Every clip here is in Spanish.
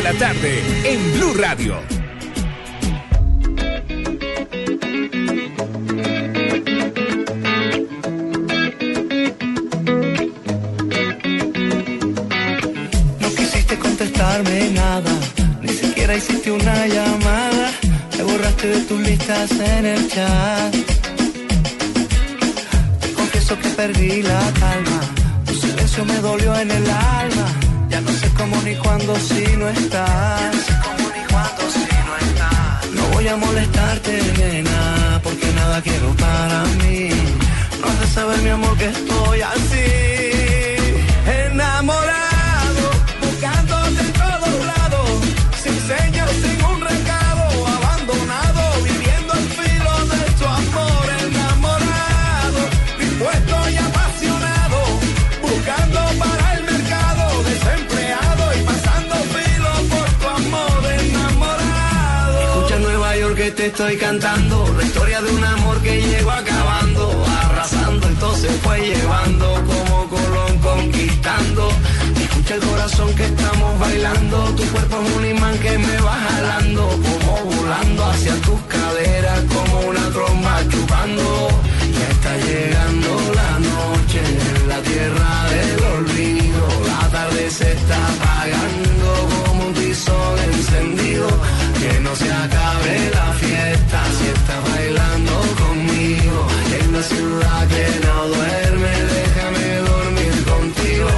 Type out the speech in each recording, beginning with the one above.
de la tarde en Blue Radio. No quisiste contestarme nada, ni siquiera hiciste una llamada. Me borraste de tus listas en el chat. Te confieso que perdí la calma. Tu silencio me dolió en el alma. Cómo ni cuándo si no estás. No voy a molestarte, nena, porque nada quiero para mí. No has de saber, mi amor, que estoy así. Enamorado, estoy cantando, la historia de un amor que llegó acabando, arrasando, entonces fue llevando como Colón conquistando. Escucha el corazón que estamos bailando, tu cuerpo es un imán que me va jalando, como volando hacia tus caderas, como una tromba chupando. Ya está llegando la noche en la tierra del olvido, la tarde se está apagando no se acabe la fiesta si estás bailando conmigo. En la ciudad que no duerme, déjame dormir contigo.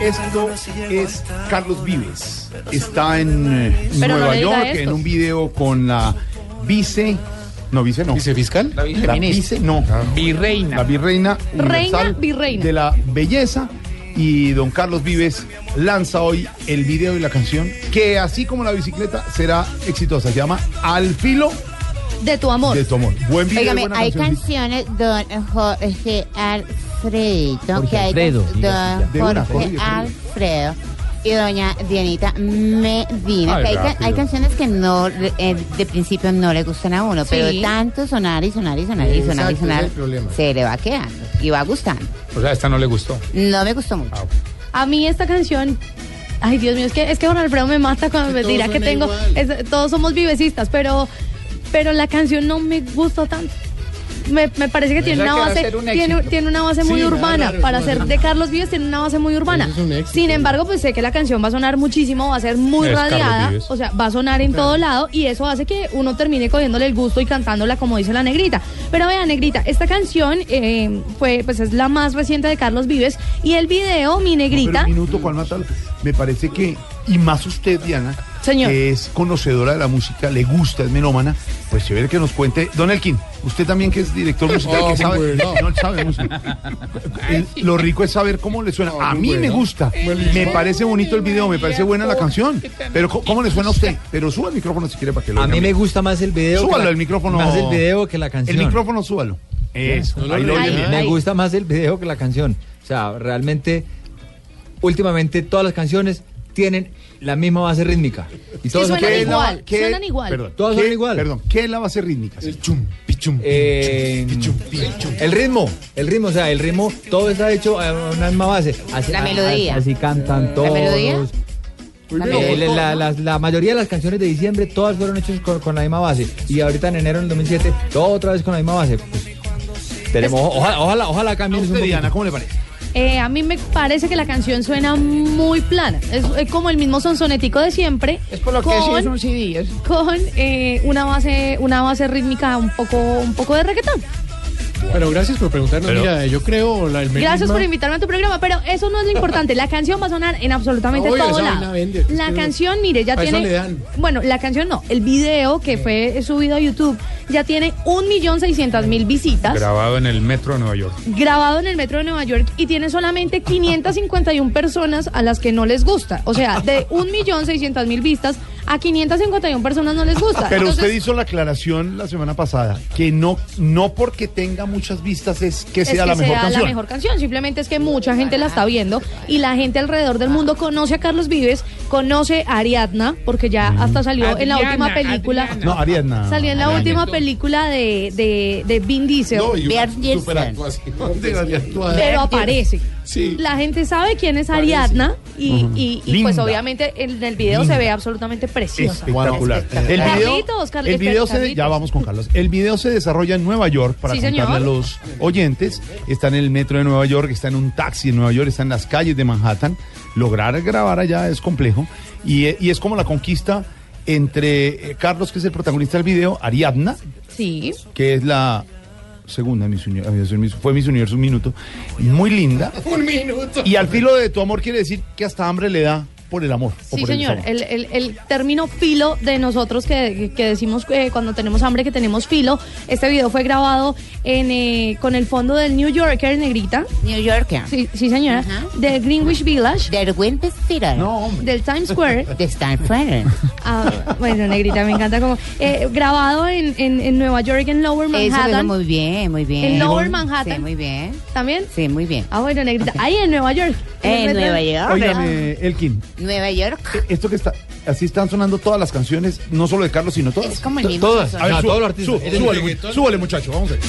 Esto es Carlos Vives. Está en eh, Pero no Nueva diga York en un video con la vice. No, vice no. ¿Vice fiscal? La vice, no. Virreina. La virreina Reina, virreina. de la belleza. Y don Carlos Vives lanza hoy el video y la canción que, así como la bicicleta, será exitosa. Se llama Al filo De tu amor. de tu amor. Buen video. Buena hay canción. canciones, don Jorge Alfredito, Jorge que hay Alfredo, don Jorge Alfredo y doña Dianita Medina, Ay, que hay, ca- hay canciones que no eh, de principio no le gustan a uno, Sí. pero tanto sonar y sonar y sonar y sonar y Exacto, sonar, se le va quedando y va gustando. O sea, esta no le gustó. No me gustó mucho. A mí esta canción, ay Dios mío, es que es que Don Alfredo me mata cuando me dirá que tengo, es- todos somos vivecistas, pero, pero la canción no me gusta tanto. Me, me parece que tiene una base, un tiene, tiene una base muy Sí, urbana. claro, Para ser de Carlos Vives tiene una base muy urbana. Eso es un éxito. Sin embargo, pues sé que la canción va a sonar muchísimo, va a ser muy Es radiada, o sea, va a sonar en todo lado y eso hace que uno termine cogiéndole el gusto y cantándola como dice la negrita. Pero vea, negrita, esta canción eh, fue, pues es la más reciente de Carlos Vives y el video, mi Pero negrita, un minuto, ¿cuál mata? Me parece que, y más usted, Diana, Señor. que es conocedora de la música, le gusta, es melómana, pues chévere que nos cuente. Don Elkin, usted también que es director musical, Oh, que sabe, bueno. no sabe música. El- Lo rico es saber cómo le suena. Oh, A mí me bueno. gusta, me parece bonito el video, me parece buena la canción, pero ¿cómo le suena a usted? Pero suba el micrófono si quiere para que lo A mí me gusta más el video. Súbalo la- el micrófono. Más el video que la canción. El micrófono súbalo. Eso, No lo ahí lo oye Ahí, bien. Me gusta más el video que la canción. O sea, realmente, últimamente todas las canciones tienen la misma base rítmica. Y todas suenan ¿Qué es la- igual, qué- suenan igual. Perdón, Todas ¿qué- son igual. Perdón, ¿qué es la base rítmica? El chum, pichum, Eh, pichum, pichum. el ritmo, el ritmo, o sea, el ritmo, todo está hecho a una misma base. Así, La melodía. Así, cantan todos. melodía? La Eh, melodía. la, la- la mayoría de las canciones de diciembre, todas fueron hechas con, con la misma base. Y ahorita en enero del 2007, todo otra vez con la misma base. Pues, tenemos, ojalá, ojalá, ojalá ¿A cambien un usted, poquito. Diana, ¿cómo le parece? Eh, a mí me parece que la canción suena muy plana. Es, es como el mismo sonsonetico de siempre. Es por lo que con, sí es un CD. es- con eh, una base una base rítmica un poco un poco de reggaetón. Pero gracias por preguntarnos. Mira, yo creo la, el Gracias melisma- por invitarme a tu programa, pero eso no es lo importante. La canción va a sonar en absolutamente Oye, todo lado. vende, La canción, mire, ya tiene. le dan. Bueno, la canción no. El video que fue subido a YouTube ya tiene un millón seiscientas mil visitas. Grabado en el metro de Nueva York. grabado en el metro de Nueva York y tiene solamente 551 personas a las que no les gusta. O sea, de 1.600.000 vistas A 551 personas no les gusta. Pero Entonces, usted hizo la aclaración la semana pasada que no, no porque tenga muchas vistas es que es sea que la mejor sea canción. la mejor canción, simplemente es que mucha gente la está viendo y la gente alrededor del mundo conoce a Carlos Vives, conoce a Ariadna, porque ya hasta salió en la última película. Adriana. No, Ariadna. Salió en la última película de, de, de Vin Diesel, No, y pero aparece. Sí. La gente sabe quién es Ariadna y, y- y, pues obviamente en el video se ve absolutamente preciosa. Espectacular. Bueno, el video, Carlitos, Carl- el video se, ya vamos con Carlos. El video se desarrolla en Nueva York para Sí, contarle señor. a los oyentes. Está en el metro de Nueva York, está en un taxi en Nueva York, está en las calles de Manhattan. Lograr grabar allá es complejo y, y es como la conquista entre eh, Carlos, que es el protagonista del video, Ariadna, Sí. que es la segunda Miss Universo, fue Miss Universo un minuto, muy linda. Un minuto. Y al filo de tu amor quiere decir que hasta hambre le da por el amor. o Sí, por señor. El, el- el término filo de nosotros que, que decimos eh, cuando tenemos hambre que tenemos filo. Este video fue grabado en, eh, con el fondo del New Yorker Negrita. New Yorker. Sí, sí señora. Del Greenwich Village. Windspiral. No, hombre. Del Times Square. De Stanford. Ah, bueno, Negrita, me encanta como. eh, grabado en, en, en Nueva York, en Lower Eso Manhattan. muy bien, muy bien. En Lower Manhattan. Sí, muy bien. ¿También? Sí, muy bien. Ah, bueno, Negrita. Ahí en Nueva York. En Nueva York. Óigame, Elkin, Nueva York. esto que está, así están sonando todas las canciones, no solo de Carlos, sino todas. Es como el mismo. Todas. A ver, No, todos los artistas. súbale, súbale, muchacho, vamos a ver.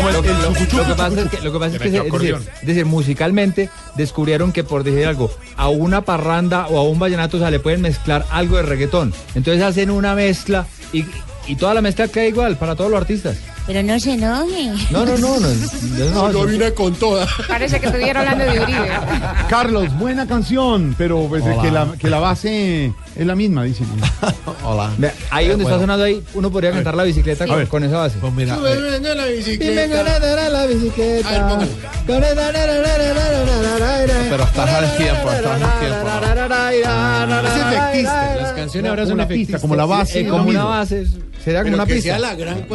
Lo, sucuchucu, lo que pasa es que, lo que, pasa es, que es decir, es decir, musicalmente descubrieron que por decir algo, a una parranda o a un vallenato o sea, le pueden mezclar algo de reggaetón. Entonces hacen una mezcla y, y toda la mezcla queda igual para todos los artistas. Pero no se enojen. No, no, no, no. no, no, vine con toda. Parece que estuviera hablando de Uribe. Carlos, buena canción, pero pues, que, la, que la base es la misma, dicen. Hola. Ahí donde Bueno, está sonando ahí, uno podría cantar la bicicleta A con, con esa base. Pues mira, eh, la la bicicleta. A ver, póngalo. pero estás al tiempo, estás al tiempo. Es efectista. Las canciones ahora son Una pista, efectistas. como la base. Eh, como una base, sería como Pero una que pista. sea la gran...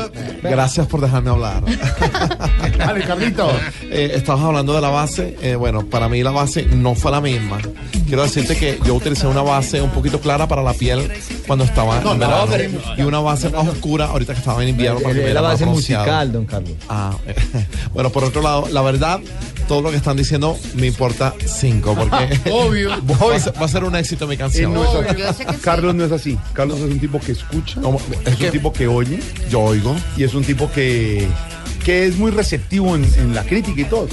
Gracias por dejarme hablar. Dale, Carlito. Eh, estabas hablando de la base. eh, bueno, para mí la base no fue la misma. Quiero decirte que yo utilicé una base un poquito clara para la piel cuando estaba en verano. y una base más oscura ahorita que estaba en invierno. para que me Es la base musical, don Carlos. Ah, eh, bueno, por otro lado, la verdad, todo lo que están diciendo me importa cinco, porque Obvio. va, a ser, va a ser un éxito mi Eh, canción. no sí. Carlos no es así. Carlos es un tipo que escucha, es, Es que- un tipo que oye Yo oigo. y es un tipo que, que es muy receptivo en, en la crítica y todo.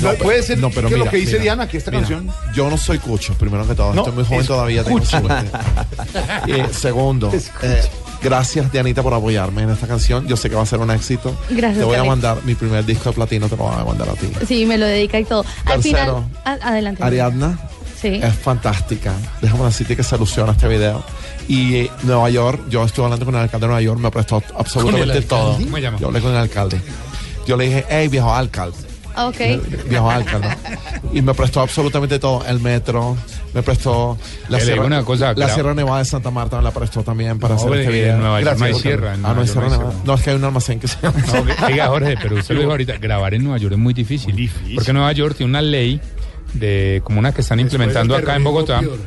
No, pero- puede ser no, pero que mira, lo que dice mira, Diana, que esta mira, canción... Yo no soy cucho, primero que todo. No, Estoy muy joven todavía, tengo suerte. Eh, segundo, eh, gracias Dianita por apoyarme en esta canción. Yo sé que va a ser un éxito. Gracias, Te voy a mandar mi primer disco de platino, te lo voy a mandar a ti. Sí, me lo dedica y todo. Al Tercero. final. a- adelante. Ariadna Sí. es fantástica. Déjame decirte que se ilusiona este video. Y eh, Nueva York, yo estuve hablando con el alcalde de Nueva York, me prestó absolutamente todo. ¿Cómo llama? Yo hablé con el alcalde. Yo le dije, hey, viejo alcalde. Ok. viejo alcalde. Y me prestó absolutamente todo. El metro, me prestó la, le sierra, digo una cosa, la Sierra Nevada de Santa Marta, me la prestó también para No, hacer este video. en Nueva York no hay sierra, Ah, no hay Sierra Nevada. No, es que hay un almacén que se llama. No, Oiga, Jorge, pero usted lo dijo ahorita, grabar en Nueva York es muy difícil. difícil. Porque Nueva York tiene una ley de como una que están implementando acá en Bogotá, Peor.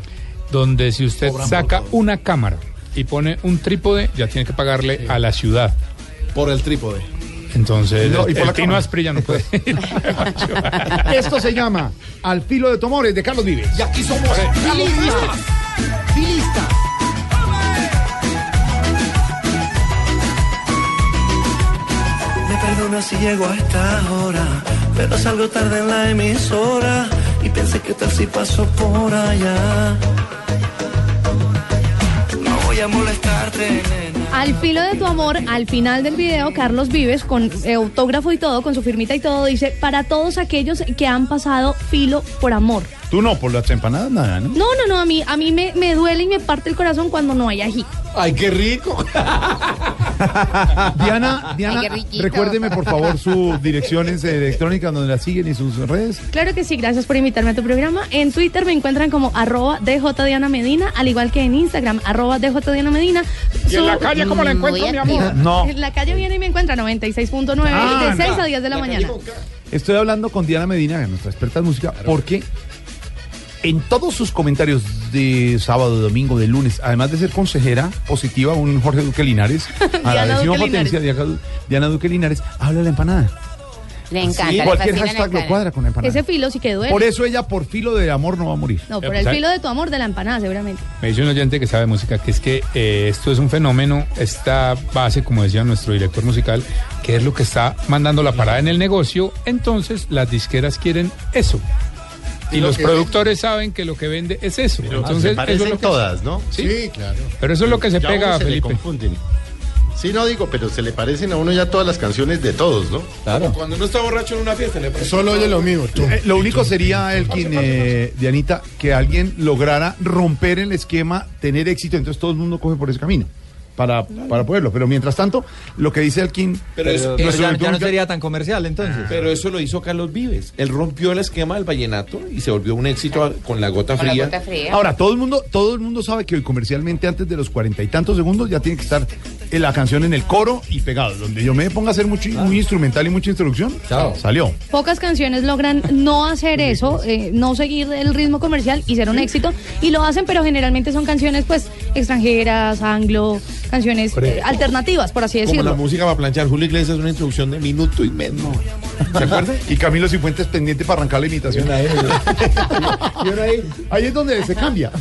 donde si usted Cobran saca una cámara y pone un trípode, ya tiene que pagarle a la ciudad. Por el trípode. Entonces, No, y por el la Tino cámara. Asprilla no puede. Esto se llama Al filo de tu amores de Carlos Vives. Y aquí somos. ¡Filistas! ¡Filistas! Me perdona si llego a esta hora, pero salgo tarde en la emisora y pensé que tal si paso por allá. No voy a molestarte. Al filo de tu amor, al final del video, Carlos Vives, con eh, autógrafo y todo, con su firmita y todo, dice, para todos aquellos que han pasado filo por amor. Tú no, por las empanadas nada, ¿no? No, no, no, a mí, a mí me, me duele y me parte el corazón cuando no hay ají. Ay, qué rico. Diana, Diana, Ay, recuérdeme por favor sus direcciones electrónicas donde la siguen y sus redes. Claro que sí, gracias por invitarme a tu programa. En Twitter me encuentran como arroba DJ Diana Medina, al igual que en Instagram, arroba DJ Diana Medina. ¿Y en la calle cómo la encuentro, Muy mi amor? No. La calle viene y me encuentra 96.9 Ah, de 6 no. a 10 de la, mañana. Estoy hablando con Diana Medina, nuestra experta en música, porque en todos sus comentarios de sábado, de domingo, de lunes, además de ser consejera positiva, un Jorge Duque Linares, a la décima potencia, Diana Diana Duque Linares, habla de la empanada. Le encanta. le Cualquier hashtag lo cuadra con la empanada. Ese filo sí que duele. Por eso ella, por filo de amor, no va a morir. No, por Eh, el ¿sabe? filo de tu amor de la empanada, seguramente. Me dice un oyente que sabe música que es que eh, esto es un fenómeno, esta base, como decía nuestro director musical, que es lo que está mandando la parada en el negocio, entonces las disqueras quieren eso. Y lo los productores saben que lo que vende es eso. entonces, se eso parecen es lo que, todas, ¿no? Sí. claro. Pero eso es lo que se Ya pega, se le Felipe. confunden. Sí, no digo, pero se le parecen a uno ya todas las canciones de todos, ¿no? Como cuando uno está borracho en una fiesta, le parece. Solo oye lo mismo, tú. Eh, lo único sería, Elkin, eh, Dianita, que alguien lograra romper el esquema, tener éxito, entonces todo el mundo coge por ese camino. Para, para poderlo. Pero mientras tanto, lo que dice Elkin. Pero eso- Pero ya, ya no sería tan comercial entonces. Pero eso lo hizo Carlos Vives. Él rompió el esquema del vallenato y se volvió un éxito a- con la gota Con la fría. gota fría. Ahora, todo el mundo, todo el mundo sabe que hoy comercialmente antes de los cuarenta y tantos segundos ya tiene que estar la canción en el coro y pegado. Donde yo me ponga a hacer mucho, muy instrumental y mucha introducción, Chao. salió. Pocas canciones logran no hacer eso, eh, no seguir el ritmo comercial y ser un éxito. Y lo hacen, pero generalmente son canciones pues extranjeras, anglo, canciones eh, alternativas, por así Como la decirlo. música para planchar. Julio Iglesias es una introducción de minuto y medio. ¿Se acuerdan? Y Camilo Cifuentes pendiente para arrancar la imitación. ahí, ahí es donde se cambia.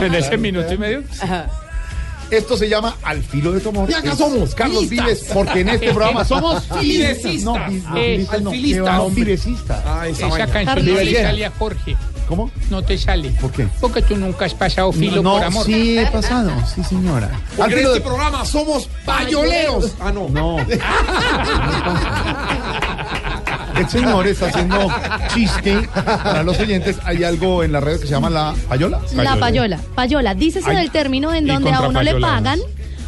en ese minuto y medio. Esto se llama Al filo de tu amor. Y acá somos Carlos Vives, porque en este programa somos Filecistas. No, vi- no, Eh, filecistas no, filecistas. Ah, esa canción no le sale a Jorge. ¿Cómo? No te sale. ¿Por qué? Porque tú nunca has pasado filo no, por amor. sí he pasado, sí señora. Al en este de... programa somos payoleros. Ah, no. No. El señor está haciendo chiste para los oyentes. Hay algo en las redes que se llama la payola. La payola. Payola, dícese Ay, del término en donde a uno le pagan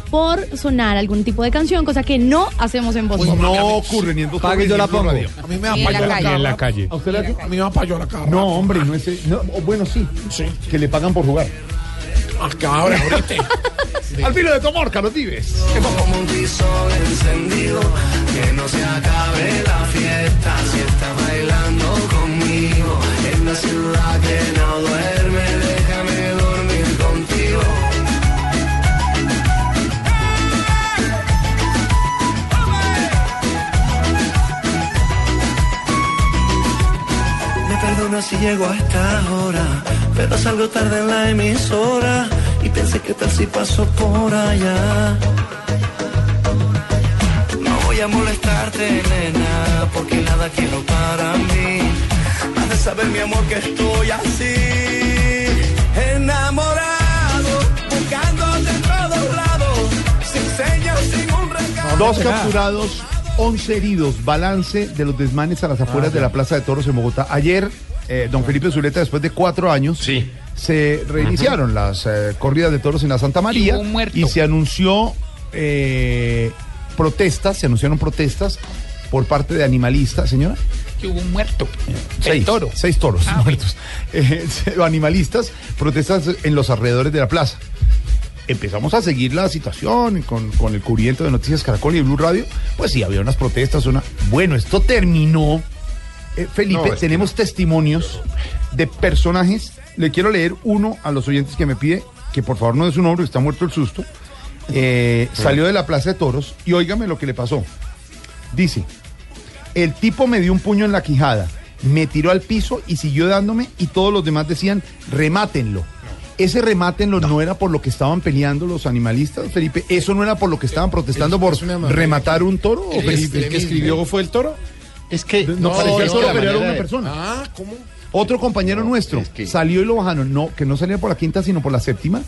por sonar algún tipo de canción, cosa que no hacemos en voz. Pues Popular. no ocurre ni en dos Pague, yo la pongo. A mí me da Y en la payola calle. En la calle. ¿A usted le? A mí me da payola cada No, hombre, no es. no, bueno, sí. Que le pagan por jugar. Cabra, ahorita. Al filo de tu amor, Carlos Vives. como un tizón encendido, que no se acabe la fiesta, si estás bailando conmigo, en la ciudad que no duerme, déjame dormir contigo. Me perdona si llego a esta hora, pero salgo tarde en la emisora y pensé que tal si paso por allá. No voy a molestarte, nena, porque nada quiero para mí. Has de saber, mi amor, que estoy así, enamorado, buscándote en todos lados, sin señas, sin un recado. Dos capturados, 11 heridos. Balance de los desmanes a las afueras de la Plaza de Toros en Bogotá. Ayer, eh, don Felipe Zuleta, después de cuatro años, Sí. se reiniciaron las eh, corridas de toros en la Santa María y se anunció eh, protestas, se anunciaron protestas por parte de animalistas, señora. Que hubo un muerto. Seis, toro. Seis toros Ah, muertos. Eh, animalistas, protestas en los alrededores de la plaza. Empezamos a seguir la situación con, con el cubriento de Noticias Caracol y Blue Radio. Pues sí, había unas protestas, una. Bueno, esto terminó. Eh, Felipe, No, es que tenemos testimonios de personajes. Le quiero leer uno a los oyentes que me pide que por favor no dé su nombre, está muerto el susto. Eh, salió de la Plaza de Toros y óigame lo que le pasó. Dice, el tipo me dio un puño en la quijada, me tiró al piso y siguió dándome y todos los demás decían, remátenlo. Ese remátenlo no. era por lo que estaban peleando los animalistas, Felipe. Eso no era por lo que estaban protestando es- por es rematar un toro. ¿o, Es- Felipe? ¿El que escribió fue el toro? Es que No, parecía toro, pero era una persona. Ah, ¿cómo? Otro compañero No, nuestro es que- salió y lo bajaron. No, que no salía por la quinta, sino por la séptima.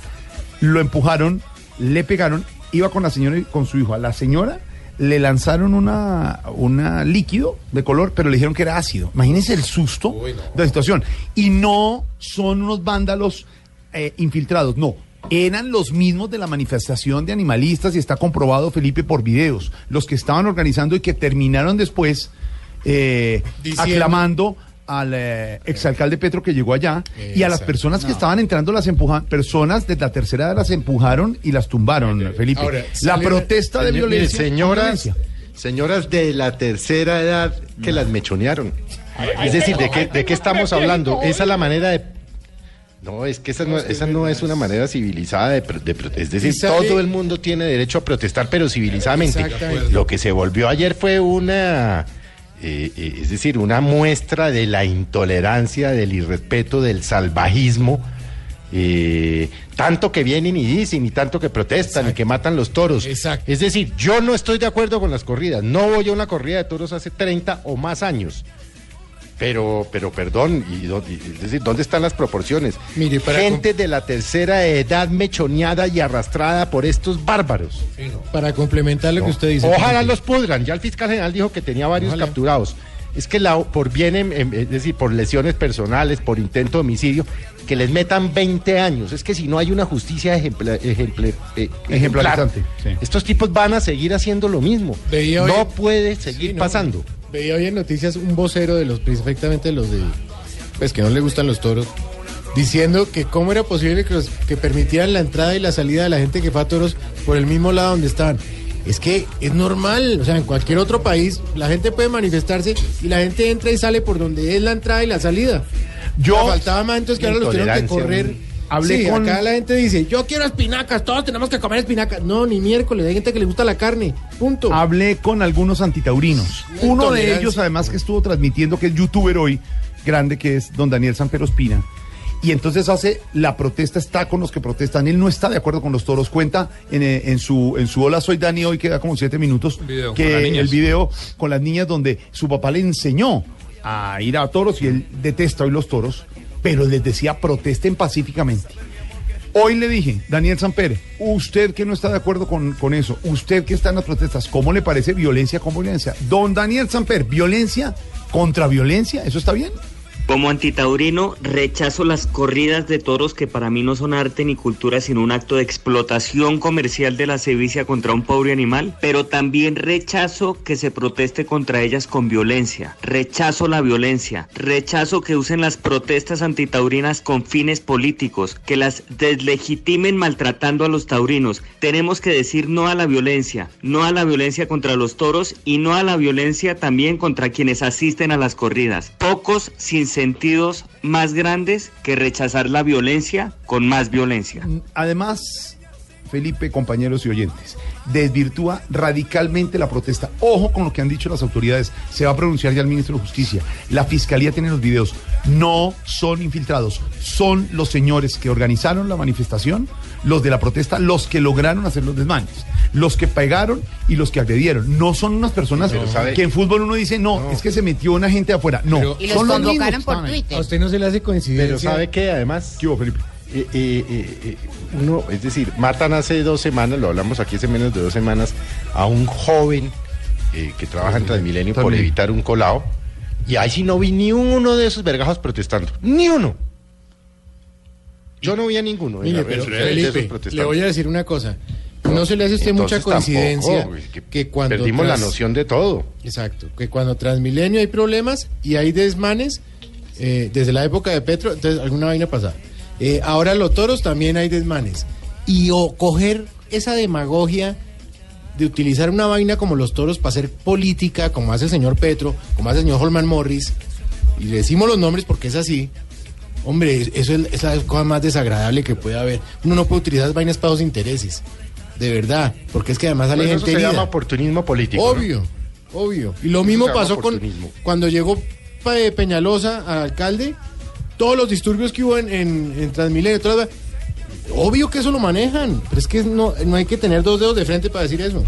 Lo empujaron, le pegaron. Iba con la señora y con su hijo. A la señora le lanzaron una, una líquido de color, pero le dijeron que era ácido. Imagínense el susto Uy, no. de la situación. Y no son unos vándalos eh, infiltrados, no. Eran los mismos de la manifestación de animalistas y está comprobado, Felipe, por videos. Los que estaban organizando y que terminaron después eh, aclamando al eh, exalcalde Petro que llegó allá y a las personas que estaban entrando las empujan, personas de la tercera edad las empujaron y las tumbaron, Felipe. Ahora, la protesta de Señor- violencia. mire, señoras, violencia. señoras de la tercera edad que las mechonearon. Es decir, ¿de qué, de qué estamos hablando? Esa es la manera de... No, es que esa no, esa no es una manera civilizada de, de Es decir, todo el mundo tiene derecho a protestar, pero civilizadamente. Lo que se volvió ayer fue una... eh, eh, es decir, una muestra de la intolerancia, del irrespeto, del salvajismo. eh, tanto que vienen y dicen, y tanto que protestan, y que matan los toros. Exacto. Es decir, yo no estoy de acuerdo con las corridas. No voy a una corrida de toros hace 30 o más años. Pero, pero perdón, y, y- es decir, ¿dónde están las proporciones? Mire, para Gente de la tercera edad mechoneada y arrastrada por estos bárbaros. Para complementar lo que usted dice. Ojalá los pudran. Ya el fiscal general dijo que tenía varios Ojalá. capturados. Es que la, por bien, em- em- es decir, por lesiones personales, por intento de homicidio, que les metan 20 años. Es que si no hay una justicia ejempla- ejemple- eh, ejemplar, Ejemplarizante, sí. estos tipos van a seguir haciendo lo mismo. Veía hoy- no puede seguir Sí, no. pasando. Veía hoy en noticias un vocero de los, perfectamente los de, pues que no le gustan los toros, diciendo que cómo era posible que, los- que permitieran la entrada y la salida de la gente que fue a toros por el mismo lado donde estaban. Es que es normal, o sea, en cualquier otro país la gente puede manifestarse y la gente entra y sale por donde es la entrada y la salida. Yo- O sea, faltaba más entonces que ahora los tuvieron que correr. Hablé Sí, con- acá la gente dice, yo quiero espinacas, todos tenemos que comer espinacas. No, ni miércoles, hay gente que le gusta la carne, punto. Hablé con algunos antitaurinos. Uno de ellos, además, que estuvo transmitiendo, que es youtuber hoy, grande, que es don Daniel Sampero Espina. Y entonces hace la protesta, está con los que protestan. Él no está de acuerdo con los toros. Cuenta en, eh, en su, en su Hola Soy Dani hoy, que da como siete minutos, Un video que el video con las niñas donde su papá le enseñó a ir a toros y él detesta hoy los toros, pero les decía protesten pacíficamente. Hoy le dije, Daniel Samper, usted que no está de acuerdo con, con eso, usted que está en las protestas, ¿cómo le parece violencia con violencia? Don Daniel Samper, violencia contra violencia, ¿eso está bien? Como antitaurino, rechazo las corridas de toros que para mí no son arte ni cultura, sino un acto de explotación comercial de la sevicia contra un pobre animal, pero también rechazo que se proteste contra ellas con violencia. Rechazo la violencia. Rechazo que usen las protestas antitaurinas con fines políticos, que las deslegitimen maltratando a los taurinos. Tenemos que decir no a la violencia, no a la violencia contra los toros y no a la violencia también contra quienes asisten a las corridas. Pocos sin sentidos más grandes que rechazar la violencia con más violencia. Además, Felipe, compañeros y oyentes, desvirtúa radicalmente la protesta. Ojo con lo que han dicho las autoridades. Se va a pronunciar ya el ministro de Justicia. La fiscalía tiene los videos. No son infiltrados. Son los señores que organizaron la manifestación, los de la protesta, los que lograron hacer los desmanes. Los que pegaron y los que agredieron. No son unas personas Pero sabe- que en fútbol uno dice, no, es que se metió una gente afuera. No, Pero- Y los son los mismos convocaron que por estaban ahí. Twitter. A usted no se le hace coincidencia. Pero ¿sabe qué? Además, ¿Qué hubo, Felipe? Eh, eh, eh, eh, uno, es decir, matan hace dos semanas, lo hablamos aquí hace menos de dos semanas, a un joven eh, que trabaja en Transmilenio por evitar un colado. Y ahí sí no vi ni uno de esos vergajos protestando. Ni uno. Yo no vi a ninguno. Mire, pero Felipe, protestantes. le voy a decir una cosa. No se le hace a usted mucha coincidencia tampoco, que que cuando Perdimos la noción de todo. Exacto, que cuando Transmilenio hay problemas y hay desmanes, eh, desde la época de Petro, entonces alguna vaina pasada. Eh, ahora los toros también hay desmanes. Y o coger esa demagogia de utilizar una vaina como los toros para hacer política, como hace el señor Petro, como hace el señor Holman Morris, y le decimos los nombres porque es así. Hombre, eso es, es la cosa más desagradable que puede haber. Uno no puede utilizar vainas para los intereses. De verdad. Porque es que además sale Pues eso gente se herida. llama oportunismo político. ¿no? Obvio, obvio. Y lo mismo pasó con cuando llegó Pe- Peñalosa al alcalde, todos los disturbios que hubo en, en, en Transmilenio, obvio que eso lo manejan, pero es que no, no hay que tener dos dedos de frente para decir eso.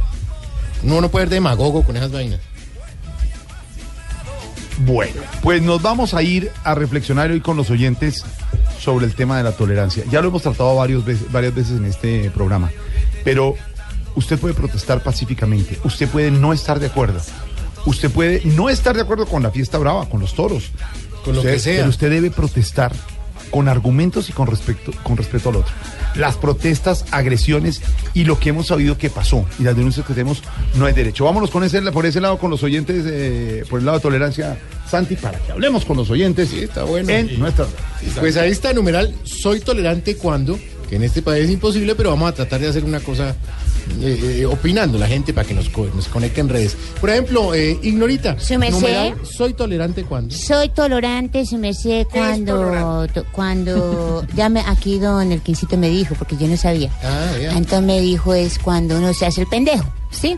Uno no puede ser demagogo con esas vainas. Bueno, pues nos vamos a ir a reflexionar hoy con los oyentes sobre el tema de la tolerancia. Ya lo hemos tratado varios varias veces en este programa, pero usted puede protestar pacíficamente, usted puede no estar de acuerdo, usted puede no estar de acuerdo con la fiesta brava, con los toros, Con lo Usted- que sea. pero usted debe protestar con argumentos y con respeto, con respeto al otro. Las protestas, agresiones y lo que hemos sabido que pasó y las denuncias que tenemos no hay derecho. Vámonos con ese, por ese lado con los oyentes, eh, por el lado de tolerancia, Santi, para que hablemos con los oyentes está bueno. en Y- nuestra Pues ahí está numeral, soy tolerante cuando, que en este país es imposible, pero vamos a tratar de hacer una cosa eh, eh, opinando la gente para que nos, co- nos conecte en redes. Por ejemplo, eh, Ignorita. Numeral, soy tolerante cuando. Soy tolerante, su merced, cuando, to- cuando, ya me, aquí don el quincito me dijo, porque yo no sabía. Ah, ya. Entonces me dijo es cuando uno se hace el pendejo, ¿sí?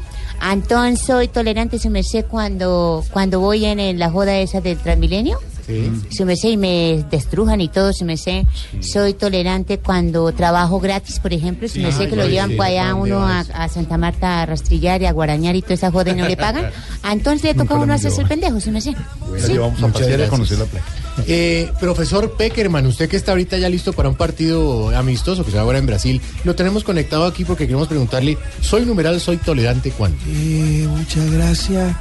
Entonces soy tolerante, su merced, cuando, cuando voy en, el- la joda esa del Transmilenio. Sí. Su merced, y me destrujan y todo, su merced. Soy tolerante cuando trabajo gratis, por ejemplo, su merced, que lo llevan sí, para allá ¿a dónde uno a, a Santa Marta a rastrillar y a guarañar y toda esa joda y no le pagan. Entonces le toca a uno hacerse el pendejo, su merced. La Sí. llevamos a Muchas pasear y a gracias. conocer la playa. Eh, profesor Peckerman, usted que está ahorita ya listo para un partido amistoso que se va ahora en Brasil, lo tenemos conectado aquí porque queremos preguntarle, soy numeral, soy tolerante cuando. Eh, muchas gracias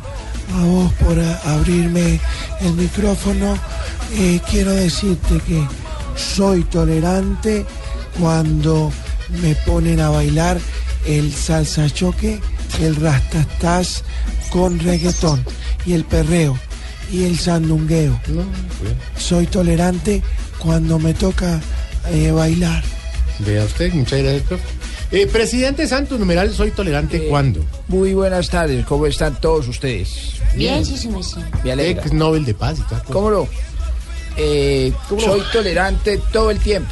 a vos por abrirme el micrófono. Eh, quiero decirte que soy tolerante cuando me ponen a bailar el salsa choque, el rastastas con reggaetón y el perreo y el sandungueo. Soy tolerante cuando me toca eh, bailar. Vea usted, muchas gracias, profe. Eh, presidente Santos, numeral, soy tolerante cuando. Muy buenas tardes, ¿cómo están todos ustedes? Bien, sí. Me alegra. Ex Nobel de Paz y tal. ¿Cómo no? Eh, soy tolerante todo el tiempo.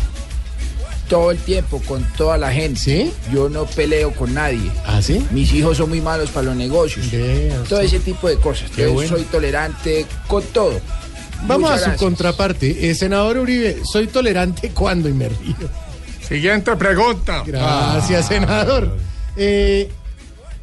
Todo el tiempo, con toda la gente. ¿Sí? Yo no peleo con nadie. ¿Ah, sí? Mis hijos son muy malos para los negocios. Todo ese tipo de cosas. Qué Entonces, bueno. soy tolerante con todo. Vamos Muchas a su gracias. contraparte. Eh, senador Uribe, soy tolerante cuando y me río. Siguiente pregunta. Gracias, senador. Eh,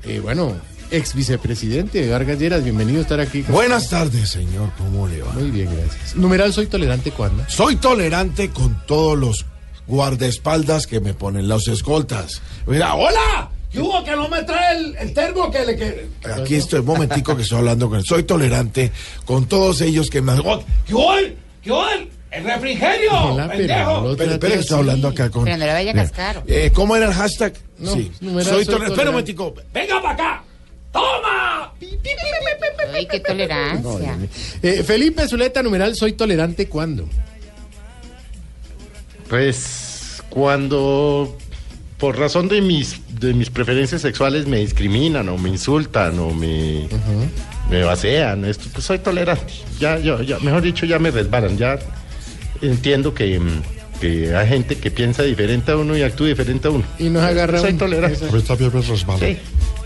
eh, bueno, ex vicepresidente Vargas Lleras, bienvenido a estar aquí. Buenas tardes, señor. ¿Cómo le va? Muy bien, gracias. Numeral, soy tolerante cuando. Soy tolerante con todos los guardaespaldas que me ponen los escoltas. Mira, hola. ¿Qué hubo que no me trae el, el termo que le que Aquí estoy, un momentico que estoy hablando con él. Soy tolerante con todos ellos que me... ¿Qué hubo? ¿Qué hubo? ¡El refrigerio! Hola, pero pendejo! no Espera, así. hablando acá con... Pero no le vaya a cascar. eh, ¿Cómo era el hashtag? No, sí. numeral, Soy tolerante. Espera un momentico. ¡Venga para acá! ¡Toma! Ay, qué tolerancia. Eh, Felipe Zuleta, numeral, soy tolerante cuando. Pues cuando por razón de mis de mis preferencias sexuales me discriminan o me insultan o me me vacían, esto pues soy tolerante. Ya yo ya mejor dicho ya me resbalan, ya entiendo que mm, que hay gente que piensa diferente a uno y actúa diferente a uno. Y nos agarra Soy un- tolerante. Esa-. Sí.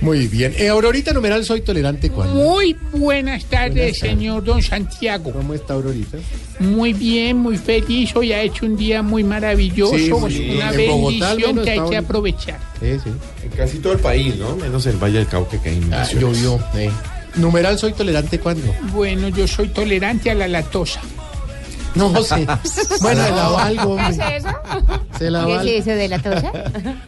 Muy bien. Eh, Aurorita, numeral, soy tolerante cuando. Muy buenas tardes, Buenas tardes. señor Don Santiago. ¿Cómo está Aurorita? Muy bien, muy feliz. Hoy ha hecho un día muy maravilloso. Sí, sí. una Bogotá, bendición menos, que hay que aprovechar. Sí, sí. En casi todo el país, ¿no? Menos el Valle del Cauca que hay Ah, inundaciones. llovió. eh. Numeral, soy tolerante cuando. Bueno, yo soy tolerante a la latosa. No sé. Bueno, se la valgo, hombre. ¿Qué es eso? Se la ¿Qué valgo. es eso de la tosa?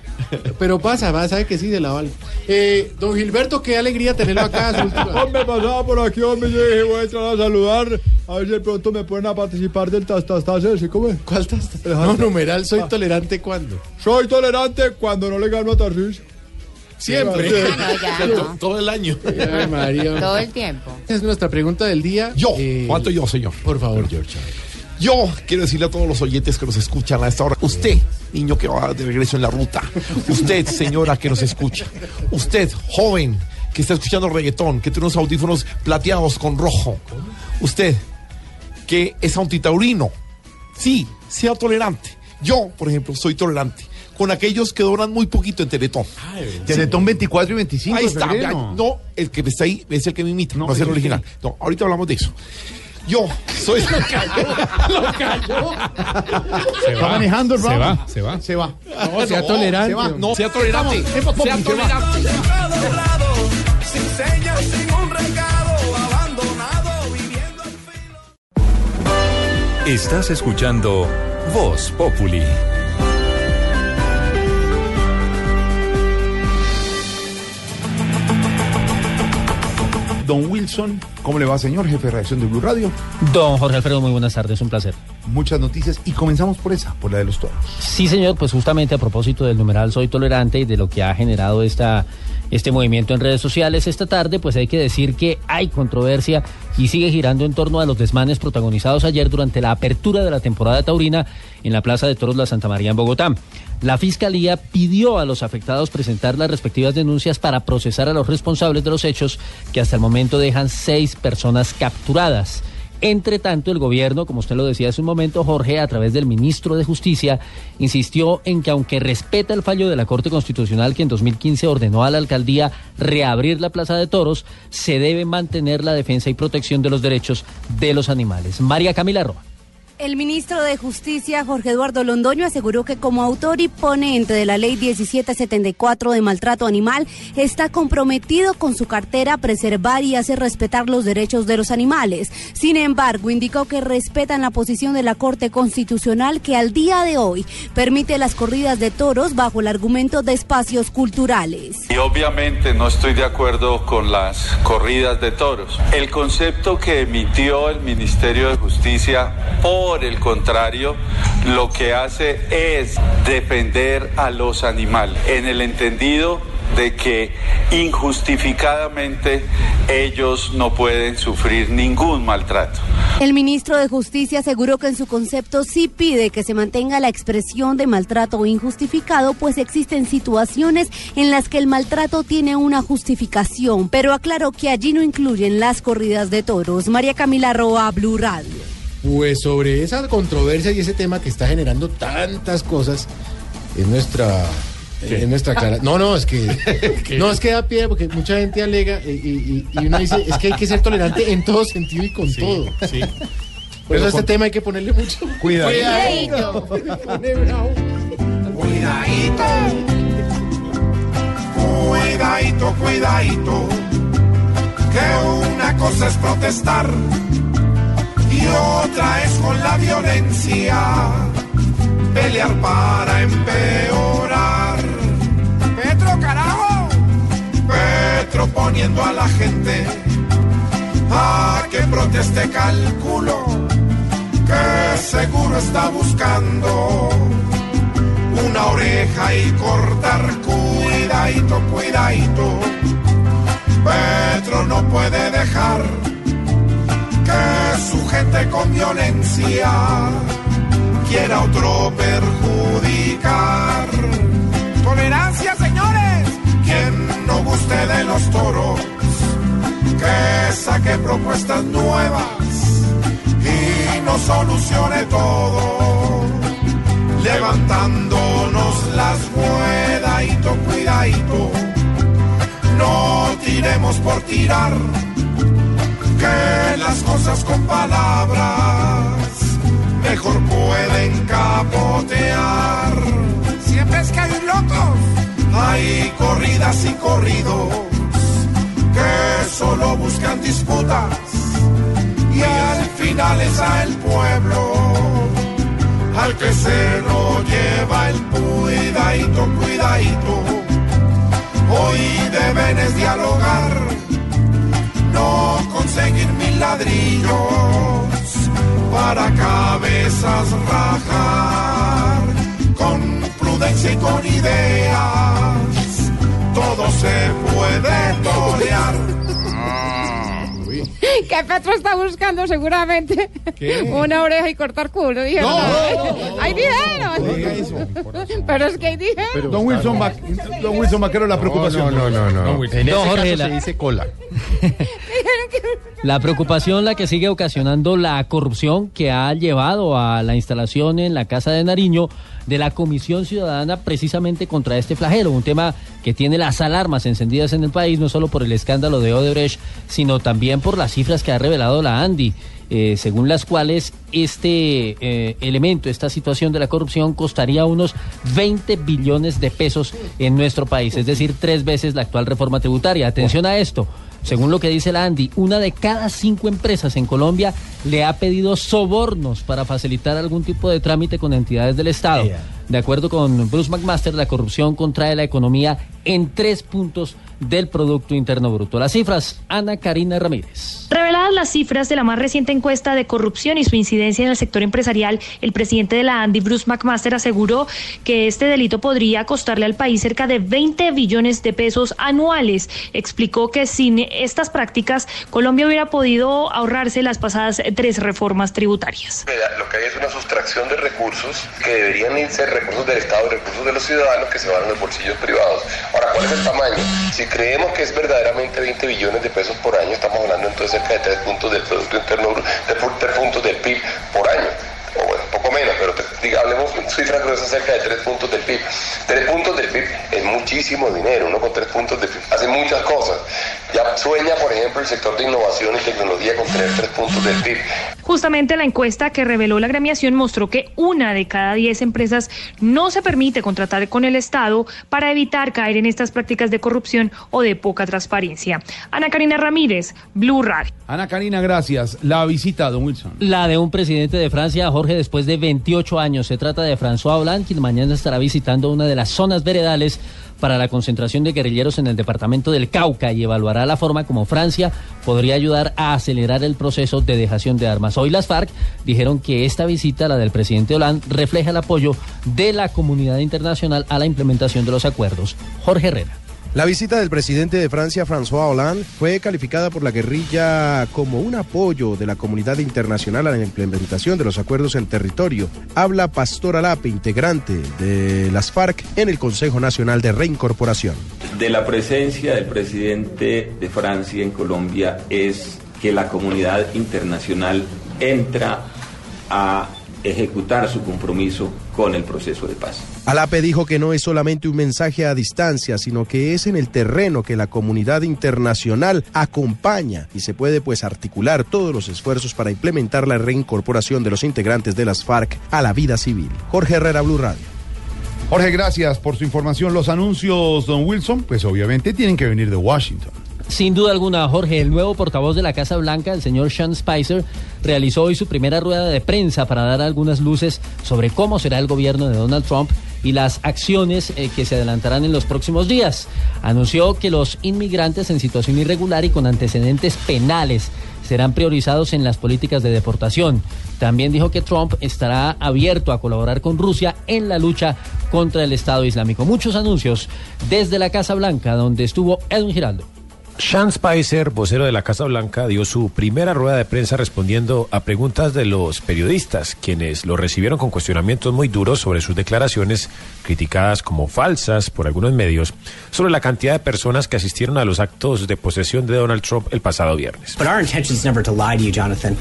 Pero pasa, va, sabe que sí, se la valgo. Eh, don Gilberto, qué alegría tenerlo acá. Hombre, pasaba por aquí, hombre, yo dije, voy a entrar a saludar, a ver si de pronto me pueden a participar del tastastas ese, ¿cómo es? ¿Cuál tasta? No, numeral, soy tolerante cuando. Soy tolerante cuando no le gano a Tarcís. Siempre. Ah, no, ya, no. Todo el año. Ay, María. Todo el tiempo. Esa es nuestra pregunta del día. Yo. Eh, ¿Cuánto yo, señor? Por favor, George. Yo quiero decirle a todos los oyentes que nos escuchan a esta hora, usted, niño que va de regreso en la ruta, usted, señora que nos escucha, usted, joven que está escuchando reggaetón, que tiene unos audífonos plateados con rojo, usted que es antitaurino, sí, sea tolerante. Yo, por ejemplo, soy tolerante con aquellos que donan muy poquito en Teletón. Teletón 24 y 25 Ahí está. no, el que está ahí es el que me imita, no, No, es el original. No, ahorita hablamos de eso. Yo soy. Se Está manejando el se programa. va, se va. Se va. No, sea tolerante. Se va. No, sea tolerante. Sea se va. tolerante. doblado, sin señas, sin un recado, abandonado, viviendo al filo. Estás escuchando Voz Populi. Don Wilson, ¿cómo le va, señor? Jefe de redacción de Blue Radio. Don Jorge Alfredo, muy buenas tardes, un placer. Muchas noticias y comenzamos por esa, por la de los toros. Sí, señor, pues justamente a propósito del numeral Soy Tolerante y de lo que ha generado esta, este movimiento en redes sociales esta tarde, pues hay que decir que hay controversia y sigue girando en torno a los desmanes protagonizados ayer durante la apertura de la temporada taurina en la Plaza de Toros La Santa María en Bogotá. La Fiscalía pidió a los afectados presentar las respectivas denuncias para procesar a los responsables de los hechos que hasta el momento dejan seis personas capturadas. Entre tanto, el gobierno, como usted lo decía hace un momento, Jorge, a través del ministro de Justicia, insistió en que aunque respeta el fallo de la Corte Constitucional que en 2015 ordenó a la alcaldía reabrir la Plaza de Toros, se debe mantener la defensa y protección de los derechos de los animales. María Camila Roa. El ministro de Justicia, Jorge Eduardo Londoño, aseguró que como autor y ponente de la ley 1774 de maltrato animal, está comprometido con su cartera a preservar y hacer respetar los derechos de los animales. Sin embargo, indicó que respetan la posición de la Corte Constitucional que al día de hoy permite las corridas de toros bajo el argumento de espacios culturales. Y obviamente no estoy de acuerdo con las corridas de toros. El concepto que emitió el Ministerio de Justicia, por el contrario, lo que hace es defender a los animales, en el entendido de que injustificadamente ellos no pueden sufrir ningún maltrato. El ministro de Justicia aseguró que en su concepto sí pide que se mantenga la expresión de maltrato injustificado, pues existen situaciones en las que el maltrato tiene una justificación, pero aclaró que allí no incluyen las corridas de toros. María Camila Roa, Blue Radio. Pues sobre esa controversia y ese tema que está generando tantas cosas, es nuestra. Es nuestra clara. No, no, es que. no, es que da pie porque mucha gente alega y, y- y uno dice, es que hay que ser tolerante en todo sentido y con todo. sí. Por eso Pero a este con- tema hay que ponerle mucho Cuidado. cuidadito. Cuidadito. Cuidadito, cuidadito. Que una cosa es protestar y otra es con la violencia. Pelear para empeorar. Petro, carajo. Petro poniendo a la gente a que proteste, calculo que seguro está buscando una oreja y cortar. Cuidadito, cuidadito. Petro no puede dejar que su gente con violencia quiera otro perjudicar. Tolerancia, señores. Quien no guste de los toros, que saque propuestas nuevas y nos solucione todo levantándonos las cuidadito, cuidadito. No tiremos por tirar, que las cosas con palabras mejor pueden capotear. Siempre es que hay locos. Hay corridas y corridos que solo buscan disputas y al final es a el pueblo al que se lo lleva el cuidadito, cuidadito. Hoy deben es dialogar, no conseguir mil ladrillos para cabezas rajar. Con prudencia y con ideas, todo se puede torear. Que Petro está buscando seguramente una oreja y cortar culo. Dijeron. No, Ahí dijeron. Pero es que ahí dijeron. Don Wilson, Va- don Wilson la preocupación. No, no, no, no. Don Wilson. En ese Jorge, caso la- se dice cola. La preocupación la que sigue ocasionando la corrupción que ha llevado a la instalación en la Casa de Nariño de la Comisión Ciudadana precisamente contra este flagelo, un tema que tiene las alarmas encendidas en el país, no solo por el escándalo de Odebrecht, sino también por las cifras que ha revelado la ANDI, eh, según las cuales este eh, elemento, esta situación de la corrupción costaría unos 20 billones de pesos en nuestro país, es decir, tres veces la actual reforma tributaria. Atención a esto. Según lo que dice la Andy, una de cada cinco empresas en Colombia le ha pedido sobornos para facilitar algún tipo de trámite con entidades del Estado. De acuerdo con Bruce McMaster, la corrupción contrae la economía en tres puntos del Producto Interno Bruto. Las cifras, Ana Karina Ramírez. Reveladas las cifras de la más reciente encuesta de corrupción y su incidencia en el sector empresarial, el presidente de la Andy, Bruce McMaster, aseguró que este delito podría costarle al país cerca de 20 billones de pesos anuales. Explicó que sin estas prácticas, Colombia hubiera podido ahorrarse las pasadas tres reformas tributarias. Lo que hay es una sustracción de recursos que deberían irse recursos del Estado y recursos de los ciudadanos que se van a los bolsillos privados. Ahora, ¿cuál es el tamaño? Si creemos que es verdaderamente 20 billones de pesos por año, estamos hablando entonces cerca de 3 puntos del Producto Interno de 3 puntos del PIB por año. O bueno, poco menos, pero diga, hablemos cifras gruesas cerca de 3 puntos del PIB. 3 puntos del PIB es muchísimo dinero, uno con 3 puntos del PIB hace muchas cosas. Ya sueña, por ejemplo, el sector de innovación y tecnología con tener 3 puntos del PIB. Justamente la encuesta que reveló la gremiación mostró que una de cada diez empresas no se permite contratar con el Estado para evitar caer en estas prácticas de corrupción o de poca transparencia. Ana Karina Ramírez, Blue Radio. Ana Karina, gracias. La visita, don Wilson. La de un presidente de Francia, Jorge, después de 28 años. Se trata de François Hollande, quien mañana estará visitando una de las zonas veredales para la concentración de guerrilleros en el departamento del Cauca y evaluará la forma como Francia podría ayudar a acelerar el proceso de dejación de armas. Hoy las FARC dijeron que esta visita, la del presidente Hollande, refleja el apoyo de la comunidad internacional a la implementación de los acuerdos. Jorge Herrera. La visita del presidente de Francia, François Hollande, fue calificada por la guerrilla como un apoyo de la comunidad internacional a la implementación de los acuerdos en territorio. Habla Pastor Alape, integrante de las FARC en el Consejo Nacional de Reincorporación. De la presencia del presidente de Francia en Colombia es que la comunidad internacional entra a ejecutar su compromiso con el proceso de paz. Alape dijo que no es solamente un mensaje a distancia, sino que es en el terreno que la comunidad internacional acompaña y se puede pues articular todos los esfuerzos para implementar la reincorporación de los integrantes de las FARC a la vida civil. Jorge Herrera, Blue Radio. Jorge, gracias por su información. Los anuncios, don Wilson, pues obviamente tienen que venir de Washington. Sin duda alguna, Jorge, el nuevo portavoz de la Casa Blanca, el señor Sean Spicer, realizó hoy su primera rueda de prensa para dar algunas luces sobre cómo será el gobierno de Donald Trump y las acciones eh, que se adelantarán en los próximos días. Anunció que los inmigrantes en situación irregular y con antecedentes penales serán priorizados en las políticas de deportación. También dijo que Trump estará abierto a colaborar con Rusia en la lucha contra el Estado Islámico. Muchos anuncios desde la Casa Blanca, donde estuvo Edwin Giraldo. Sean Spicer, vocero de la Casa Blanca, dio su primera rueda de prensa respondiendo a preguntas de los periodistas, quienes lo recibieron con cuestionamientos muy duros sobre sus declaraciones, criticadas como falsas por algunos medios, sobre la cantidad de personas que asistieron a los actos de posesión de Donald Trump el pasado viernes. But our intention is never to lie to you, Jonathan.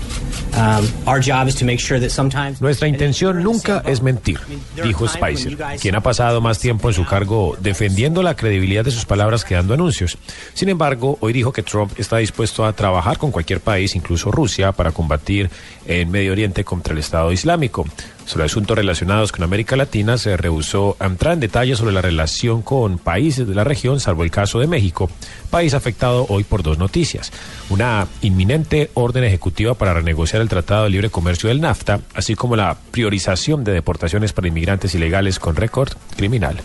Our job is to make sure that sometimes. Nuestra intención nunca es mentir, dijo Spicer, quien ha pasado más tiempo en su cargo defendiendo la credibilidad de sus palabras que dando anuncios. Sin embargo, hoy dijo que Trump está dispuesto a trabajar con cualquier país, incluso Rusia, para combatir en Medio Oriente contra el Estado Islámico. Sobre asuntos relacionados con América Latina, se rehusó a entrar en detalle sobre la relación con países de la región, salvo el caso de México, país afectado hoy por dos noticias. Una inminente orden ejecutiva para renegociar el Tratado de Libre Comercio del NAFTA, así como la priorización de deportaciones para inmigrantes ilegales con récord criminal.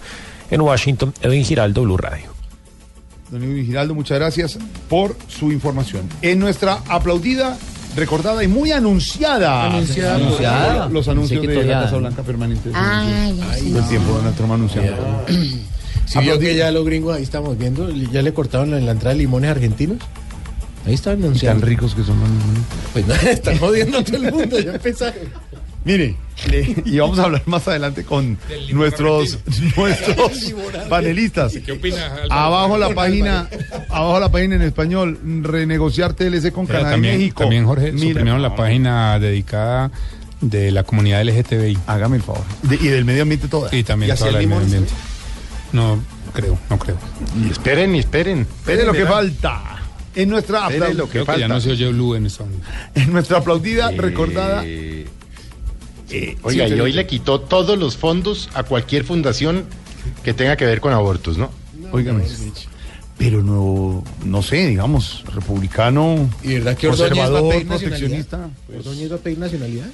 En Washington, Edwin Giraldo, Blue Radio. Don Edwin Giraldo, muchas gracias por su información. En nuestra aplaudida, recordada y muy anunciada. Anunciada. Anunciada. Los anuncios de la. Casa Blanca permanente. Ay, ay, el tiempo Donald Trump anunciando. Si vio que ya los gringos ahí estamos viendo, ya le cortaron en la entrada limones argentinos. Ahí están Y anunciando. tan ricos que son. Pues no, están jodiendo a todo el mundo, ya empezaron. Mire, le- y vamos a hablar más adelante con nuestros, nuestros panelistas. ¿Qué opina? Abajo la página, abajo la página en español, renegociar TLC con Pero Canadá y México. también, Jorge, Mira, suprimieron la página dedicada de la comunidad LGTBI. Hágame el favor. De- y del medio ambiente toda. Y también ¿Y toda la el del medio ambiente. No creo, no creo. Y esperen, y esperen. Espere lo que falta. En nuestra, aplau- lo que Creo que ya no se oye Blue en esta en nuestra aplaudida, recordada. Eh, oiga, Sí, y hoy le quitó todos los fondos a cualquier fundación que tenga que ver con abortos, ¿no? Óigame. Pero no, no sé, digamos, republicano, ¿Y verdad que Ordóñez va a conservador, pedir proteccionista. ¿Ordóñez va a pedir nacionalidad?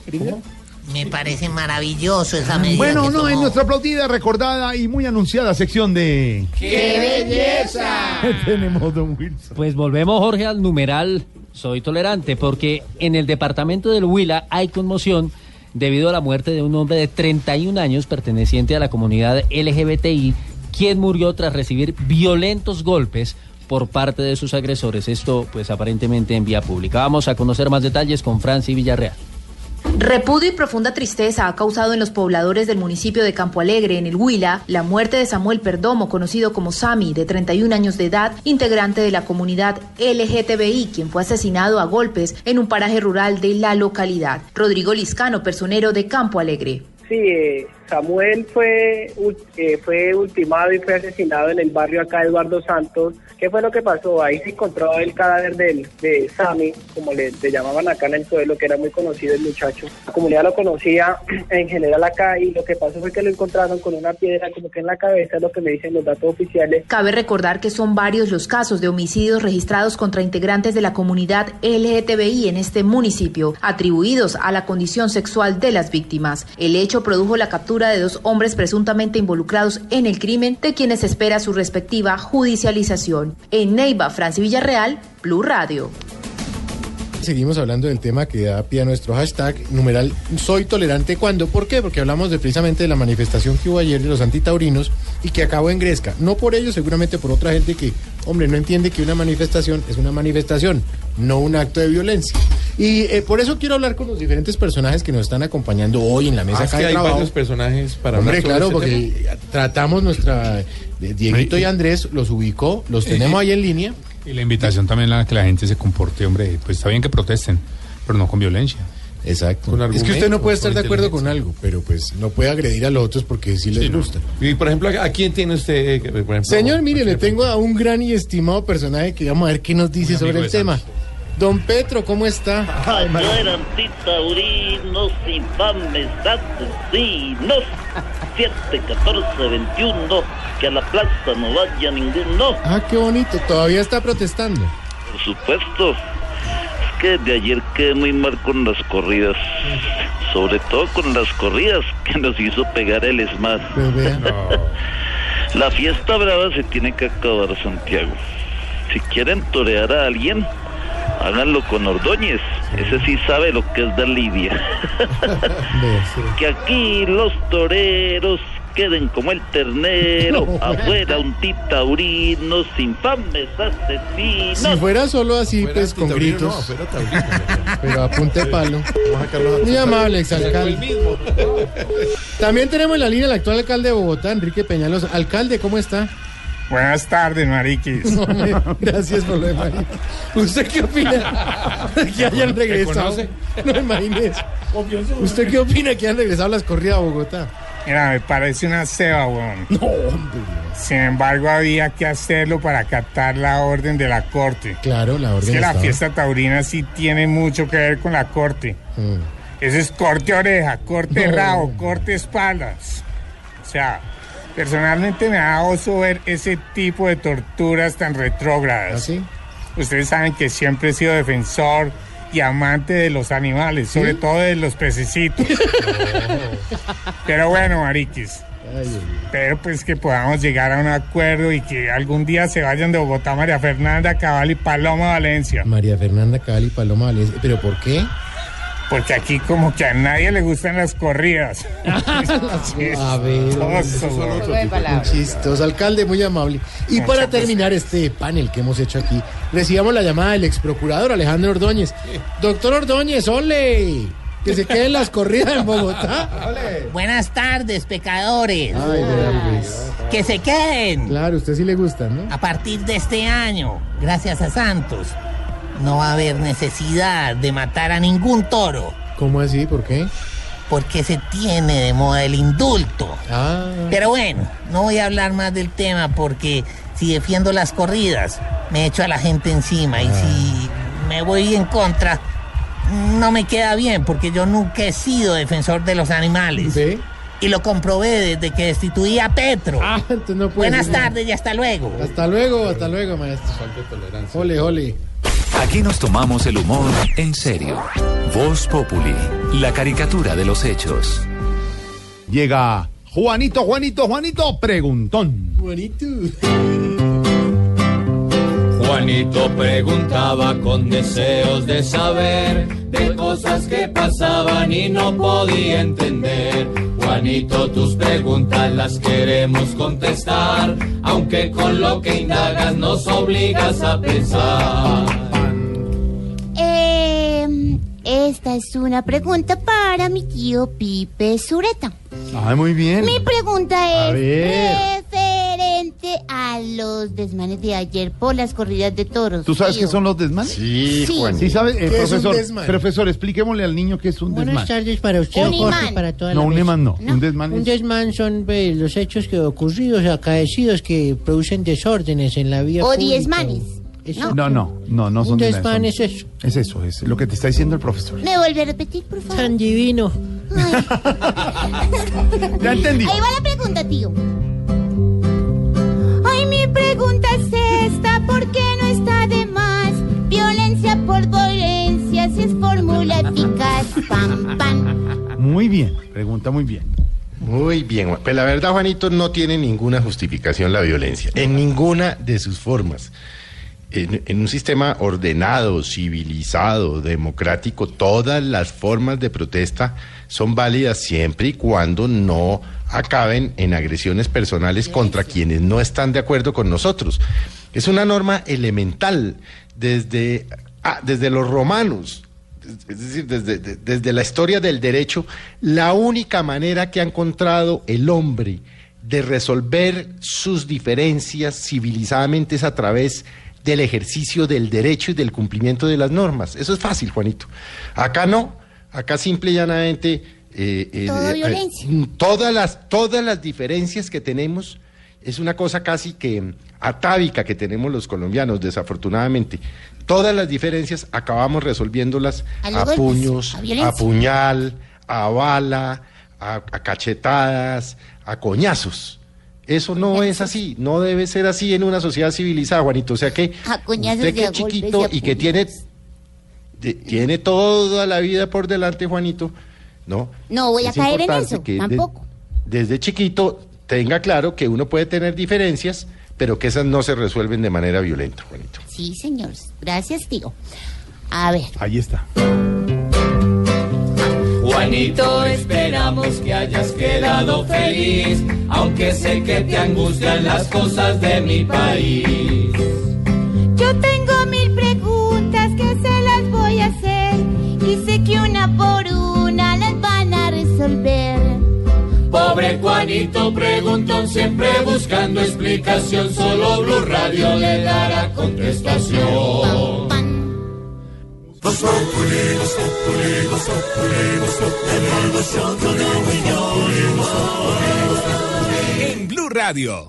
Me parece maravilloso esa medida. Bueno, no, en nuestra aplaudida, recordada y muy anunciada sección de... ¡Qué belleza! Tenemos, don Wilson. Pues volvemos, Jorge, al numeral Soy Tolerante, porque en el departamento del Huila hay conmoción debido a la muerte de un hombre de 31 años perteneciente a la comunidad LGBTI, quien murió tras recibir violentos golpes por parte de sus agresores. Esto, pues aparentemente en vía pública. Vamos a conocer más detalles con Franci Villarreal. Repudio y profunda tristeza ha causado en los pobladores del municipio de Campo Alegre, en el Huila, la muerte de Samuel Perdomo, conocido como Sami, de 31 años de edad, integrante de la comunidad LGTBI, quien fue asesinado a golpes en un paraje rural de la localidad. Rodrigo Liscano, personero de Campo Alegre. Sí, eh, Samuel fue, eh, fue ultimado y fue asesinado en el barrio acá Eduardo Santos. ¿Qué fue lo que pasó? Ahí se encontró el cadáver del, de Sami, como le, le llamaban acá en el pueblo, que era muy conocido el muchacho. La comunidad lo conocía en general acá y lo que pasó fue que lo encontraron con una piedra como que en la cabeza, es lo que me dicen los datos oficiales. Cabe recordar que son varios los casos de homicidios registrados contra integrantes de la comunidad LGTBI en este municipio, atribuidos a la condición sexual de las víctimas. El hecho produjo la captura de dos hombres presuntamente involucrados en el crimen, de quienes espera su respectiva judicialización. En Neiva, Francia Villarreal, Blue Radio. Seguimos hablando del tema que da pie a nuestro hashtag, numeral soy tolerante cuando. ¿Por qué? Porque hablamos precisamente de la manifestación que hubo ayer de los antitaurinos y que acabó en Gresca. No por ellos, seguramente por otra gente que, hombre, no entiende que una manifestación es una manifestación, no un acto de violencia. Y eh, por eso quiero hablar con los diferentes personajes que nos están acompañando hoy en la mesa Ah, acá de hay trabajo. varios personajes para Hombre, hablar claro, este porque tratamos nuestra... de Dieguito y Andrés los ubicó, los tenemos ahí en línea. Y la invitación también a que la gente se comporte, hombre, pues está bien que protesten, pero no con violencia. Exacto. Es que usted no puede estar de acuerdo con algo, pero pues no puede agredir a los otros porque sí les gusta. Y por ejemplo, ¿a quién tiene usted? eh, por ejemplo, Señor, mire, le tengo a un gran y estimado personaje que vamos a ver qué nos dice sobre el tema. Don Petro, ¿cómo está? Ayer antitaurinos, infames, asesinos. 7, 14, 21. Que a la plaza no vaya ninguno. Ah, qué bonito, todavía está protestando. Por supuesto. Que de ayer quedé muy mal con las corridas. Sobre todo con las corridas que nos hizo pegar el ESMAD. La fiesta brava se tiene que acabar, Santiago. Si quieren torear a alguien, háganlo con Ordóñez. Ese sí sabe lo que es dar lidia. que aquí los toreros queden como el ternero, No. afuera un titaurinos, infames asesinos. Si fuera solo así, Afuera pues con gritos. no, afuera taurino. Pero a punta de palo. Muy amable, exalcalde. También tenemos en la línea el actual alcalde de Bogotá, Enrique Peñalosa. Alcalde, ¿cómo está? Buenas tardes, Mariquis. Gracias por lo de Mariquis. ¿Usted qué opina de que hayan regresado? No imagínese. ¿Usted qué opina que hayan regresado las corridas a Bogotá? Mira, me parece una ceba, weón. No, hombre. Sin embargo, había que hacerlo para acatar la orden de la corte. Claro, la Es orden que la estaba. fiesta taurina sí tiene mucho que ver con la corte. Mm. Eso es corte oreja, corte No. rabo, corte espaldas. O sea, personalmente me da oso ver ese tipo de torturas tan retrógradas. Ustedes saben que siempre he sido defensor y amante de los animales, sobre ¿Sí? todo de los pececitos. Pero bueno, Mariquis. Pero pues que podamos llegar a un acuerdo y que algún día se vayan de Bogotá María Fernanda Cabal y Paloma Valencia. María Fernanda Cali Paloma Valencia. ¿Pero por qué? Porque aquí como que a nadie le gustan las corridas. A ver, Chistoso, alcalde, muy amable. Y para terminar este panel que hemos hecho aquí, recibamos la llamada del ex procurador Alejandro Ordóñez. Doctor Ordóñez, ole, que se queden las corridas en Bogotá. Buenas tardes, pecadores. Ay, vea, pues. Que se queden. Claro, usted sí le gusta, ¿no? A partir de este año, gracias a Santos, no va a haber necesidad de matar a ningún toro. ¿Cómo así? ¿Por qué? Porque se tiene de moda el indulto. Ah. Pero bueno, no voy a hablar más del tema porque si defiendo las corridas, me echo a la gente encima. Y si me voy en contra, no me queda bien porque yo nunca he sido defensor de los animales. Y lo comprobé desde que destituí a Petro. entonces no puede Buenas decir tardes y hasta luego. Hasta luego, hasta luego, maestro. Ole, ole. Aquí nos tomamos el humor en serio. Voz Populi, la caricatura de los hechos. Llega Juanito, Juanito, Juanito, preguntón. Juanito. Juanito preguntaba con deseos de saber de cosas que pasaban y no podía entender. Juanito, tus preguntas las queremos contestar, aunque con lo que indagas nos obligas a pensar. Esta es una pregunta para mi tío Pipe Sureta. Ay, muy bien. Mi pregunta A es ver. referente a los desmanes de ayer por las corridas de toros. ¿Tú sabes tío. qué son los desmanes? Sí, Sí. Juan. Sí, ¿sabes? Eh, ¿Qué es un profesor, profesor, expliquémosle al niño qué es un Buenas desmán. tardes para usted, Un Jorge, para toda No, la un imán no. Un desmán Un es... desmán son pues, los hechos que ocurridos, acaecidos, que producen desórdenes en la vía O pública. diezmanes. Eso. No, no, no, no son desmán son- es eso. Es eso, es lo que te está diciendo el profesor. ¿Me vuelve a repetir, por favor? Tan divino. Ya entendí. Ahí va la pregunta, tío. Ay, mi pregunta es esta, ¿por qué no está de más? Violencia por violencia, si es fórmula eficaz, pam, pam. Muy bien, pregunta muy bien. Muy bien, pues la verdad, Juanito, no tiene ninguna justificación la violencia, en ninguna de sus formas. En, en un sistema ordenado, civilizado, democrático, todas las formas de protesta son válidas siempre y cuando no acaben en agresiones personales contra quienes no están de acuerdo con nosotros. Es una norma elemental desde, ah, desde los romanos es decir, desde, de- desde la historia del derecho, la única manera que ha encontrado el hombre de resolver sus diferencias civilizadamente es a través del ejercicio del derecho y del cumplimiento de las normas. Eso es fácil, Juanito. Acá no, acá simple y llanamente... eh, Todo violencia. todas, las, todas las diferencias que tenemos es una cosa casi que atávica que tenemos los colombianos, desafortunadamente. Todas las diferencias acabamos resolviéndolas A puños, a puñal, a bala, a, a cachetadas, a coñazos. Eso no es así, no debe ser así en una sociedad civilizada, Juanito. O sea que usted que es chiquito y que tiene, de- tiene toda la vida por delante, Juanito, ¿no? No voy a Es caer en importante eso, que de- tampoco. desde chiquito tenga claro que uno puede tener diferencias, pero que esas no se resuelven de manera violenta, Juanito. Sí, señor. Gracias, tío. A ver. Ahí está. Juanito, esperamos que hayas quedado feliz, aunque sé que te angustian las cosas de mi país. Yo tengo mil preguntas que se las voy a hacer y sé que una por una las van a resolver. Pobre Juanito preguntón, siempre buscando explicación, solo Blue Radio le dará contestación. En Blue Radio.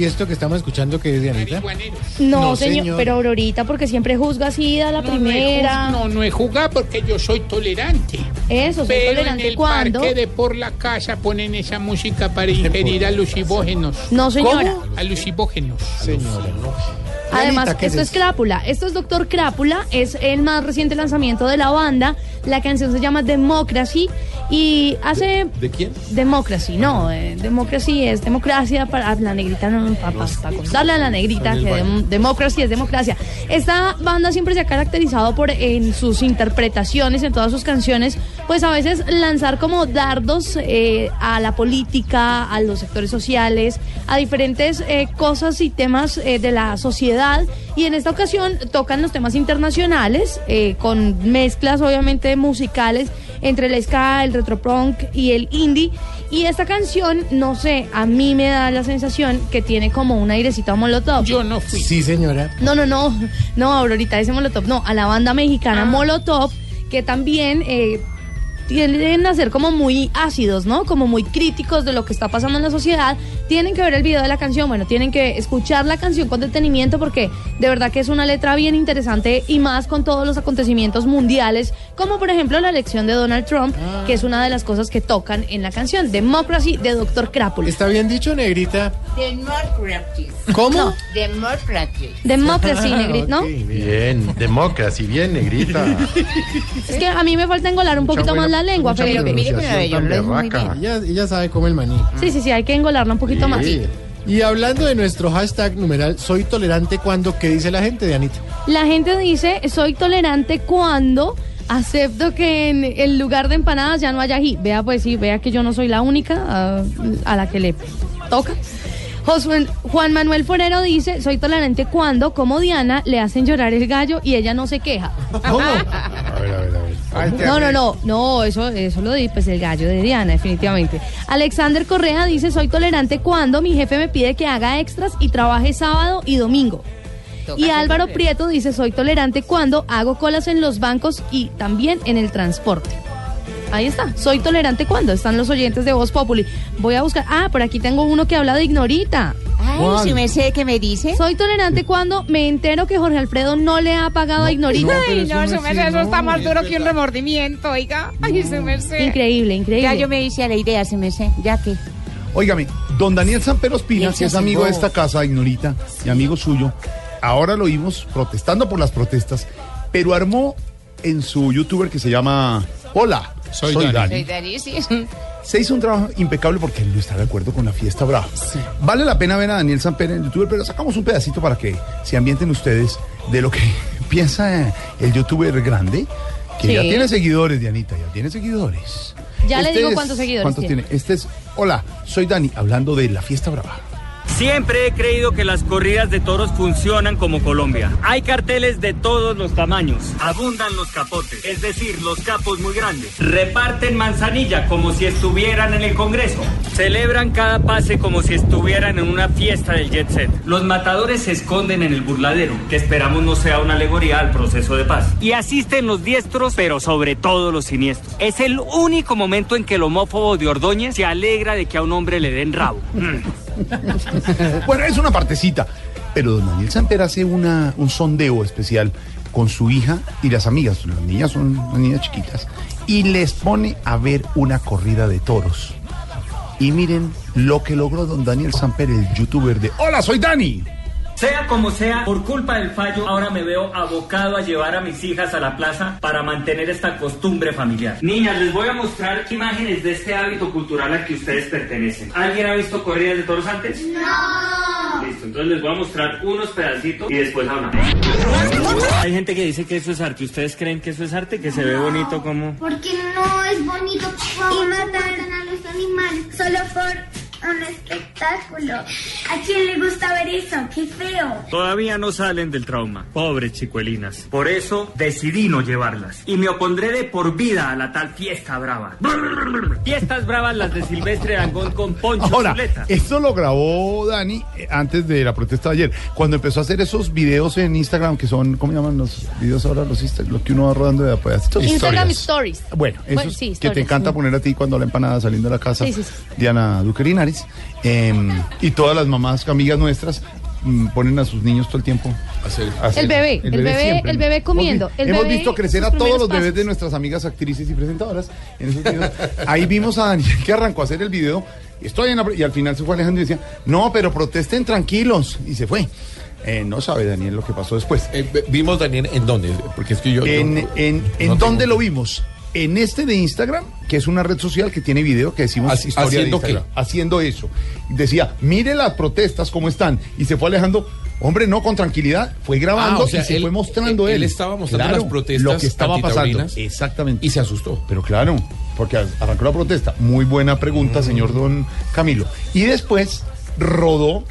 ¿Y esto que estamos escuchando que es Dianita? No, No, señor, señor. pero Aurorita, porque siempre juzga así a la primera. No, no es jugar porque yo soy tolerante. Eso, soy Pero tolerante en el cuando. parque de por la casa ponen esa música para ingerir alucinógenos. No, señora. ¿Cómo? Alucinógenos. Señora, Además, Dianita, ¿qué esto es es Crápula. Esto es Doctor Crápula. Es el más reciente lanzamiento de la banda. La canción se llama Democracy y hace... ¿De quién? Democracy, no, eh, Democracy es democracia para la negrita, no, para, contarle a la negrita que dem- Democracy es democracia. Esta banda siempre se ha caracterizado por en sus interpretaciones, en todas sus canciones, pues a veces lanzar como dardos eh, a la política, a los sectores sociales, a diferentes eh, cosas y temas eh, de la sociedad. Y en esta ocasión tocan los temas internacionales, eh, con mezclas obviamente musicales entre el ska, el retropunk y el indie. Y esta canción, no sé, a mí me da la sensación que tiene como un airecito a Molotov. Yo no fui. Sí, señora. No, no, no, no, Aurorita, ese Molotov, no, a la banda mexicana Molotov, que también eh, tienden a ser como muy ácidos, ¿no? Como muy críticos de lo que está pasando en la sociedad. Tienen que ver el video de la canción, bueno, tienen que escuchar la canción con detenimiento porque de verdad que es una letra bien interesante y más con todos los acontecimientos mundiales, como por ejemplo la elección de Donald Trump, que es una de las cosas que tocan en la canción, Democracy de Dr. Crápula. ¿Está bien dicho, negrita? Democracy. ¿Cómo? No, democracy. Democracy, Negrit, ¿no? Bien, democracia, bien, negrita. Es que a mí me falta engolar un poquito más la lengua, Felipe. tan berraca. Ella, ella sabe cómo el maní. Sí, sí, sí, hay que engolarla un poquito más. Y hablando de nuestro hashtag numeral, soy tolerante cuando, ¿qué dice la gente, Dianita? La gente dice, soy tolerante cuando acepto que en el lugar de empanadas ya no haya ají. Vea, pues sí, vea que yo no soy la única ah, a la que le toca. Josué- Juan Manuel Forero dice, soy tolerante cuando, como Diana, le hacen llorar el gallo y ella no se queja. A ver, a ver, a ver. No, no, no, no, eso, eso lo di, pues el gallo de Diana, definitivamente. Alexander Correa dice, soy tolerante cuando mi jefe me pide que haga extras y trabaje sábado y domingo. Y Álvaro Prieto dice, soy tolerante cuando hago colas en los bancos y también en el transporte. Ahí está, soy tolerante cuando están los oyentes de Voz Populi. Voy a buscar, ah, por aquí tengo uno que habla de Ignorita. Ay, si me sé qué me dice. Soy tolerante cuando me entero que Jorge Alfredo no le ha pagado a Ignorita. Ay, no, su merced, eso está más duro que un remordimiento, oiga. Ay, su merced. Increíble, increíble. Ya yo me hice a la idea, su merced, ya que. Óigame, don Daniel Samper Ospina, que es amigo de esta casa, Ignorita, y amigo suyo, ahora lo vimos protestando por las protestas, pero armó en su youtuber que se llama Hola, soy, Dani. Soy Dani, sí. Se hizo un trabajo impecable porque él no está de acuerdo con la fiesta brava. Vale la pena ver a Daniel Samper en youtuber, pero sacamos un pedacito para que se ambienten ustedes de lo que piensa el youtuber grande, que Sí. ya tiene seguidores, Dianita, ya tiene seguidores. Ya le Este digo es- cuántos seguidores ¿Cuántos tiene. tiene? Este es, hola, soy Dani, hablando de la fiesta brava. Siempre he creído que las corridas de toros funcionan como Colombia. Hay carteles de todos los tamaños. Abundan los capotes, es decir, los capos muy grandes. Reparten manzanilla como si estuvieran en el Congreso. Celebran cada pase como si estuvieran en una fiesta del jet set. Los matadores se esconden en el burladero, que esperamos no sea una alegoría al proceso de paz. Y asisten los diestros, pero sobre todo los siniestros. Es el único momento en que el homófobo de Ordóñez se alegra de que a un hombre le den rabo. Bueno, es una partecita. Pero don Daniel Samper hace una, un sondeo especial con su hija y las amigas. Las niñas son unas niñas chiquitas. Y les pone a ver una corrida de toros. Y miren lo que logró don Daniel Samper, el youtuber de Hola, soy Dani. Sea como sea, por culpa del fallo, ahora me veo abocado a llevar a mis hijas a la plaza para mantener esta costumbre familiar. Niñas, les voy a mostrar imágenes de este hábito cultural al que ustedes pertenecen. ¿Alguien ha visto corridas de toros antes? No. Listo, entonces les voy a mostrar unos pedacitos y después hablamos. Hay gente que dice que eso es arte. ¿Ustedes creen que eso es arte? ¿Que se ve bonito como...? Porque no es bonito y matan a los animales solo por un espectáculo. ¿A quién le gusta ver eso? ¡Qué feo! Todavía no salen del trauma. Pobres chicuelinas. Por eso decidí no llevarlas. Y me opondré de por vida a la tal fiesta brava. Fiestas bravas las de Silvestre Dangón con Poncho Ahora, Zuleta. esto lo grabó Dani eh, antes de la protesta de ayer, cuando empezó a hacer esos videos en Instagram que son, ¿cómo llaman los videos ahora? Los Insta- lo que uno va rodando de pedacitos. Instagram Stories. Bueno, esos Bueno, sí, que te encanta poner a ti cuando la empanada saliendo de la casa, Sí, sí, sí. Diana Duque Linares, em, y todas las mamás amigas nuestras mm, ponen a sus niños todo el tiempo a hacer- a hacer- El bebé, el bebé, siempre, el bebé comiendo, el Hemos bebé visto crecer a todos los bebés pasos. de nuestras amigas actrices y presentadoras en esos videos. Ahí vimos a Daniel que arrancó a hacer el video. Estoy en la- y al final se fue alejando y decía, no, pero protesten tranquilos. Y se fue. Eh, no sabe Daniel lo que pasó después. Eh, vimos Daniel en dónde, porque es que yo. en, yo- en, ¿en no dónde tengo- lo vimos? En este de Instagram, que es una red social que tiene video que decimos Haci- historia de ¿haciendo Instagram. qué? Haciendo eso. Decía, mire las protestas cómo están. Y se fue alejando. Hombre, no, con tranquilidad. Fue grabando Ah, o sea, y se él- fue mostrando él él. estaba mostrando Claro, las protestas Lo que estaba pasando. Exactamente. Y se asustó. Pero claro, porque ar- arrancó la protesta. Muy buena pregunta, señor don Camilo. Y después rodó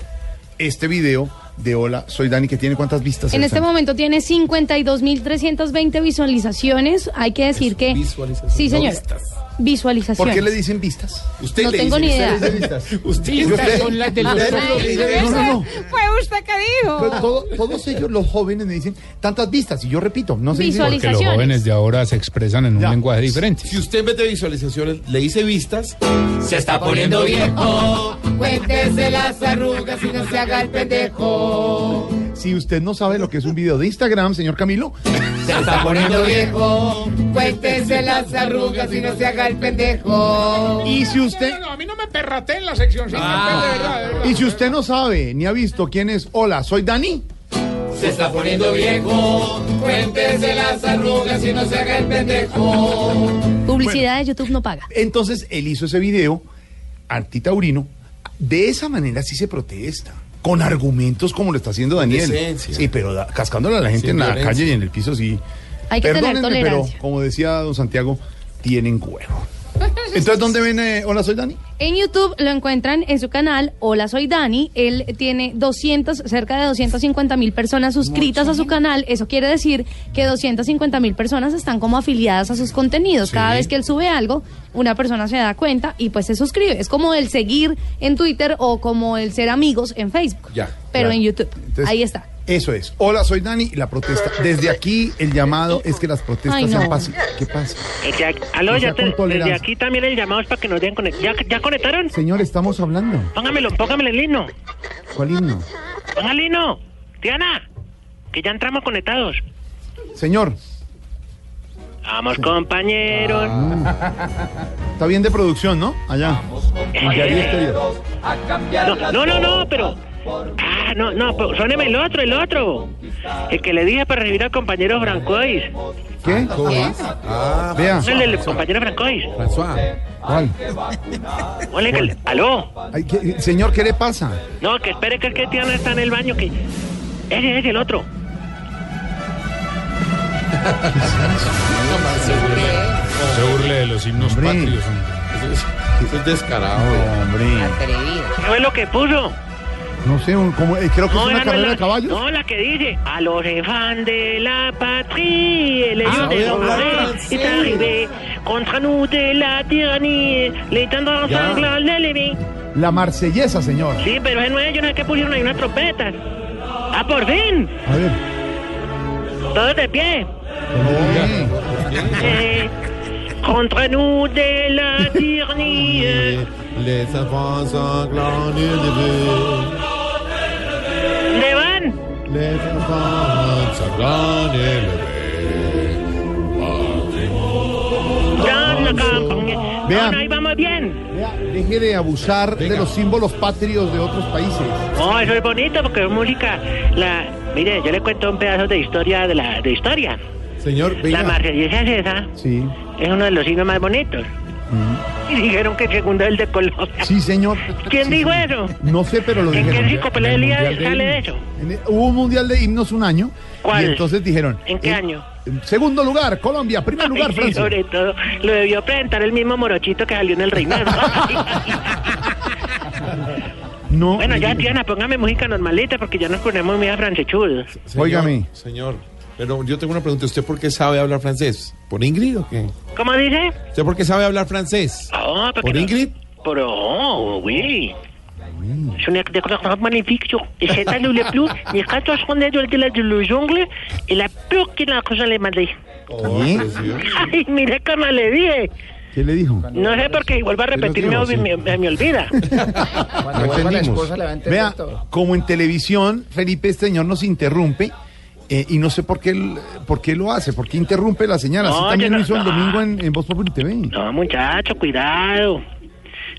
este video de Hola, soy Dani, que tiene cuántas vistas. En este momento tiene 52.320 visualizaciones. Hay que decir que... Visualizaciones, Sí, señor. vistas. Visualizaciones. ¿Por qué le dicen vistas? Usted No le tengo dice ni vistas. idea. Usted le dice vistas. Usted- Vistas usted- son las de los Usted-. No, no, no. Fue usted que dijo. Pero todo- todos ellos, los jóvenes, me dicen tantas vistas. Y yo repito, no sé Porque los jóvenes de ahora se expresan en un lenguaje diferente. Si usted en vez de visualizaciones le dice vistas, Se está poniendo viejo. Cuéntese las arrugas y no se haga el pendejo. Si usted no sabe lo que es un video de Instagram, señor Camilo, Se está poniendo viejo. Cuéntese las arrugas y no se haga el pendejo. Y si usted. No, no, a mí no me perraté en la sección. sí, de verdad, de verdad. Y si usted no sabe ni ha visto quién es Hola, soy Dani. Se está poniendo viejo. Cuéntese las arrugas y no se haga el pendejo. Publicidad de YouTube no paga. Entonces él hizo ese video antitaurino. De esa manera sí se protesta. Con argumentos como lo está haciendo Daniel. Decencia. Sí, pero da- cascándole a la gente Sin en la calle y en el piso sí. Hay que tener Perdónenme, pero tolerancia. como decía don Santiago, tienen huevo. Entonces, ¿dónde ven eh, Hola, soy Dani? En YouTube lo encuentran en su canal Hola Soy Dani. Él tiene 200, cerca de 250 mil personas suscritas a su canal. Eso quiere decir que 250 mil personas están como afiliadas a sus contenidos. Cada vez que él sube algo, una persona se da cuenta y pues se suscribe. Es como el seguir en Twitter o como el ser amigos en Facebook. Ya. Pero claro. en YouTube. Entonces, Ahí está. Eso es. Hola, soy Dani y la protesta. Desde aquí el llamado es que las protestas Ay, no. sean pacíficas. ¿Qué pasa? Aló, O sea, ya te- desde aquí también el llamado es para que nos den conect- ¿Ya, ¿Ya conectaron? Señor, estamos hablando. Póngamelo, póngamelo el himno. ¿Cuál himno? Póngale el himno. Diana, que ya entramos conectados. Señor, Vamos, compañeros. está bien de producción, ¿no? Allá. No, no, no, pero. Ah, no, no, pero suéneme el otro, el otro. El que le dije para recibir al compañero Francois. ¿Qué? Ah, Vea. El del compañero Francois. François. ¿Cuál? Ole, que ¿Aló? Ay, ¿qué- señor, ¿qué le pasa? No, que espere que el que Diana está en el baño. que Ese es el otro. Se burle de los himnos Hombre. patrios. Eso es descarado. Hombre. ¿Qué fue lo que puso? No sé, un- como, eh, creo que es una no carrera la- de caballos. No, la que dice a los enfants de la patrie, les Ah, de voy a hablar l'Anglais francés. est arrivé contre nous de la de l'élevé. La marsellesa, señor. Sí, pero es, yo no sé qué pusieron ahí unas trompetas. ¡Ah, por fin! A ver. Todos de pie. Eh, contre nous de la tyrannie. Les enfants sanglants Vean. Ahí vamos bien. Vea, deje de abusar de los símbolos patrios de otros países. No, eso es bonito porque es música. La, mire, yo le cuento un pedazo de historia de la de historia. Señor, La venga. marsellesa es esa, Sí. es uno de los signos más bonitos. Y dijeron que el segundo es el de Colombia. Sí, señor. ¿Quién Sí, dijo señor. eso? No sé, pero lo ¿En dijeron. qué En el Mundial de sale de Himnos. eso? En el- hubo un mundial de himnos un año. ¿Cuál? Y entonces dijeron. ¿En qué año? en segundo lugar, Colombia. Primer lugar, sí, Francia. sobre todo, lo debió presentar el mismo morochito que salió en el reinado. No. bueno, ya, Diana, póngame música normalita porque ya nos ponemos muy francechudos. Óigame. Señor, pero yo tengo una pregunta. ¿Usted por qué sabe hablar francés? ¿Por Ingrid o qué? ¿Cómo dice? ¿Usted por qué sabe hablar francés? Oh, porque ¿Por Ingrid? Pero, oh, oui. Es una décoration magnifique sur cet anneau le plus, les 14 rondes de la de la jungle et la peur que la cosa le mandé. ¿Qué? Ay, mire cómo le dije. ¿Qué le dijo? No sé por qué, vuelvo a repetir, me, dijo, sí. me- me- me olvida. No entendimos. Vea, como en televisión, Felipe, este señor nos interrumpe. Eh, y no sé por qué, él- por qué lo hace, por qué interrumpe la señal. Así No, también lo no- hizo el domingo en, en Voz Populi TV. No, muchacho, cuidado.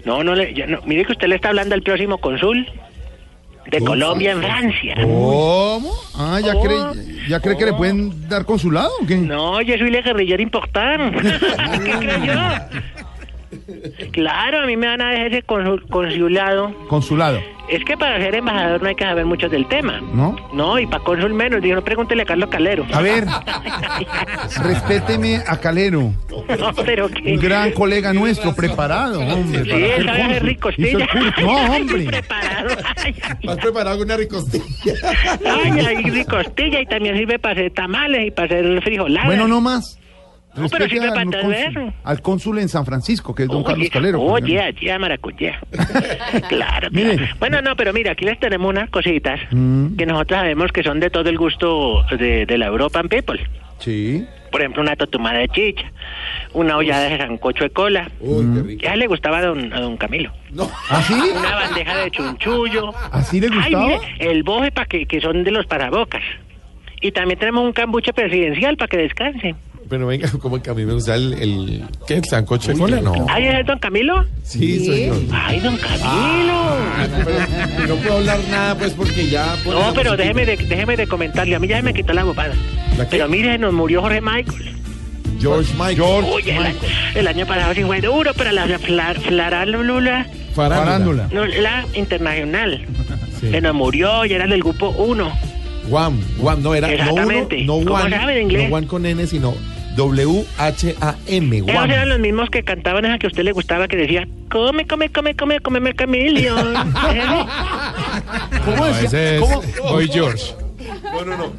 No, no le. ya no- mire que usted le está hablando al próximo cónsul. de Colombia en Francia. ¿Cómo? Ah, ¿ya, Oh. cree, ¿ya cree que le pueden dar consulado o qué? No, yo soy la guerrillera importante. ¿Qué creyó? Claro, a mí me van a dejar ese consul- consulado. Consulado, Es que para ser embajador no hay que saber mucho del tema. ¿no? No, y para cónsul menos. Dijo, no pregúntele a Carlos Calero. A ver, respéteme a Calero. No, pero que... Un gran colega nuestro, preparado, hombre. Sí, ser sabe hacer ricostilla. No, hombre. preparado. ¿Has preparado alguna ricostilla? ay, ay, ricostilla y también sirve para hacer tamales y para hacer frijoladas. Bueno, no más. No, pero Respete sirve al cónsul, al cónsul en San Francisco, que es don Oye, Carlos Calero. Oye, allí a maracuyá. claro, Mire. claro. Bueno, no, pero mira, aquí les tenemos unas cositas Mm, que nosotros sabemos que son de todo el gusto de, de la European People. sí. Por ejemplo, una totumada de chicha, una hollada de sancocho de cola. Uy, qué rico. Ya le gustaba a don, a don Camilo. ¿Ah, sí? Una bandeja de chunchullo. ¿Así le Ay, gustaba? mire, el boje para que, que son de los parabocas. Y también tenemos un cambuche presidencial para que descanse. Pero venga, como que a mí me gusta el, el ¿qué? ¿El sancocho de cola? No. ¿Ay, es don Camilo? Sí, soy yo. Ay, don Camilo. Pero no puedo hablar nada, pues, porque ya... No, pero déjeme de, déjeme de comentarle. A mí ya se me quitó la bobada. ¿La qué? Pero mire, nos murió Jorge Michael. George Michael. Uy, el, el año pasado sí fue duro, pero la fla- flarálula, Farándula. no, la internacional. Se nos murió y era del grupo 1. Guam, Guam, no era, no uno, Exactamente. no ¿Cómo one, sabe de inglés? no one con N, sino W-H-A-M, Ellos eran los mismos que cantaban esa que a usted le gustaba, que decía, come, come, come, come, come, el camilio. ¿Cómo decía? ese es ¿Cómo? Boy George. No, no, no.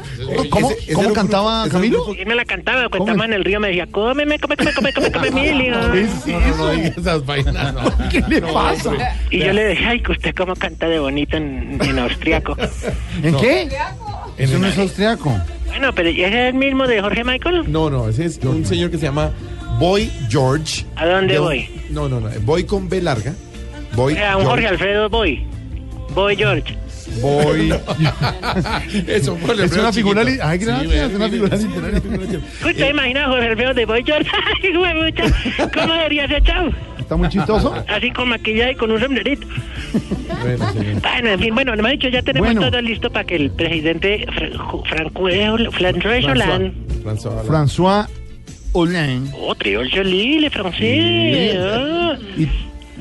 ¿Cómo, Ese- cómo cantaba Camilo? Y me la cantaba, cuando estábamos en el río me decía, cómeme, come, come, come, come, come, Emilio. No, no, no diga esas vainas, no. ¿Qué le pasa? Y yo le dije, ay, que usted cómo canta de bonito en, en austriaco. ¿En qué? Eso no es austriaco. Bueno, pero ¿ese es el mismo de Jorge Michael? No, no, ese es un señor que se llama Boy George. ¿A dónde un- voy? No, no, no. Boy con B larga. O sea, un Jorge Alfredo Boy. Boy George. Voy. Eso, fue el Es una figura. li- Ay, gracias. Es una figura sí, literaria. una figura chiquita. ¿Usted imagina a Jorge Alfredo de Boy George? Ay, huevucha. ¿Cómo sería ese chavo? Está muy chistoso. Así con maquillaje y con un sombrerito. Bueno, señor. Bueno, en fin, bueno, me ha dicho, ya tenemos Bueno. todo listo para que el presidente Fra- Franco François Hollande... François. François Hollande. Oh, triol Jolie, le francés. ah. Y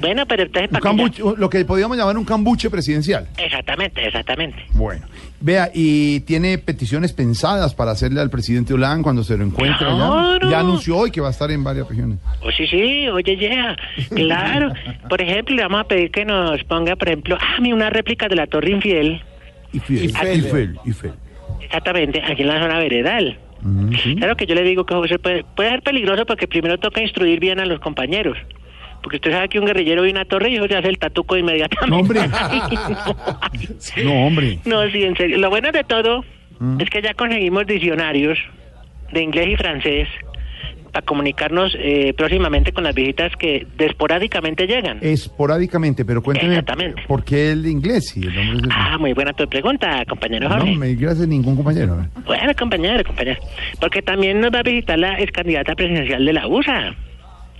Bueno, pero entonces un cambuche, lo que podríamos llamar un cambuche presidencial. Exactamente, exactamente. Bueno, vea, y tiene peticiones pensadas para hacerle al presidente Hollande cuando se lo encuentre allá. Claro. Ya anunció hoy que va a estar en varias regiones. Oh, sí, sí, oye, ya, claro. Por ejemplo, le vamos a pedir que nos ponga, por ejemplo, ah, mira, una réplica de la Torre Infiel. Eiffel. Eiffel, Eiffel. Exactamente, aquí en la zona veredal. Claro que yo le digo que José puede, puede ser peligroso porque primero toca instruir bien a los compañeros. Porque usted sabe que un guerrillero ve una torre y eso se hace el tatuco inmediatamente. No, hombre. No, No, hombre. no, sí, en serio. Lo bueno de todo Mm. es que ya conseguimos diccionarios de inglés y francés para comunicarnos eh, próximamente con las visitas que esporádicamente llegan. Esporádicamente, pero cuénteme Exactamente. por qué el inglés. Si el hombre es el- Ah, muy buena tu pregunta, compañero no Jorge. me gracias ningún compañero. Bueno, compañero, compañero. Porque también nos va a visitar la ex candidata presidencial de la USA.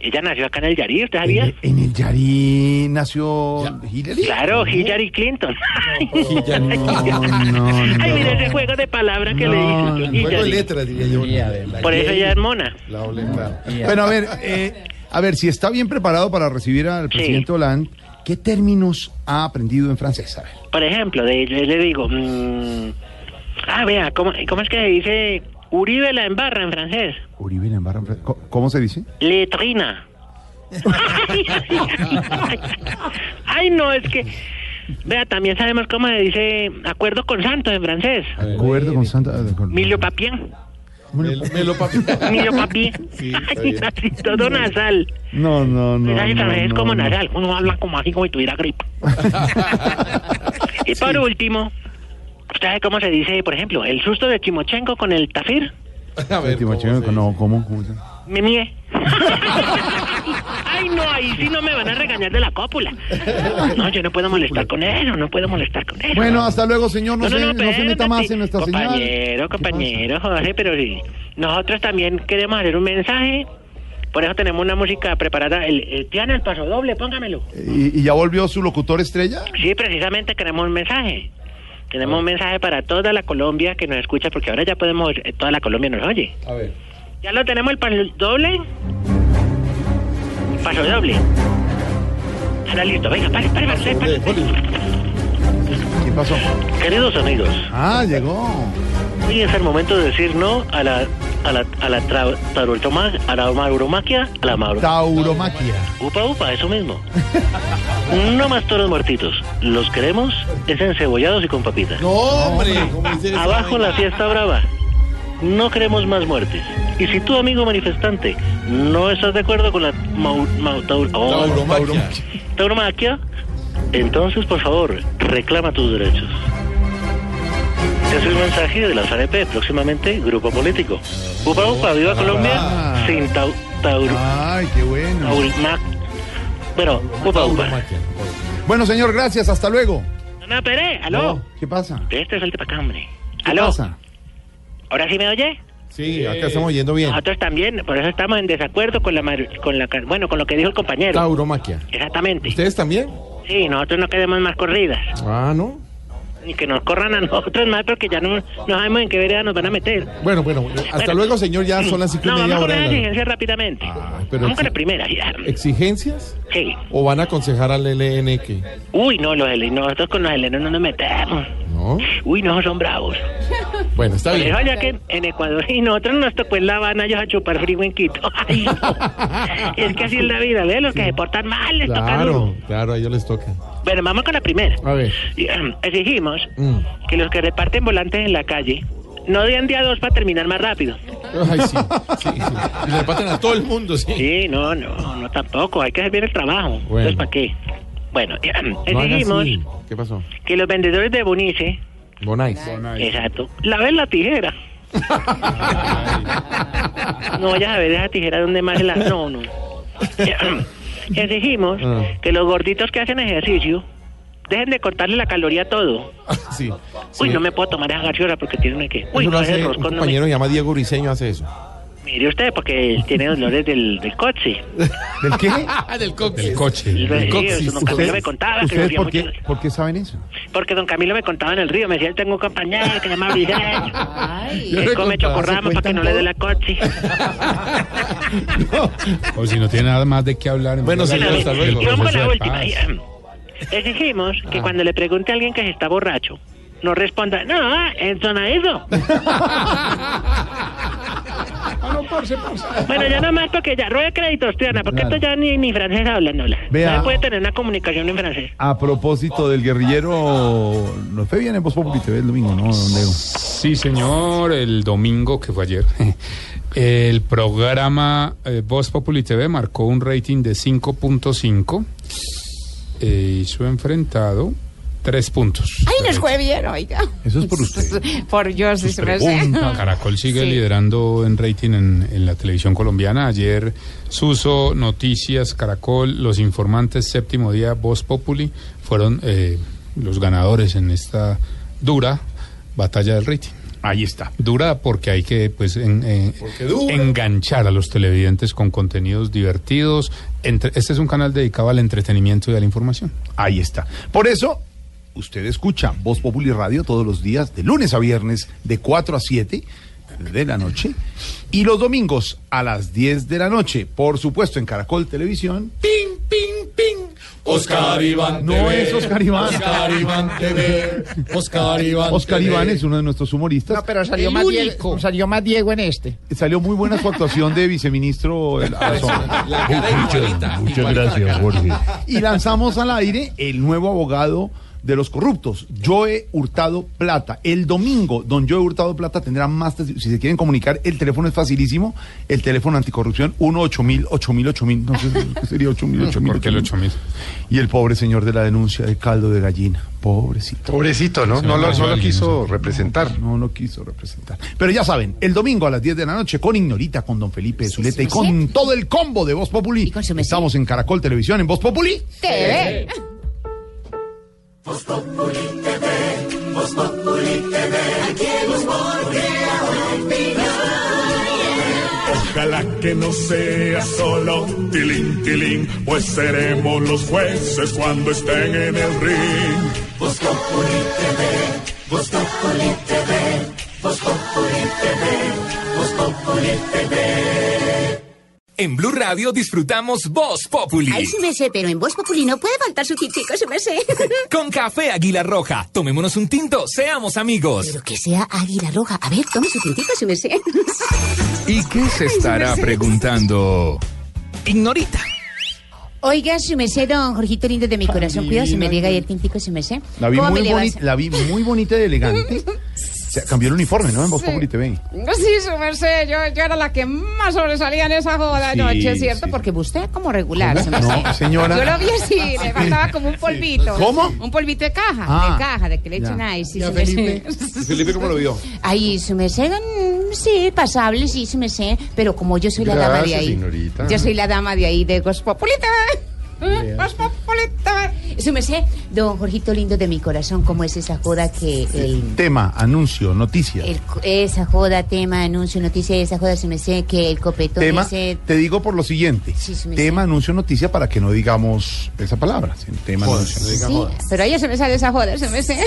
Ella nació acá en el Yarí, ¿usted sabía? En, en el Yarí nació Hillary. Claro, Hillary Clinton. No, no, no. Ay, mire ese juego de palabras que No, le no, dice. Juego de letras, diría yo. Por eso ella es mona. La. Bueno, a ver, eh, a ver, si está bien preparado para recibir al presidente Hollande, ¿qué términos ha aprendido en francés? A ver. Por ejemplo, le digo, mm, ah, vea, ¿cómo, ¿cómo es que se dice Uribe la embarra en francés? Uribe la embarra en francés. ¿Cómo- ¿Cómo se dice? Letrina. ay, no, es que, vea, también sabemos cómo se dice acuerdo con Santos en francés. Acuerdo con Santa. con- Milio papien. Me, me lo papi. Milio papi. Sí, Ay, todo nasal. No, no, no. Mensaje no, francés no, como no. nasal. Uno habla como así como si tuviera gripe. y por último, ¿usted sabe cómo se dice, por ejemplo, el susto de Chimochenko con el tafir? A ver, ¿cómo Timochenko, se no, ¿cómo? ¿Cómo se- Me mie. Ay, no, ahí sí no me van a regañar de la cópula. No, yo no puedo molestar con eso, no puedo molestar con eso. Bueno, hasta luego, señor. No, No, no, se, no, no se meta más en nuestra señal. Compañero, compañero, Jorge, pero sí. Nosotros también queremos hacer un mensaje. Por eso tenemos una música preparada. El, el piano, el paso doble, póngamelo. ¿Y, y ya volvió su locutor estrella? Sí, precisamente queremos un mensaje. Tenemos un mensaje para toda la Colombia que nos escucha, porque ahora ya podemos, eh, toda la Colombia nos oye. A ver. ¿Ya lo tenemos el paso doble? Paso doble. Ahora listo, venga, pare, pare, pare, pare, pare. Queridos amigos, Ah, llegó. hoy es el momento de decir no a la a la a la tra- a la mauromaquia, a la mauro. Tauromaquia. Upa, upa, eso mismo. No más toros muertitos. Los queremos es encebollados y con papitas. No, hombre. ¿cómo dice esa Abajo la fiesta brava. No queremos más muertes. Y si tú, amigo manifestante, no estás de acuerdo con la mau- mau- taur- oh, Tauromaquia. tauromaquia, entonces, por favor, reclama tus derechos. Es el mensaje de la FAREP, próximamente Grupo Político. Upa, upa, viva Colombia, sin tau, taur, Ay, qué bueno. taurimac- Bueno, upa, upa. Bueno, señor, gracias. Hasta luego. No, espere, aló. ¿Qué pasa? Este es el acá, hombre. ¿Qué ¿Aló? pasa? ¿Ahora sí me oye? Sí, acá estamos yendo bien. Nosotros también, por eso estamos en desacuerdo con la, con la bueno, con lo que dijo el compañero. Tauromaquia. Exactamente. ¿Ustedes también? Sí, nosotros no queremos más corridas. Ah, ¿no? Ni que nos corran a nosotros más porque ya no, no sabemos en qué vereda nos van a meter. Bueno, bueno, hasta Bueno. luego, señor. Ya son las cinco y No, media vamos con hora. la de la- rápidamente. pero vamos con la primera. ya. ¿Exigencias? Sí. ¿O van a aconsejar al LN que? Uy, no, los helenos, nosotros con los helenos no nos metemos. No. Uy, no, son bravos. Bueno, está bien. ya que en Ecuador y nosotros nos tocó en La Habana ellos a chupar frío en Quito. Ay, no. es que así es la vida, ¿ves? Los que se portan mal les toca Claro, claro, a ellos les toca. Bueno, vamos con la primera. A ver. Y, ehm, Exigimos Mm. que los que reparten volantes en la calle no den día dos para terminar más rápido. Ay, sí, sí, sí. Y le paten a todo el mundo, sí. Sí, no, no, no tampoco. Hay que hacer bien el trabajo. Bueno. Entonces, ¿para qué? Bueno, No haga exigimos. ¿Qué pasó? que los vendedores de Bonice, Bonais. exacto, laven la tijera. no vayas a ver esa tijera donde más la... No, no. Exigimos Ah. que los gorditos que hacen ejercicio dejen de cortarle la caloría a todo. Sí. Uy, sí. no me puedo tomar esa gaseosa porque tiene una que... Uy, Eso no, hace un roscón no me... compañero que llama Diego Briseño hace eso. Mire usted, porque tiene dolores del, del coche. ¿Del qué? del coche. Del coche. Sí, del sí, don Camilo me contaba que ¿Ustedes por qué, mucho. por qué saben eso? Porque don Camilo me contaba en el río, me decía, él tengo un compañero que se llama Briseño. Yo Él le come chocorrama ¿se para que no le dé la coche. O si no tiene nada más de qué hablar. Bueno, señor, hasta luego. Y vamos con la última. Exigimos que Ah. cuando le pregunte a alguien que se está borracho, no responda, no, ah, no eso. Bueno, ya nomás porque ya ruede créditos, Triana, porque Claro. esto ya ni, ni francés habla, no. Vea. No se puede tener una comunicación en francés. A propósito del guerrillero, nos fue bien en Voz Populi TV el domingo, ¿no, don Leo? Sí, señor, el domingo, que fue ayer, el programa eh, Voz Populi TV marcó un rating de 5.5 eh, y su enfrentado 3 puntos. Ay, nos fue bien, oiga. Eso es por usted. Por yo, sí, se me hace. Pregunta. Caracol sigue Sí. liderando en rating en, en la televisión colombiana. Ayer Suso, Noticias, Caracol, Los Informantes, Séptimo Día, Voz Populi fueron eh, los ganadores en esta dura batalla del rating. Ahí está. Dura porque hay que pues en- en- dura. enganchar a los televidentes con contenidos divertidos. Entre- este es un canal dedicado al entretenimiento y a la información. Ahí está. Por eso, usted escucha Voz Populi Radio todos los días, de lunes a viernes, de 4 a 7 de la noche, y los domingos a las 10 de la noche, por supuesto, en Caracol Televisión. Ping, ping, ping. Oscar Iván No TV. es Oscar Iván. Oscar Iván TV. Oscar Iván Oscar TV. Iván es uno de nuestros humoristas. No, pero salió El más. Diego, salió más Diego en este. Salió muy buena su actuación de viceministro. el- la. La Muchas igualita. gracias, Jorge. Y lanzamos al aire el nuevo abogado de los corruptos, Joe Hurtado Plata. El domingo, don Joe Hurtado Plata tendrá más, si se quieren comunicar, el teléfono es facilísimo, el teléfono anticorrupción 1 8000 8000 8000, no sé qué sería 8000 8000. ¿Por qué el 8000? Y el pobre señor de la denuncia de caldo de gallina, pobrecito. Pobrecito, ¿no? No lo, no lo quiso representar. No lo quiso representar. Pero ya saben, el domingo a las 10 de la noche con Ignorita, con Don Felipe Zuleta y con todo el combo de Voz Populi. Estamos en Caracol Televisión, en Voz Populi. TV. Voz Populi TV. Voz Populi TV. Aquí el humor. Ojalá que no sea solo tilín, tilín, pues seremos los jueces cuando estén en el ring. Voz Populi TV, Voz Populi TV, Voz Populi TV, TV. En Blue Radio disfrutamos Voz Populi. Ay, sí me sé, pero en Voz Populi no puede faltar su tintico, sí me sé. Con café Águila Roja. Tomémonos un tinto, seamos amigos. Pero que sea Águila Roja. A ver, tome su tintico, sí me sé. ¿Y qué se estará preguntando? Ignorita. Oiga, su merced, don Jorgito lindo de mi corazón. Cuidado si me llega ahí el tintico, su merced. La vi, ¿Cómo muy bonita, la vi muy bonita y elegante. O sea, cambió el uniforme, ¿no? En Voz Sí. Populi TV. Sí, su merced, yo, yo era la que más sobresalía en esa joda Sí, anoche, ¿cierto? sí. Porque usted como regular, ¿Cómo? merced. No, señora. Yo lo vi así, le faltaba como un polvito. ¿Cómo? Un polvito de caja, Ah, de caja, de que le ya. echan ahí. Sí, ¿Y a su Felipe? Felipe, ¿cómo lo vio? Ay, su merced, mm, sí, pasable, sí, su merced. Pero como yo soy la dama de Gracias, ahí. señorita. Yo soy la dama de ahí de Gospopulita. Gospopulita. Su merced, don Jorgito lindo de mi corazón, ¿cómo es esa joda que el Tema, anuncio, noticia. El esa joda, tema, anuncio, noticia, esa joda, se me sé que el copetón Tema, ese... te digo por lo siguiente. Sí, tema, anuncio, noticia para que no digamos esa palabra. Tema, anuncio. Sí, pero a ella se me sale esa joda, se me sé.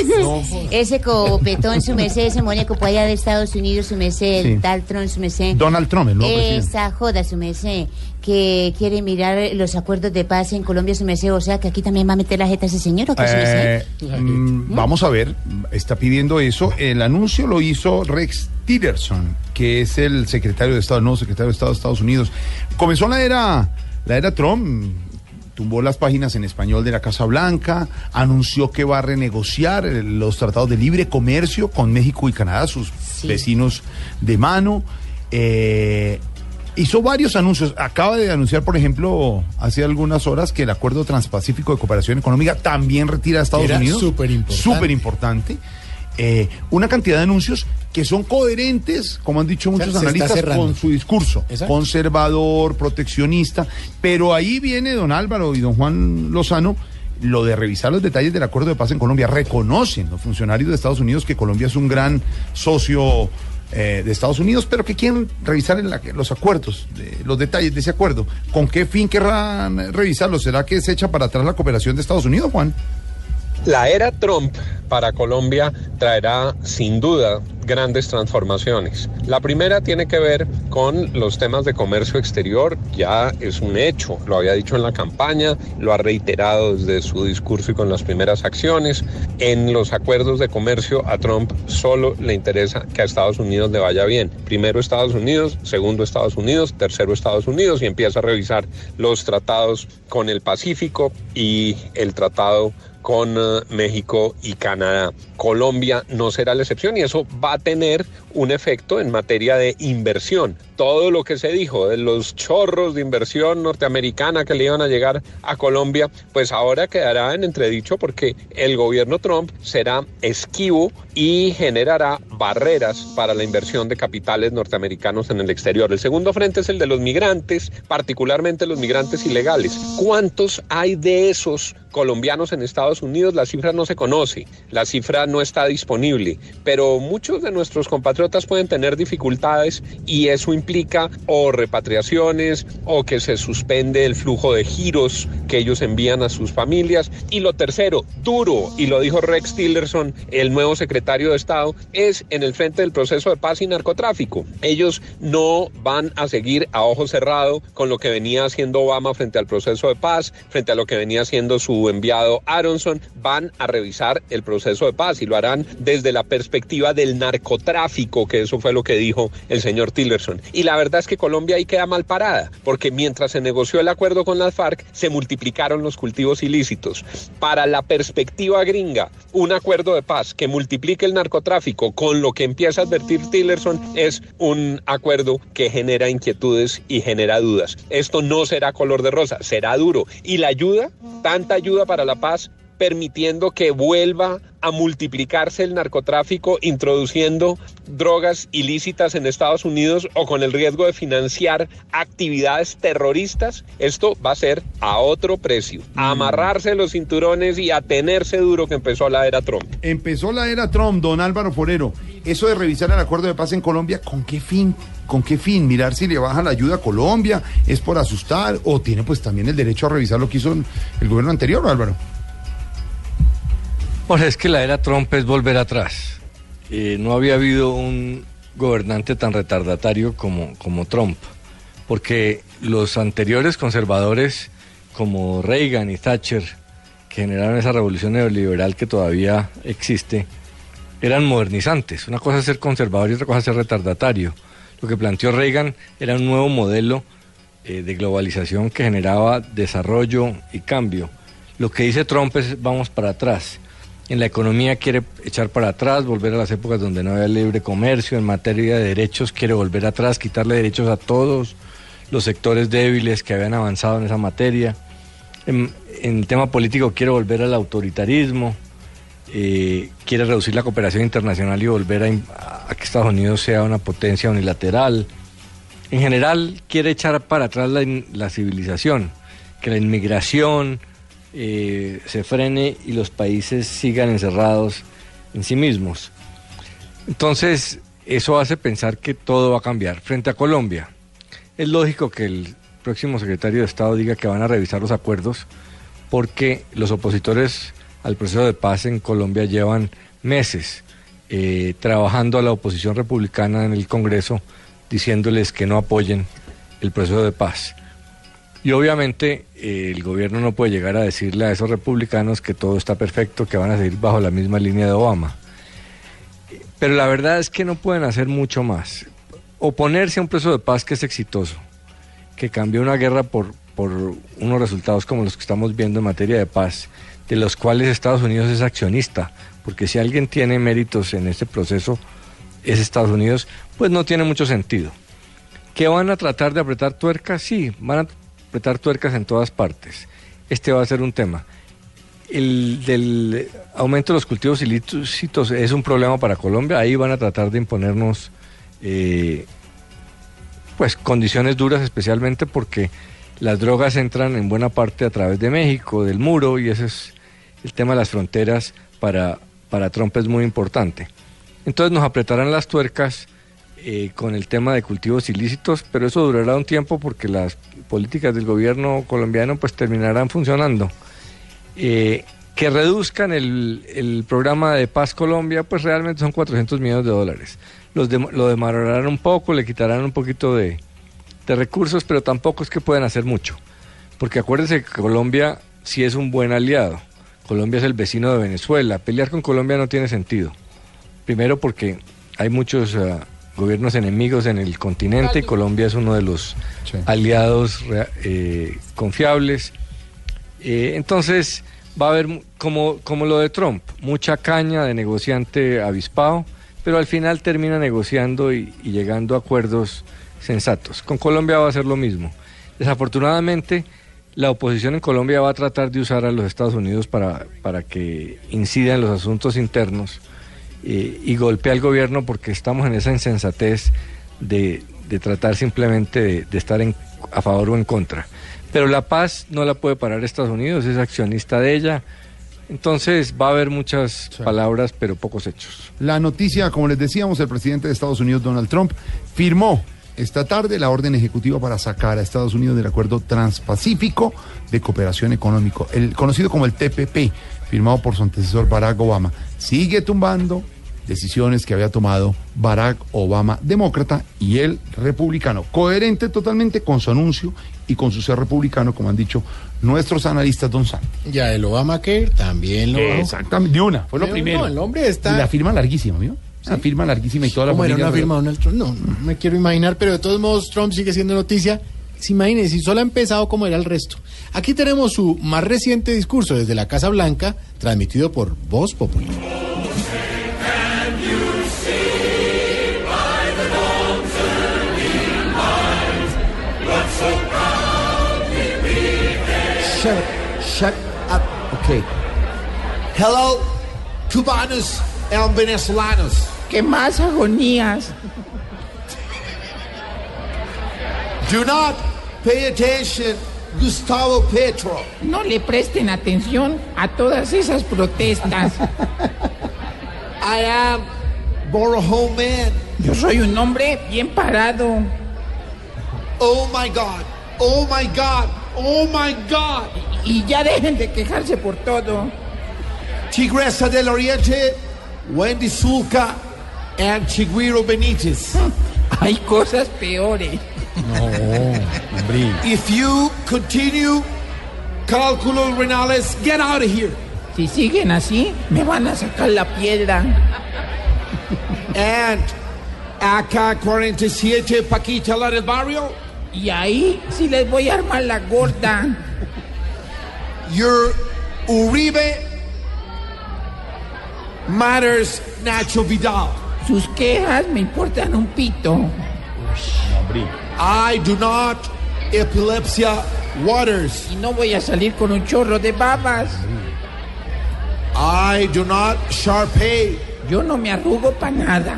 ese copetón, su merced, ese muñeco por allá de Estados Unidos, su merced, Sí. el tal Trump, su merced. Donald Trump, el nuevo presidente. Esa joda, su merced, que quiere mirar los acuerdos de paz en Colombia, su merced. O sea, que aquí también va a meter la jeta ese señor, ¿o qué, merced? Eh, mm, vamos a ver, está pidiendo eso. El anuncio lo hizo Rex Tillerson, que es el secretario de Estado, el nuevo secretario de Estado de Estados Unidos. Comenzó la era, la era Trump, tumbó las páginas en español de la Casa Blanca, anunció que va a renegociar eh, los tratados de libre comercio con México y Canadá, sus vecinos de mano. Eh, Hizo varios anuncios. Acaba de anunciar, por ejemplo, hace algunas horas que el Acuerdo Transpacífico de Cooperación Económica también retira a Estados Era Unidos. súper importante. Súper importante. Eh, una cantidad de anuncios que son coherentes, como han dicho muchos analistas, con su discurso Exacto. conservador, proteccionista. Pero ahí viene don Álvaro y don Juan Lozano lo de revisar los detalles del acuerdo de paz en Colombia. Reconocen los funcionarios de Estados Unidos que Colombia es un gran socio eh, de Estados Unidos, pero que quieren revisar en la- los acuerdos, los detalles de ese acuerdo. ¿Con qué fin querrán revisarlos? ¿Será que se echa para atrás la cooperación de Estados Unidos, Juan? La era Trump para Colombia traerá sin duda grandes transformaciones. La primera tiene que ver con los temas de comercio exterior, ya es un hecho, lo había dicho en la campaña, lo ha reiterado desde su discurso y con las primeras acciones. En los acuerdos de comercio a Trump solo le interesa que a Estados Unidos le vaya bien. Primero Estados Unidos, segundo Estados Unidos, tercero Estados Unidos y empieza a revisar los tratados con el Pacífico y el tratado con eh, México y Canadá. Colombia no será la excepción y eso va a tener un efecto en materia de inversión. Todo lo que se dijo de los chorros de inversión norteamericana que le iban a llegar a Colombia, pues ahora quedará en entredicho porque el gobierno Trump será esquivo y generará barreras para la inversión de capitales norteamericanos en el exterior. El segundo frente es el de los migrantes, particularmente los migrantes ilegales. ¿Cuántos hay de esos colombianos en Estados Unidos? La cifra no se conoce, la cifra no está disponible, pero muchos de nuestros compatriotas pueden tener dificultades y eso implica o repatriaciones o que se suspende el flujo de giros que ellos envían a sus familias. Y lo tercero, duro, y lo dijo Rex Tillerson, el nuevo secretario de Estado, es en el frente del proceso de paz y narcotráfico. Ellos no van a seguir a ojo cerrado con lo que venía haciendo Obama frente al proceso de paz, frente a lo que venía haciendo su enviado Aronson, van a revisar el proceso de paz y lo harán desde la perspectiva del narcotráfico, que eso fue lo que dijo el señor Tillerson. Y la verdad es que Colombia ahí queda mal parada, porque mientras se negoció el acuerdo con las FARC, se multiplicaron los cultivos ilícitos. Para la perspectiva gringa, un acuerdo de paz que multiplique el narcotráfico con lo que empieza a advertir Tillerson es un acuerdo que genera inquietudes y genera dudas. Esto no será color de rosa, será duro. Y la ayuda, tanta ayuda para la paz, permitiendo que vuelva a multiplicarse el narcotráfico, introduciendo drogas ilícitas en Estados Unidos o con el riesgo de financiar actividades terroristas, esto va a ser a otro precio. A amarrarse los cinturones y a tenerse duro que empezó la era Trump. Empezó la era Trump, don Álvaro Forero. Eso de revisar el acuerdo de paz en Colombia, ¿con qué fin? ¿Con qué fin? Mirar si le baja la ayuda a Colombia, es por asustar o tiene pues también el derecho a revisar lo que hizo el, el gobierno anterior, Álvaro. Jorge, es que la era Trump es volver atrás. Eh, no había habido un gobernante tan retardatario como, como Trump, porque los anteriores conservadores como Reagan y Thatcher, que generaron esa revolución neoliberal que todavía existe, eran modernizantes. Una cosa es ser conservador y otra cosa es ser retardatario. Lo que planteó Reagan era un nuevo modelo eh, de globalización que generaba desarrollo y cambio. Lo que dice Trump es vamos para atrás. En la economía quiere echar para atrás, volver a las épocas donde no había libre comercio, en materia de derechos quiere volver atrás, quitarle derechos a todos los sectores débiles que habían avanzado en esa materia. En, en el tema político quiere volver al autoritarismo, eh, quiere reducir la cooperación internacional y volver a, que Estados Unidos sea una potencia unilateral. En general quiere echar para atrás la, la civilización, que la inmigración eh, se frene y los países sigan encerrados en sí mismos. Entonces, eso hace pensar que todo va a cambiar. Frente a Colombia, es lógico que el próximo secretario de Estado diga que van a revisar los acuerdos porque los opositores al proceso de paz en Colombia llevan meses eh, trabajando a la oposición republicana en el Congreso diciéndoles que no apoyen el proceso de paz. Y obviamente el gobierno no puede llegar a decirle a esos republicanos que todo está perfecto, que van a seguir bajo la misma línea de Obama. Pero la verdad es que no pueden hacer mucho más. Oponerse a un proceso de paz que es exitoso, que cambió una guerra por, por unos resultados como los que estamos viendo en materia de paz, de los cuales Estados Unidos es accionista, porque si alguien tiene méritos en este proceso es Estados Unidos, pues no tiene mucho sentido. ¿Que van a tratar de apretar tuercas? Sí, van a apretar tuercas en todas partes. Este va a ser un tema. El del aumento de los cultivos ilícitos es un problema para Colombia. Ahí van a tratar de imponernos eh, pues condiciones duras, especialmente porque las drogas entran en buena parte a través de México, del muro, y ese es el tema de las fronteras para, para Trump es muy importante. Entonces nos apretarán las tuercas eh, con el tema de cultivos ilícitos, pero eso durará un tiempo porque las políticas del gobierno colombiano pues terminarán funcionando. Eh, que reduzcan el, el programa de Paz Colombia, pues realmente son 400 millones de dólares. Los lo demorarán un poco, le quitarán un poquito de, de recursos, pero tampoco es que puedan hacer mucho. Porque acuérdense que Colombia sí es un buen aliado. Colombia es el vecino de Venezuela. Pelear con Colombia no tiene sentido. Primero porque hay muchos eh, gobiernos enemigos en el continente y Colombia es uno de los aliados eh, confiables. Eh, entonces va a haber, como, como lo de Trump, mucha caña de negociante avispado, pero al final termina negociando y, y llegando a acuerdos sensatos. Con Colombia va a ser lo mismo. Desafortunadamente, la oposición en Colombia va a tratar de usar a los Estados Unidos para, para que incida en los asuntos internos eh, y golpee al gobierno porque estamos en esa insensatez de, de tratar simplemente de, de estar en- a favor o en contra. Pero la paz no la puede parar Estados Unidos, es accionista de ella. Entonces va a haber muchas palabras, pero pocos hechos. La noticia, como les decíamos, el presidente de Estados Unidos, Donald Trump, firmó esta tarde la orden ejecutiva para sacar a Estados Unidos del Acuerdo Transpacífico de Cooperación Económico, el conocido como el TPP, firmado por su antecesor Barack Obama. Sigue tumbando decisiones que había tomado Barack Obama, demócrata, y él, republicano, coherente totalmente con su anuncio y con su ser republicano, como han dicho nuestros analistas, Don Santos. Ya el Obamacare también lo. Exactamente, de una, fue lo primero. no, el hombre está- Y la firma larguísima, ¿vio? La firma larguísima y toda la ¿Cómo era una firma de Donald Trump? No, no me quiero imaginar, pero de todos modos Trump sigue siendo noticia. Se imaginen, si solo ha empezado como era el resto. Aquí tenemos su más reciente discurso desde la Casa Blanca, transmitido por Voz Popular. Shut up. Shut up. Okay. Hello, cubanos and venezolanos. ¿Qué más agonías? Do not pay attention, Gustavo Petro. No le presten atención a todas esas protestas. I am Man. Yo soy un hombre bien parado. Oh my God. Oh my God. Oh my God. Y ya dejen de quejarse por todo. Tigresa del Oriente, Wendy Zulka, and Chiguiro Benítez. Hay cosas peores. No, hombre. If you continue, Cálculo Renales, get out of here. Si siguen así, me van a sacar la piedra. And AK-47, Paquita, la del barrio. Y ahí sí les voy a armar la gorda. Your Uribe Matters Nacho Vidal. Sus quejas me importan un pito. I do not epilepsia waters. Y no voy a salir con un chorro de babas. I do not Sharpay. Yo no me arrugo para nada.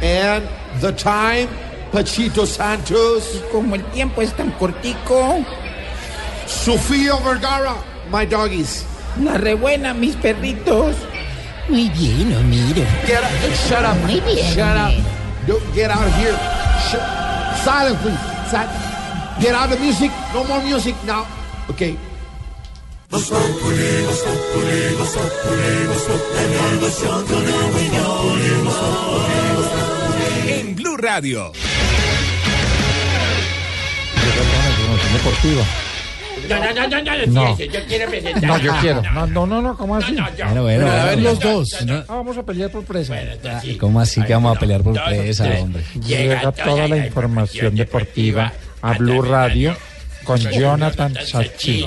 And the time, Pachito Santos. Y como el tiempo es tan cortico. Sofía Vergara, my doggies. La rebuena, mis perritos. Muy bien, Homero. Get up, shut up. Muy bien. Shut up. Don't get out of here. Sh- silence, please. Si- get out of the music. No more music now. Okay. En Blue Radio. Deportiva. No, no, no, no, no, No. fíjese, yo quiero presentar. No, yo quiero. No, no, no, no, ¿cómo así? No, yo. Bueno, bueno, a ver los dos. No. Ah, vamos a pelear por presa. ¿Cómo así que vamos a pelear por presa, hombre? Llega toda la información deportiva a Blue Radio con Jonathan Sachi.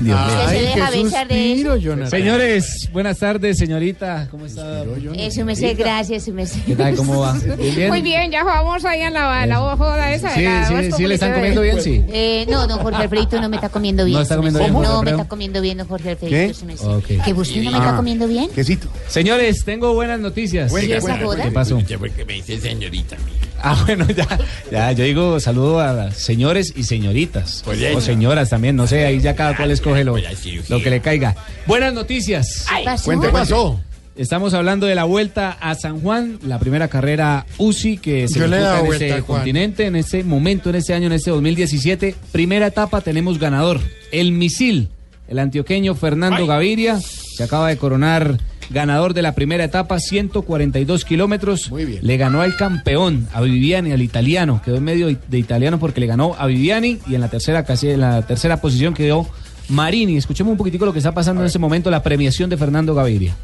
Dios mío. Se deja besar de eso. Señores, buenas tardes, señorita. ¿Cómo está? Eso me sé, gracias, su me sé. ¿Qué tal? ¿Cómo va? ¿Bien, bien? Muy bien, ya vamos ahí en la, la joda esa. Sí, la sí, sí, le están comiendo bien, sí. Eh, no, don Jorge Alfredito no me está comiendo bien. ¿No está comiendo bien, No, me está comiendo bien, don Jorge Alfredito. ¿Qué? su merced. Ok. Que usted no me Ah. está comiendo bien. Quesito. Señores, tengo buenas noticias. ¿Y esa joda? ¿Qué pasó? Porque me dice señorita. Ah, bueno, ya, ya, yo digo saludo a las señores y señoritas. Pues o señoras también, no sé, ahí ya cada cual escoge lo, Pues lo que le caiga. Buenas noticias. ¿Qué pasó? Cuente, ¿Qué pasó? Estamos hablando de la vuelta a San Juan, la primera carrera UCI que se disputa en vuelta este continente, en este momento, en este año, en este 2017. Primera etapa tenemos ganador, el misil, el antioqueño Fernando Gaviria, se acaba de coronar ganador de la primera etapa, 142 kilómetros. Muy bien. Le ganó al campeón, a Viviani, al italiano, quedó en medio de italiano porque le ganó a Viviani y en la tercera, casi en la tercera posición quedó Marini. Escuchemos un poquitico lo que está pasando en este momento, la premiación de Fernando Gaviria.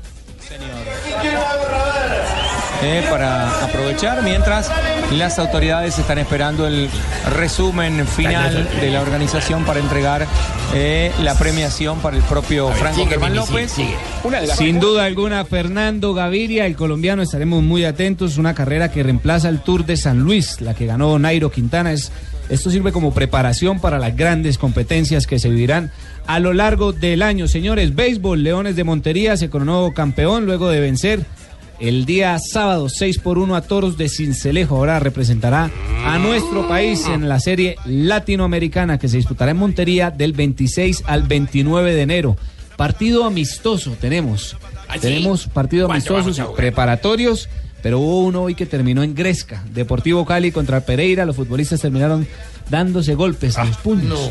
eh, para aprovechar mientras las autoridades están esperando el resumen final de la organización para entregar eh, la premiación para el propio Franco Germán López. Las- Sin duda alguna, Fernando Gaviria, el colombiano, estaremos muy atentos. Una carrera que reemplaza el Tour de San Luis, la que ganó Nairo Quintana. Es, esto sirve como preparación para las grandes competencias que se vivirán a lo largo del año. Señores, béisbol, Leones de Montería se coronó campeón luego de vencer el día sábado 6 por 1 a Toros de Cincelejo. Ahora representará a nuestro país en la serie latinoamericana que se disputará en Montería del 26 al 29 de enero. Partido amistoso tenemos. ¿Ah, sí? Tenemos partido ¿Cuándo amistosos preparatorios, pero hubo uno hoy que terminó en Gresca. Deportivo Cali contra Pereira. Los futbolistas terminaron dándose golpes a los puños.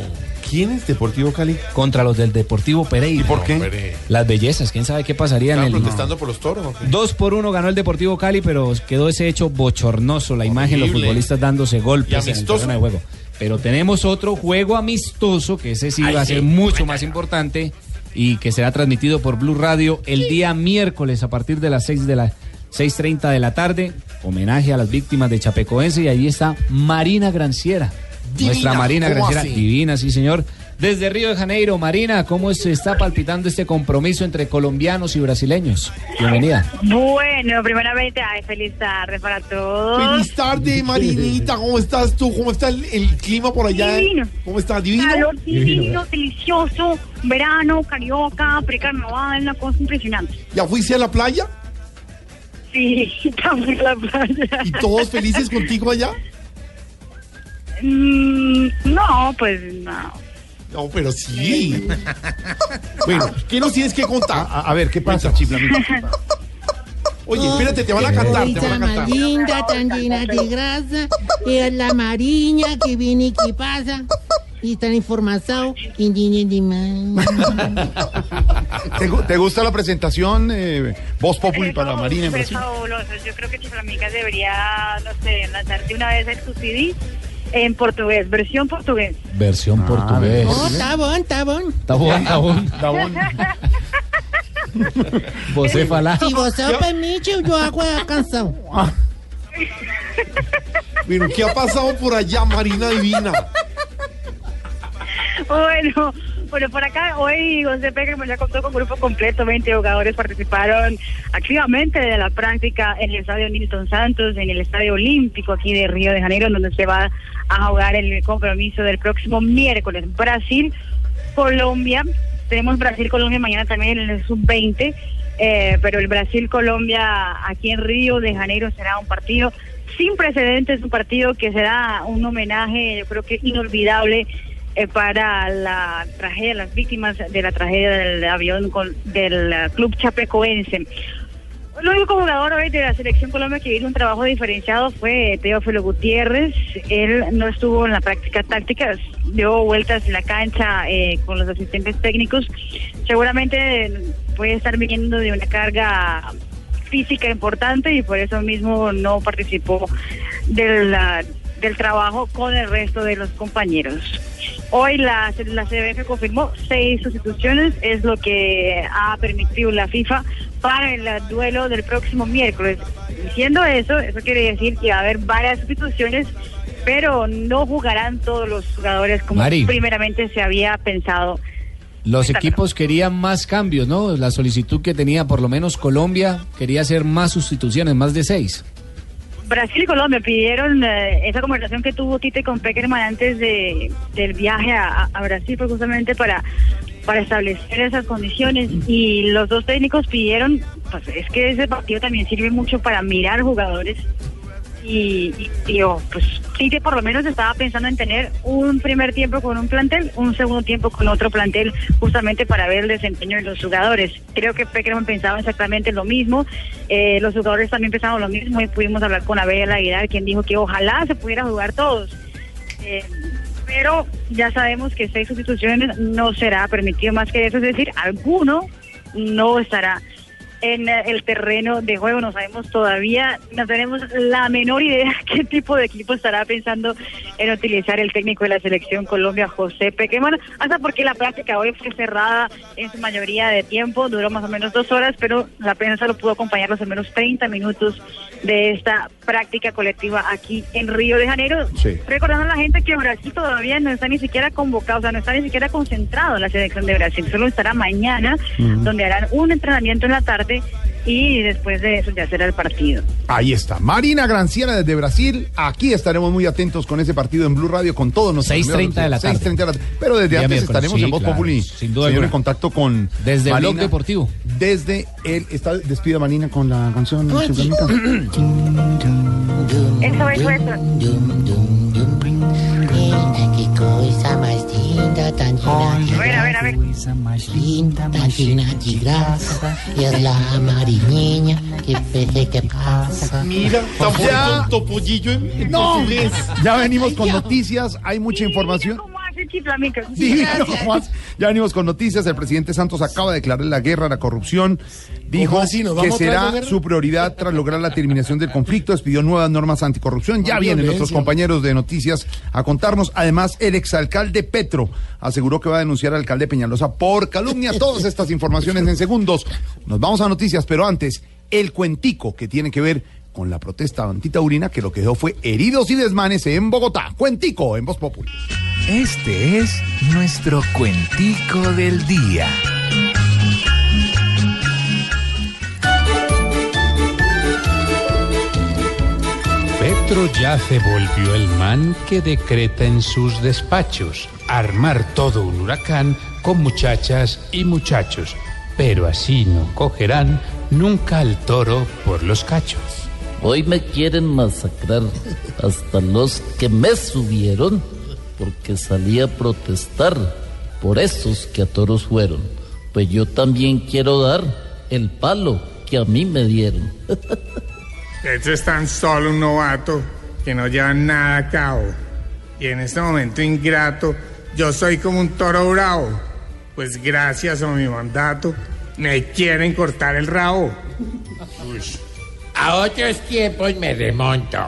¿Quién es Deportivo Cali? Contra los del Deportivo Pereira. ¿Y por qué? Las bellezas, quién sabe qué pasaría en ¿Estaban el. protestando por los toros? o qué? Dos por uno ganó el Deportivo Cali, pero quedó ese hecho bochornoso, la imagen, los Horrible. futbolistas dándose ¿Y golpes en el amistoso? terreno de juego. Pero tenemos otro juego amistoso, que ese sí Ay, va a sí. ser mucho más importante y que será transmitido por Blue Radio el día miércoles a partir de las 6 de la 6.30 de la tarde. Homenaje a las víctimas de Chapecoense y allí está Marina Granciera. Divina, Nuestra Marina ¿cómo Granciera, así? divina, sí señor. Desde Río de Janeiro, Marina, ¿cómo se está palpitando este compromiso entre colombianos y brasileños? Bienvenida. Bueno, primeramente, ay, feliz tarde para todos. Feliz tarde, Marinita. ¿Cómo estás tú? ¿Cómo está el, el clima por allá? Divino. ¿Cómo está? ¿Divino? Calor divino, Divino. delicioso, verano, carioca, precarnaval, una cosa impresionante. ¿Ya fuiste a la playa? Sí, estamos en la playa. ¿Y todos felices contigo allá? Mm, no, pues no. No, pero sí. bueno, ¿qué nos tienes que contar? A, a ver, ¿qué pasa, chiflamita? Oye, espérate, te van a cantar, te van a cantar. linda, tan llena de grasa, es la mariña que viene y que pasa. y tan informado. ¿Te, gu- te gusta la presentación, eh, Voz Populi para Marina en Fue Brasil? fabuloso. Yo creo que Chiflamica debería, no sé, lanzarte una vez en su CD en portugués, versión portugués. Versión portugués. Oh, bom, tá bom, tá bom. Você falar. Se você permite, eu hago a canção. Pero, ¿qué ha pasado por allá, Marina Divina? Bueno, bueno, por acá hoy José Pérez ya contó con grupo completo, 20 jugadores participaron activamente de la práctica en el Estadio Nilton Santos, en el Estadio Olímpico aquí de Río de Janeiro, donde se va a jugar el compromiso del próximo miércoles. Brasil, Colombia, tenemos Brasil-Colombia mañana también en el sub-20, eh, pero el Brasil-Colombia aquí en Río de Janeiro será un partido sin precedentes, un partido que será un homenaje, yo creo que inolvidable eh, para la tragedia, las víctimas de la tragedia del avión con- del eh, club chapecoense. El único jugador hoy de la selección Colombia que hizo un trabajo diferenciado fue Teófilo Gutiérrez. Él no estuvo en la práctica táctica, dio vueltas en la cancha eh, con los asistentes técnicos. Seguramente eh, puede estar viniendo de una carga física importante y por eso mismo no participó del, ah, del trabajo con el resto de los compañeros. Hoy la, la CBF confirmó seis sustituciones, es lo que ha permitido la FIFA para el duelo del próximo miércoles. Diciendo eso, eso quiere decir que va a haber varias sustituciones, pero no jugarán todos los jugadores como Mari. primeramente se había pensado. Los equipos querían más cambios, ¿no? La solicitud que tenía por lo menos Colombia quería hacer más sustituciones, más de seis. Brasil y Colombia pidieron eh, esa conversación que tuvo Tite con Peckerman antes de, del viaje a, Brasil, fue justamente para, para establecer esas condiciones. Y los dos técnicos pidieron, pues es que ese partido también sirve mucho para mirar jugadores. Y, y, digo, pues Tite por lo menos estaba pensando en tener un primer tiempo con un plantel, un segundo tiempo con otro plantel, justamente para ver el desempeño de los jugadores. Creo que Peckerman pensaba exactamente lo mismo, eh, los jugadores también pensaban lo mismo y pudimos hablar con Abel Aguilar, quien dijo que ojalá se pudiera jugar todos. Eh, pero ya sabemos que seis sustituciones no será permitido más que eso, es decir, alguno no estará en el terreno de juego. No sabemos todavía, no tenemos la menor idea qué tipo de equipo estará pensando en utilizar el técnico de la selección Colombia, José Pequeman, hasta porque la práctica hoy fue cerrada en su mayoría de tiempo, duró más o menos dos horas, pero la prensa lo pudo acompañar los menos 30 minutos de esta práctica colectiva aquí en Río de Janeiro. Sí. Recordando a la gente que Brasil todavía no está ni siquiera convocado, o sea, no está ni siquiera concentrado en la selección de Brasil, solo estará mañana, donde harán un entrenamiento en la tarde y después de eso ya será el partido. Ahí está. Marina Granciera desde Brasil. Aquí estaremos muy atentos con ese partido en Blue Radio con todos nuestros 6:30 de la tarde. 6:30 de la tarde. Pero desde Día antes miércoles, estaremos sí, en Voz claro, Populi. sin duda señor, en contacto con Desde Marina. Blog Deportivo. Desde el está despida Marina con la canción. Eso es eso. Qué cosa más linda, tan llena A ver, linda, tan llena de grasa. Es la mariñeña que pese que pasa. Mira, Ya. topollillo en, en No, ya venimos con noticias. Hay mucha información. Divino, Juan. Ya venimos con noticias. El presidente Santos acaba de declarar la guerra a la corrupción. Dijo ¿Cómo así? ¿Nos que será su prioridad tras lograr la terminación del conflicto. Despidió nuevas normas anticorrupción. Ya vienen nuestros compañeros de noticias a contarnos. Además, el exalcalde Petro aseguró que va a denunciar al alcalde Peñalosa por calumnia. Todas estas informaciones en segundos. Nos vamos a noticias, pero antes, el cuentico que tiene que ver con la protesta antitaurina que lo que dejó fue heridos y desmanes en Bogotá. Cuentico en Voz Populi. Este es nuestro cuentico del día. Petro ya se volvió el man que decreta en sus despachos armar todo un huracán con muchachas y muchachos, pero así no cogerán nunca al toro por los cachos. Hoy me quieren masacrar hasta los que me subieron porque salí a protestar por esos que a toros fueron. Pues yo también quiero dar el palo que a mí me dieron. Este es tan solo un novato que no lleva nada a cabo. Y en este momento ingrato yo soy como un toro bravo. Pues gracias a mi mandato me quieren cortar el rabo. A otros tiempos me remonto,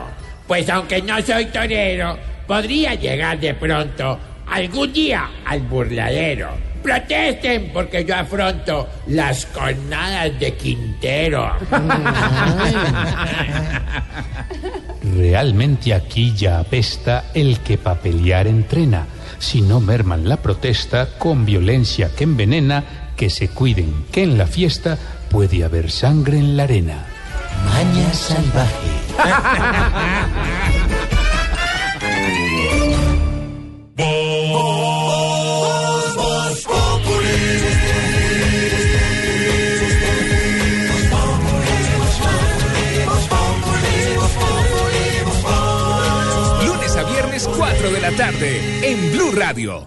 pues aunque no soy torero, podría llegar de pronto algún día al burladero. Protesten porque yo afronto las cornadas de Quintero. Realmente aquí ya apesta el que pa' pelear entrena. Si no merman la protesta con violencia que envenena, que se cuiden, que en la fiesta puede haber sangre en la arena. Maña salvaje. Lunes a viernes 4 de la tarde en Blue Radio.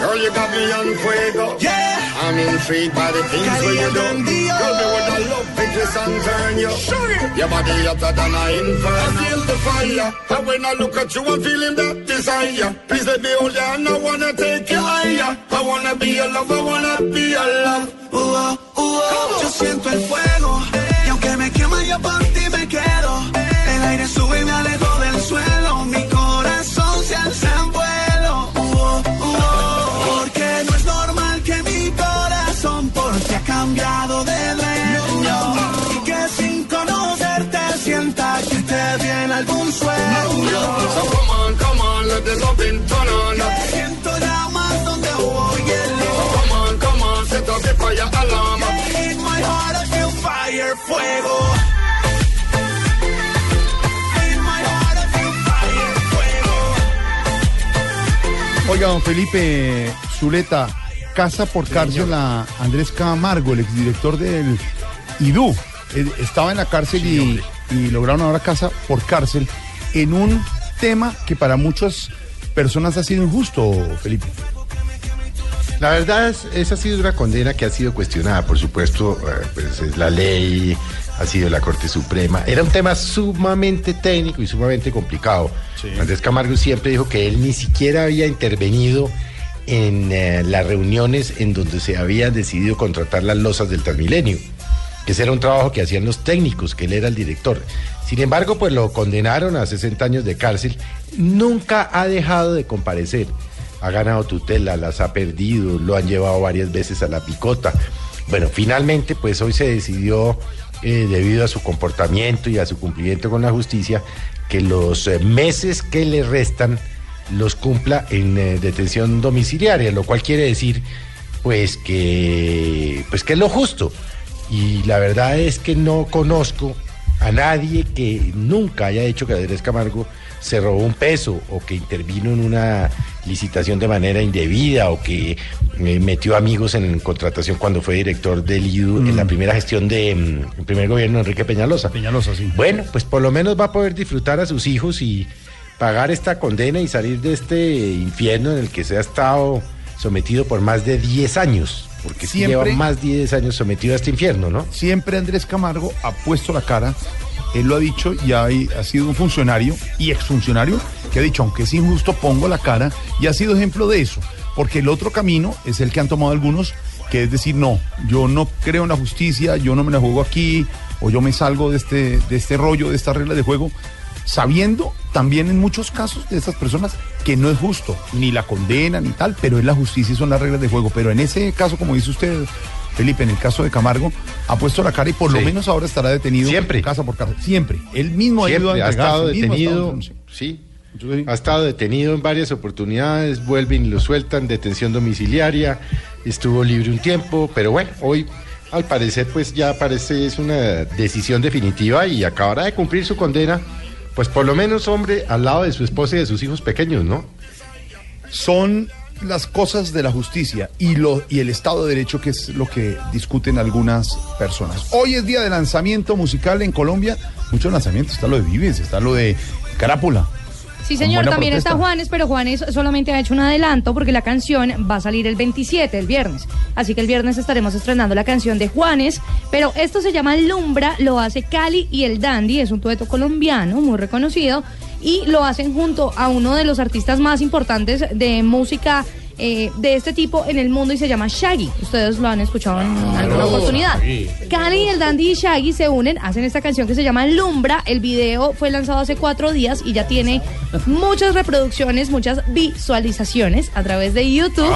Girl, you got me on fuego. Yeah. I'm intrigued by the things where you do. Girl, me would I love if you sun turn you. Your body hotter than a inferno. I feel the fire. And when I look at you, I'm feeling that desire. Please let me hold you and I wanna take you higher. I wanna be your love, I wanna be your love. Uh, uh, uh, yo siento el fuego y aunque me quema yo por ti me quedo. El aire sube y me alejo algún sueño. So come on, come on, let the loving turn on. Te siento ya más donde hubo hielo. So come on, come on, set up the fire alarm. In my heart I feel fire, fuego. In my heart I feel fire, fuego. Oiga, don Felipe Zuleta, casa por cárcel a Andrés Camargo, el exdirector del IDU. Él Estaba en la cárcel y, y lograron ahora casa por cárcel en un tema que para muchas personas ha sido injusto, Felipe. La verdad es, esa ha sido una condena que ha sido cuestionada, por supuesto, eh, pues es la ley, ha sido la Corte Suprema. Era un tema sumamente técnico y sumamente complicado. Andrés Camargo siempre dijo que él ni siquiera había intervenido en eh, las reuniones en donde se había decidido contratar las losas del Transmilenio, ese era un trabajo que hacían los técnicos, que él era el director. Sin embargo, pues lo condenaron a 60 años de cárcel. Nunca ha dejado de comparecer ha ganado tutela, las ha perdido, lo han llevado varias veces a la picota. Bueno, finalmente, pues hoy se decidió, eh, debido a su comportamiento y a su cumplimiento con la justicia, que los eh, meses que le restan los cumpla en eh, detención domiciliaria, lo cual quiere decir, pues que, pues que es lo justo. Y la verdad es que no conozco a nadie que nunca haya hecho que Andrés Camargo se robó un peso o que intervino en una licitación de manera indebida o que eh, metió amigos en contratación cuando fue director del IDU en la primera gestión de mm, primer gobierno de Enrique Peñalosa. Peñalosa, sí. Bueno, pues por lo menos va a poder disfrutar a sus hijos y pagar esta condena y salir de este infierno en el que se ha estado sometido por más de 10 años. Porque Siempre- lleva más de 10 años sometido a este infierno, ¿no? Siempre Andrés Camargo ha puesto la cara, él lo ha dicho y ha, ha sido un funcionario y exfuncionario que ha dicho, aunque es injusto, pongo la cara y ha sido ejemplo de eso. Porque el otro camino es el que han tomado algunos, que es decir, no, yo no creo en la justicia, yo no me la juego aquí, o yo me salgo de este, de este rollo, de esta regla de juego, sabiendo también en muchos casos de estas personas que no es justo, ni la condena ni tal, pero es la justicia y son las reglas de juego. Pero en ese caso, como dice usted, Felipe, en el caso de Camargo, ha puesto la cara y por lo menos ahora estará detenido Siempre. casa por casa. Siempre. Él mismo Siempre ha estado detenido, sí. Ha estado detenido en varias oportunidades, vuelven y lo sueltan, detención domiciliaria, estuvo libre un tiempo, pero bueno, hoy al parecer pues ya parece es una decisión definitiva y acabará de cumplir su condena, pues por lo menos hombre al lado de su esposa y de sus hijos pequeños, ¿no? Son las cosas de la justicia y, lo, y el Estado de Derecho, que es lo que discuten algunas personas. Hoy es día de lanzamiento musical en Colombia. Muchos lanzamientos. Está lo de Vives, está lo de Carápula. Sí, señor, también protesta. está Juanes, pero Juanes solamente ha hecho un adelanto porque la canción va a salir el 27, el viernes. Así que el viernes estaremos estrenando la canción de Juanes, pero esto se llama Lumbra, lo hace Cali y el Dandy, es un dueto colombiano muy reconocido y lo hacen junto a uno de los artistas más importantes de música eh, de este tipo en el mundo y se llama Shaggy. Ustedes lo han escuchado en alguna oportunidad. Cali, el Dandy y Shaggy se unen, hacen esta canción que se llama Lumbra. El video fue lanzado hace cuatro días y ya tiene muchas reproducciones, muchas visualizaciones a través de YouTube.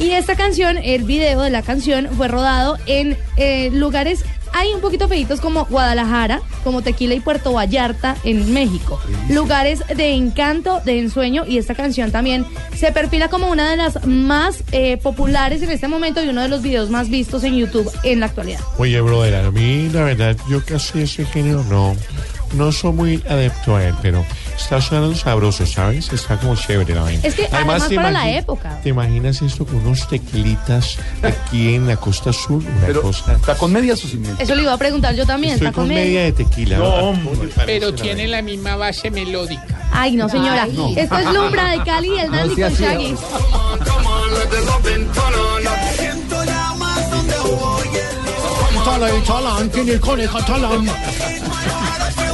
Y esta canción, el video de la canción, fue rodado en eh, lugares hay un poquito feitos como Guadalajara, como Tequila y Puerto Vallarta en México. Lugares de encanto, de ensueño y esta canción también se perfila como una de las más eh, populares en este momento y uno de los videos más vistos en YouTube en la actualidad. Oye, brother, a mí la verdad, yo casi ese género no, no soy muy adepto a él, pero está sonando sabroso, ¿sabes? Está como chévere la vaina. Es que además, ¿te para la época. ¿Te imaginas esto con unos tequilitas aquí en la costa sur? Una Pero, cosa. ¿Está con sin medias? Eso le iba a preguntar yo también. Estoy ¿Está con con media? media de tequila. No, Pero tiene la misma base melódica. Ay, no, señora. Ay, no. Esto es Lumbra de Cali y el Dandy con Shaggy.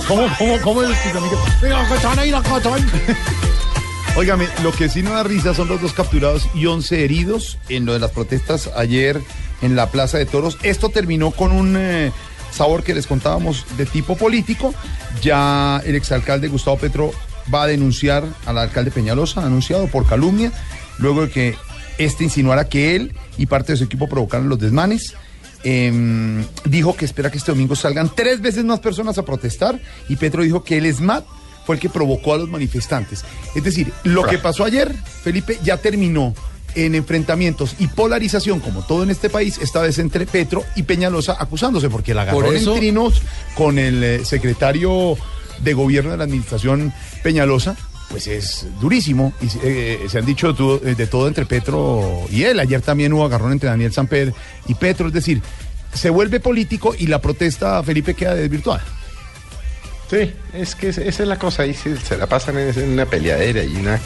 ¿Cómo, cómo, cómo es? Óigame, lo que sí no da risa son los dos capturados y 11 heridos en lo de las protestas ayer en la Plaza de Toros. Esto terminó con un eh, sabor que les contábamos de tipo político. Ya el exalcalde Gustavo Petro va a denunciar al alcalde Peñalosa, anunciado por calumnia, luego de que este insinuara que él y parte de su equipo provocaron los desmanes. Em, dijo que espera que este domingo salgan tres veces más personas a protestar y Petro dijo que el ESMAD fue el que provocó a los manifestantes. Es decir, lo que pasó ayer, Felipe, ya terminó en enfrentamientos y polarización, como todo en este país, esta vez entre Petro y Peñalosa acusándose, porque la agarró Por eso- en trinos con el eh, secretario de gobierno de la administración Peñalosa. Pues es durísimo y eh, se han dicho de todo, eh, de todo entre Petro y él. Ayer también hubo agarrón entre Daniel Samper y Petro. Es decir, se vuelve político y la protesta, Felipe, queda desvirtuada. Sí, es que es- esa es la cosa, ahí se, se la pasan en, en una peleadera y una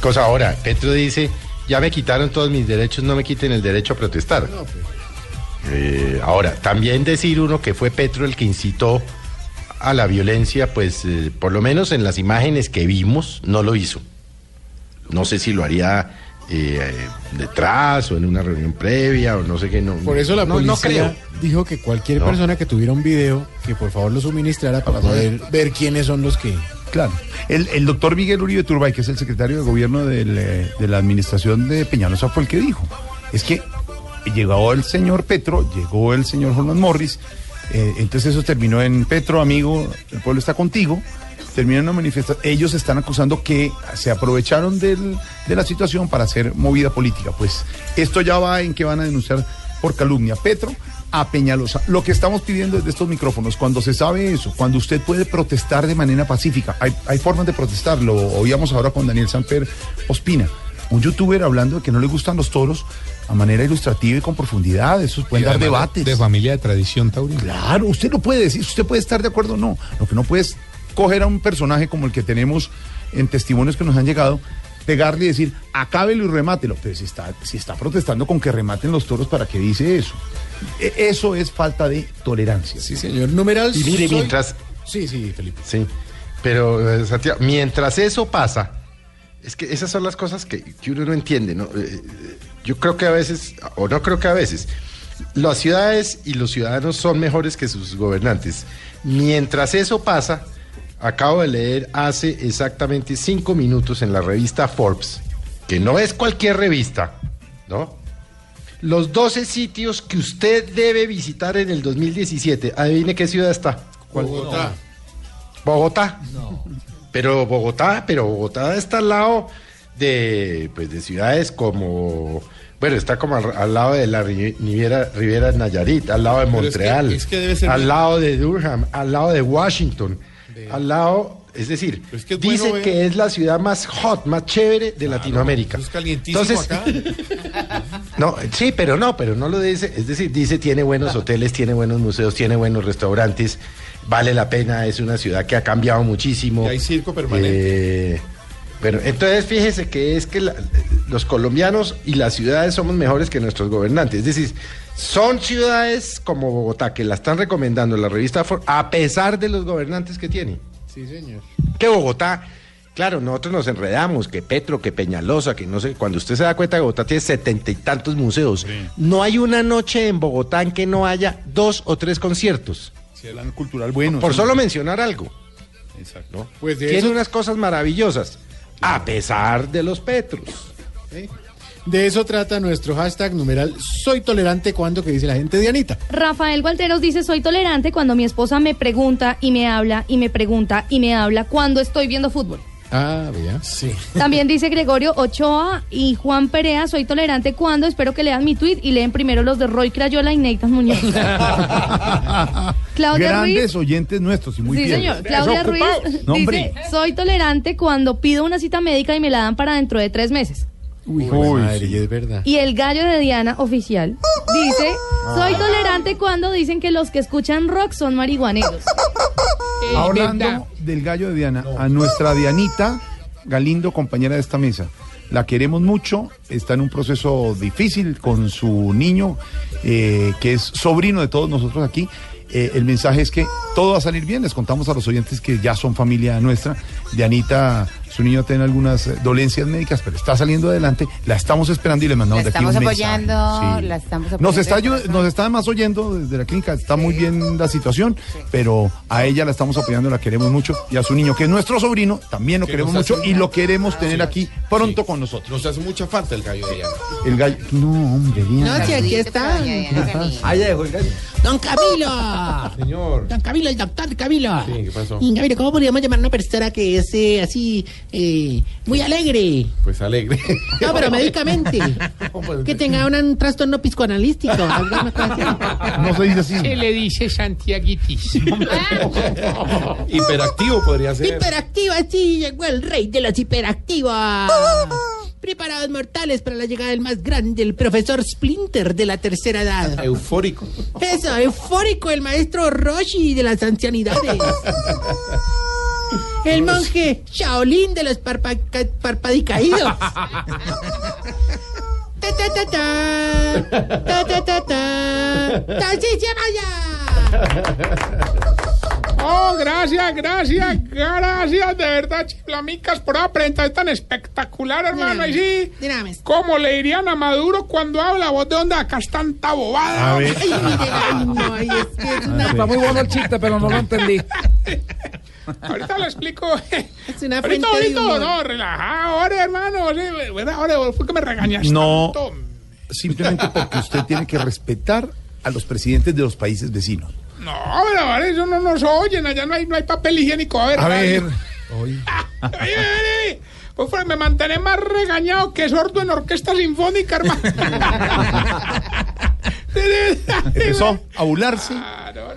cosa. Ahora, Petro dice, ya me quitaron todos mis derechos, no me quiten el derecho a protestar. Eh, ahora, también decir uno que fue Petro el que incitó a la violencia, pues eh, por lo menos en las imágenes que vimos, no lo hizo. No sé si lo haría eh, eh, detrás o en una reunión previa o no sé qué. No, Por eso la no, policía no creo. dijo que cualquier No. persona que tuviera un video, que por favor lo suministrara para poder ver quiénes son los que... Claro. El, el doctor Miguel Uribe Turbay, que es el secretario de gobierno del, de la administración de Peñalosa, fue el que dijo. Es que llegó el señor Petro, llegó el señor Holman Morris, eh, entonces eso terminó en Petro, amigo, el pueblo está contigo, terminó en una manifestación. Ellos están acusando que se aprovecharon de la situación para hacer movida política. Pues esto ya va en que van a denunciar por calumnia. Petro a Peñalosa. Lo que estamos pidiendo desde estos micrófonos, cuando se sabe eso, cuando usted puede protestar de manera pacífica, hay, hay formas de protestar, lo oíamos ahora con Daniel Samper Ospina, un youtuber hablando de que no le gustan los toros a manera ilustrativa y con profundidad, esos pueden dar debates. De familia de tradición taurina. Claro, usted lo puede decir, usted puede estar de acuerdo o no. Lo que no puede es coger a un personaje como el que tenemos en testimonios que nos han llegado, pegarle y decir, acábelo y remátelo. Pero si está, si está protestando con que rematen los toros, ¿para qué dice eso? E- Eso es falta de tolerancia. Sí, señor. Numeral. Y mire, soy- mientras... Sí, sí, Felipe. Sí, pero eh, Santiago, mientras eso pasa, es que esas son las cosas que, que uno no entiende, ¿no? Eh, eh, yo creo que a veces, o no creo que a veces, las ciudades y los ciudadanos son mejores que sus gobernantes. Mientras eso pasa, acabo de leer hace exactamente cinco minutos en la revista Forbes, que no es cualquier revista, ¿no? Los 12 sitios que usted debe visitar en el 2017. Adivine qué ciudad está. Bogotá. Bogotá. Pero Bogotá, pero Bogotá está al lado de, pues, de ciudades como, bueno, está como al, al lado de la Ri- Riviera, Riviera Nayarit, al lado de Pero es que- Montreal, es que debe ser al bien- lado de Durham, al lado de Washington, al lado, es decir, que es bueno dice que es la ciudad más hot, más chévere de Latinoamérica. Es calientísimo Entonces, acá. no, sí, pero no, pero no lo dice. Es decir, dice tiene buenos hoteles, tiene buenos museos, tiene buenos restaurantes, vale la pena, es una ciudad que ha cambiado muchísimo. Y hay circo permanente. Eh, bueno, entonces fíjese que es que la- los colombianos y las ciudades somos mejores que nuestros gobernantes. Es decir, son ciudades como Bogotá que la están recomendando la revista Forbes a pesar de los gobernantes que tiene. Sí, señor. ¿Qué que Bogotá, claro, nosotros nos enredamos, que Petro, que Peñalosa, que no sé, cuando usted se da cuenta que Bogotá tiene setenta y tantos museos, no hay una noche en Bogotá en que no haya dos o tres conciertos. Sí, el cultural bueno. Por sí. solo mencionar algo. Exacto. Pues de Tiene eso, unas cosas maravillosas, a pesar de los Petros. de eso trata nuestro hashtag numeral Soy tolerante cuando que dice la gente de Anita. Rafael Gualteros dice, soy tolerante cuando mi esposa me pregunta y me habla y me pregunta y me habla cuando estoy viendo fútbol. Ah, vea. Sí. También dice Gregorio Ochoa y Juan Perea, soy tolerante cuando espero que lean mi tweet y leen primero los de Roy Crayola y Nathan Muñoz. Claudia Grandes Ruiz. oyentes nuestros y muy sí, bien. señor. Claudia Ruiz No, hombre. dice, soy tolerante cuando pido una cita médica y me la dan para dentro de tres meses. Uy, Uy, madre, sí. es verdad. Y el gallo de Diana oficial dice, soy tolerante cuando dicen que los que escuchan rock son marihuaneros. Hablando del gallo de Diana, a nuestra Dianita Galindo, compañera de esta mesa. La queremos mucho, está en un proceso difícil con su niño, eh, que es sobrino de todos nosotros aquí. Eh, el mensaje es que todo va a salir bien. Les contamos a los oyentes que ya son familia nuestra. Dianita, su niño tiene algunas eh, dolencias médicas, pero está saliendo adelante. La estamos esperando y le mandamos La de aquí un mensaje. apoyando, Sí. la estamos Nos apoyando. está, ayu- nos está además oyendo desde la clínica, está muy bien la situación, pero a ella la estamos apoyando, la queremos mucho, y a su niño, que es nuestro sobrino, también lo Que queremos nos mucho y lo queremos tener aquí pronto con nosotros. Nos hace mucha falta el gallo de Diana. El gallo, no, hombre, Diana. No, si aquí está. Ah, ya dejó el gallo. Don Camilo. Señor. Don Camilo, el doctor Camilo. Sí, ¿qué pasó? Camilo, ¿cómo podríamos llamar a una persona que es eh, así, eh, muy alegre? Pues alegre. No, pero médicamente. que tenga un, un trastorno psicoanalístico. No se dice así. Se le dice Santiaguitis. Hiperactivo podría ser. Hiperactiva, sí, llegó el rey de los hiperactivos. Preparados mortales para la llegada del más grande, el profesor Splinter de la tercera edad. Eufórico. Eso, eufórico, el maestro Roshi de las ancianidades. El monje Shaolin de los parpa- ca- parpadicaídos. Ta, ta, ta, ta. Ta, ta, ta, ta. Ta, sí, vaya. Oh, gracias, gracias, gracias de verdad, chiflamicas, por la presentación tan espectacular, hermano. Y sí, Dígame. como le dirían a Maduro cuando habla, vos de dónde acá es tanta bobada. A ver. Ay, mire, ay, no, ay, es que es una, Está muy bueno el chiste, pero no lo entendí. Ahorita lo explico. es una Ahorita, ahorita, humor. no, relajado, ahora, hermano. Sí, bueno, ahora fue que me regañaste. No, tanto. simplemente porque usted tiene que respetar a los presidentes de los países vecinos. No, pero ahora eso no nos oyen, allá no hay, no hay papel higiénico. A ver, A ver, Oye, pues fue, me mantener más regañado que sordo en orquesta sinfónica, hermano. empezó a burlarse,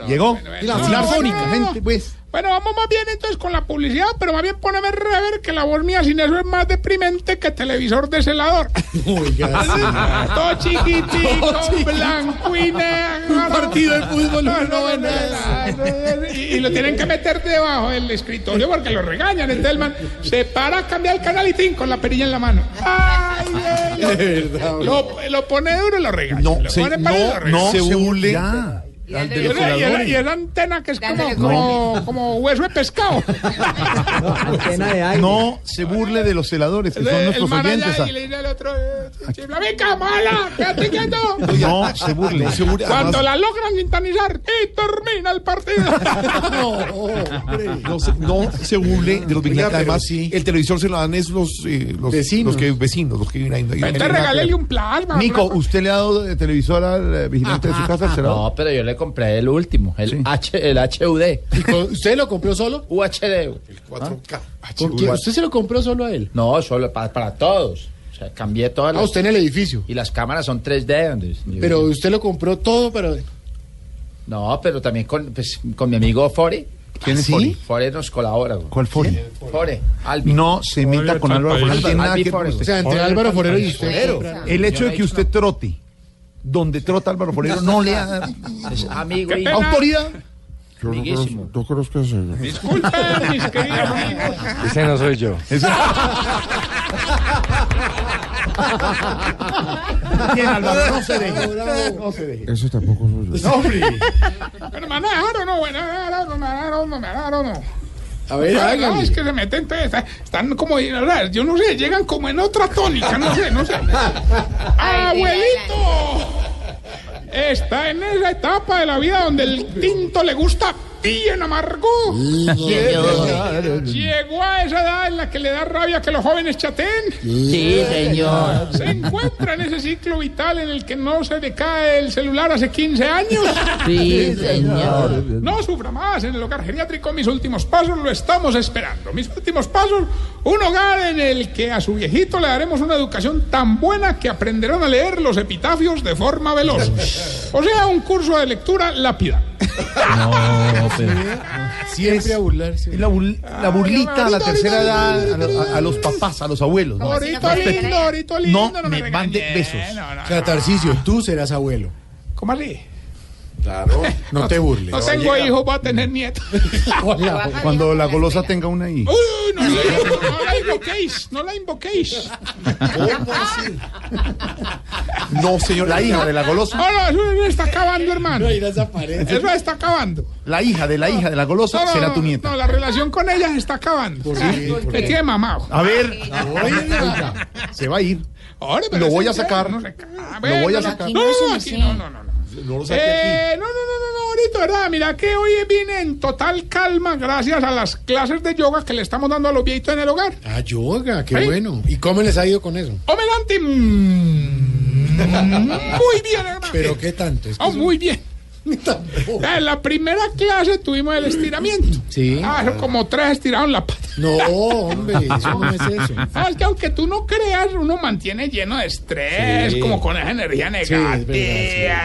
llegó, bueno, y la no, sinfónica, no, no. gente, pues. Bueno, vamos más bien entonces con la publicidad, pero más bien poneme rever que la voz mía sin eso es más deprimente que televisor de celador. Todo chiquitico, blanco y negro. Un partido de fútbol, No, y, y lo tienen que meter debajo del escritorio porque lo regañan. Entonces el man se para a cambiar el canal y tin con la perilla en la mano. Ay, ay, ay. Lo, lo pone duro y lo regaña. No, lo se, pone y lo no, regaña. no se burle. burle. Ya. De Y esa, y celadores. y esa antena que es como, como, como hueso de pescado. No se burle de los celadores, que son el nuestros oyentes. y le dice al otro, eh, mala, quédate quieto. No se burle. No se burle. Cuando la logran sintonizar y termina el partido. no, se, no se burle de los vigilantes. Además, sí. el televisor se lo dan es los, eh, los Vecinos. Los que, vecinos, los que viven ahí. ahí- regálele un plasma. Nico, ¿usted le ha dado televisor al eh, vigilante de su casa? ¿Será? No, pero yo le compré el último, el, Sí. H, el HUD. ¿Y con- ¿Usted lo compró solo? UHD. 4K. ¿Con quién? ¿Usted se lo compró solo a él? No, solo para, para todos. O sea, cambié todas Ah, las... usted en el edificio. Y las cámaras son 3D. Andrés. Yo- Pero usted lo compró todo, pero... No, pero también con, pues, con mi amigo Fore. ¿Quién es ¿Sí? Fore? Fore nos colabora. güey. ¿Cuál? Fore, Albi. No se meta con Álvaro Forero, no tiene nada Albi que ver con Forero. O sea, entre Álvaro Forero y usted. El hecho de que usted trote donde trota Álvaro Forero no le Es amigo y... autoridad. Yo creo que sí. Disculpen, mis queridos amigos. Ese no soy yo. Bien, Álvaro, no se deje. No se deje. Ese tampoco soy yo. No, hombre. Pero me no, me dejaron, no, me dejaron, no. A ver, no, es que se meten, pues, está- están como, yo no sé, llegan como en otra tónica, no sé, no sé. ¡Abuelito! Está en esa etapa de la vida donde el tinto le gusta bien amargo. señor. Llegó a esa edad en la que le da rabia que los jóvenes chateen. Sí, señor. Se encuentra en ese ciclo vital en el que no se le cae el celular hace 15 años. Sí, señor. No sufra más en el hogar geriátrico. Mis últimos pasos lo estamos esperando. Mis últimos pasos, un hogar en el que a su viejito le daremos una educación tan buena que aprenderán a leer los epitafios de forma veloz. O sea, un curso de lectura lápida. Siempre a burlarse. Es la, bul- la burlita a la tercera edad, a, a- a los papás, a los abuelos. ¿no? Ahorita lindo, ahorita lindo. No me mande besos. Catarcicio, tú serás abuelo. ¿Cómo así? Claro. No te burles. No tengo hijos, voy a tener nietos. Cuando la golosa tenga una hija. Uy, no, la- no la invoquéis, no la invoquéis. No, señor, la hija de la golosa. No, no, eso está acabando, hermano. Eso está acabando. La hija de la hija de la golosa No, no, será no, tu nieta. No, la relación con ella se está acabando. qué? ¿Por Me qué? tiene mamado. A ver, oiga, se va a ir. Ahora, pero Lo voy a sacar. no Lo voy a no, no, sacar. No, no, aquí no, no, lo Eh, no, no, no, no, no, ahorita, ¿verdad? Mira que hoy vine en total calma gracias a las clases de yoga que le estamos dando a los viejitos en el hogar. Ah, yoga, qué ¿Sí? bueno. ¿Y cómo les ha ido con eso? Omelanti. mm, Muy bien, hermano. Pero qué tanto. Es que son- muy bien. En la primera clase tuvimos el estiramiento. Sí. Ah, eso como tres estiraron la pata. No, hombre, eso no es eso. Ah, es que aunque tú no creas, uno mantiene lleno de estrés, Sí. como con esa energía Sí, es negativa.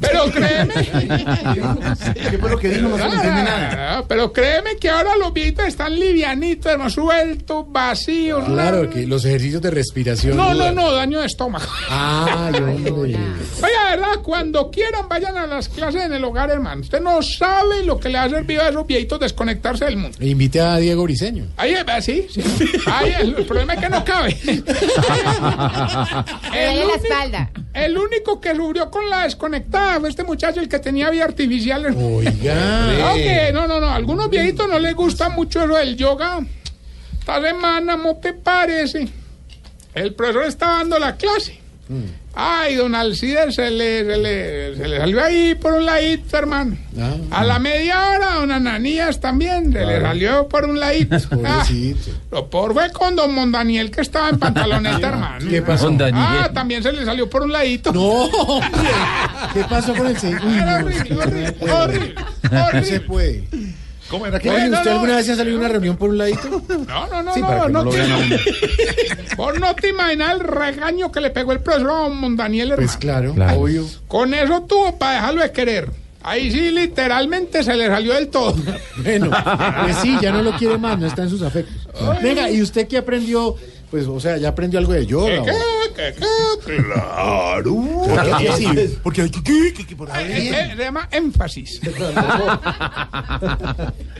Pero créeme. ¿Qué fue lo que dijo? No se entiende nada. Ah, Pero créeme que ahora los viejitos están livianitos, hermano, sueltos, vacíos. Claro, que los ejercicios de respiración. No, no, no, daño de estómago. Ay, hombre. Oiga, ¿verdad? Cuando quieran vayan a las clases en el hogar, hermano. Usted no sabe lo que le ha servido a esos viejitos desconectarse del mundo. E invite a Diego Briseño. Ahí, eh, sí, sí. Ahí, el, el problema es que no cabe. duele la espalda. el único que sufrió con la desconectada fue este muchacho, el que tenía vía artificial. Oiga. Aunque, no, no, no. A algunos viejitos no les gusta mucho eso del yoga. Esta semana, ¿no te parece? El profesor está dando la clase. Ay, don Alcides se le, se, le, se le salió ahí por un ladito, hermano. A la media hora, don Ananías también se le salió por un ladito. Ah, lo peor fue con don Mondaniel que estaba en pantaloneta, hermano. ¿Qué pasó? Ah, también se le salió por un ladito. No, hombre. ¿Qué pasó con el segundo? Era horrible, horrible, horrible, No horrible. se puede. ¿Cómo era Oye, no, ¿usted no. alguna vez se ha salido de una reunión por un ladito? No, no, no, Sí, no, para que no, lo te- vean a uno. Vos no te imaginas el regaño que le pegó el profesor a don Daniel, hermano. Pues claro, obvio. Con eso tuvo para dejarlo de querer. Ahí sí, literalmente se le salió del todo. Bueno, pues sí, ya no lo quiere más, no está en sus afectos. Venga, ¿y usted qué aprendió? Pues, o sea, ya aprendió algo de yoga. ¿Qué, qué, qué? Claro. ¿Por qué sí? Porque hay que, que, que, que por ahí. Se llama énfasis.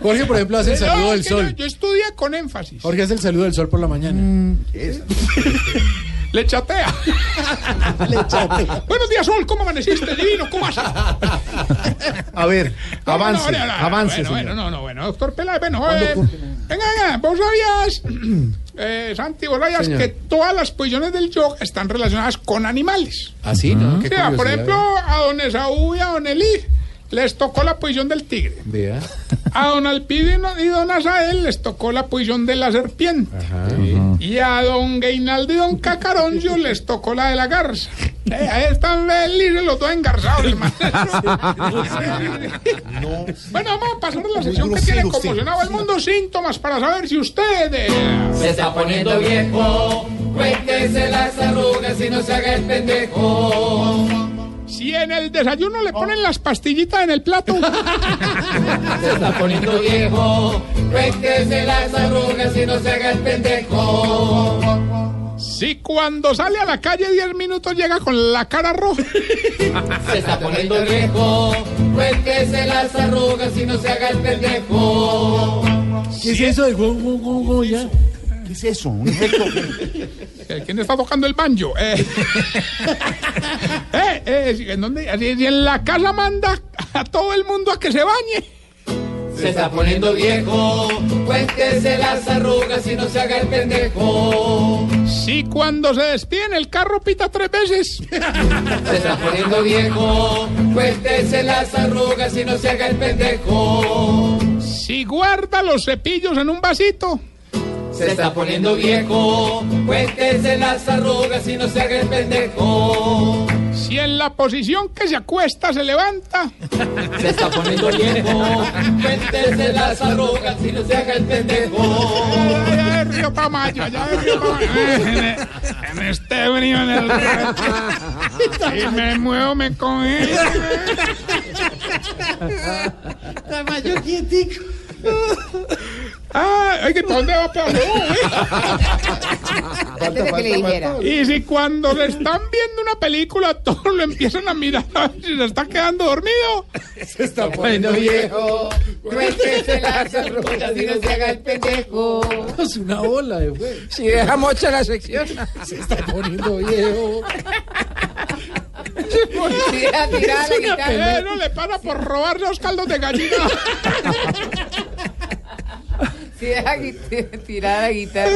Jorge, por ejemplo, hace el No, saludo del sol. yo estudié con énfasis. Jorge hace el saludo del sol por la mañana. Le chatea. Buenos días, Sol. ¿Cómo amaneciste? Divino. ¿Cómo vas? A ver, avance, no, no, no, avance, Bueno, no, no, bueno, doctor Peláez, bueno, eh, venga, venga, vos sabías, eh, Santi, vos sabías Señor. que todas las posiciones del yoga están relacionadas con animales. ¿Ah, sí? Sea, por ejemplo, a don Esaú y a don Eli les tocó la posición del tigre. Vea. A don Alpidino y don Azael les tocó la posición de la serpiente. Y a don Gainaldo y don Cacaroncio les tocó la de la garza. Eh, ahí están felices los dos engarzados, hermano. Bueno, vamos a pasar a la sección que tiene conmocionado al mundo síntomas para saber si usted... eh, Se está poniendo viejo, cuéntese las arrugas y no se haga el pendejo. Si en el desayuno le ponen las pastillitas en el plato. Se está poniendo viejo, cuéntese las arrugas y no se haga el pendejo. Si cuando sale a la calle 10 minutos llega con la cara roja. Se está poniendo viejo, cuéntese las arrugas y no se haga el pendejo. ¿Qué es eso de go, go, go, go, ya? ¿Qué es eso? ¿Un efecto? Eh, ¿Quién está tocando el banjo? Eh, eh, eh, si- ¿en, dónde? En la casa manda a todo el mundo a que se bañe. Se está poniendo viejo, cuéntese las arrugas y no se haga el pendejo. Si cuando se despide en el carro pita tres veces. Se está poniendo viejo, cuéntese las arrugas y no se haga el pendejo. Si guarda los cepillos en un vasito. Se está poniendo viejo, cuéntese las arrugas y no se haga el pendejo. Si en la posición que se acuesta se levanta. Se está poniendo viejo, cuéntese las arrugas y no se haga el pendejo. Allá de Río Tamayo, allá de Río Tamayo. En este brío en el río. Y me muevo, me coge. Tamayo quietico. Ah, ay, que ¿para dónde va Pablo? Antes de que le dijera. Y si cuando le están viendo una película, todos lo empiezan a mirar a ver si se está quedando dormido. Se está poniendo viejo, cuéntese las arrugas y no se haga el pendejo. Es una ola de fuego. Si deja mocha la sección. Se está poniendo viejo. Tira, tira la Eh, guitarra. no le para por robar los caldos de gallina. La guitarra.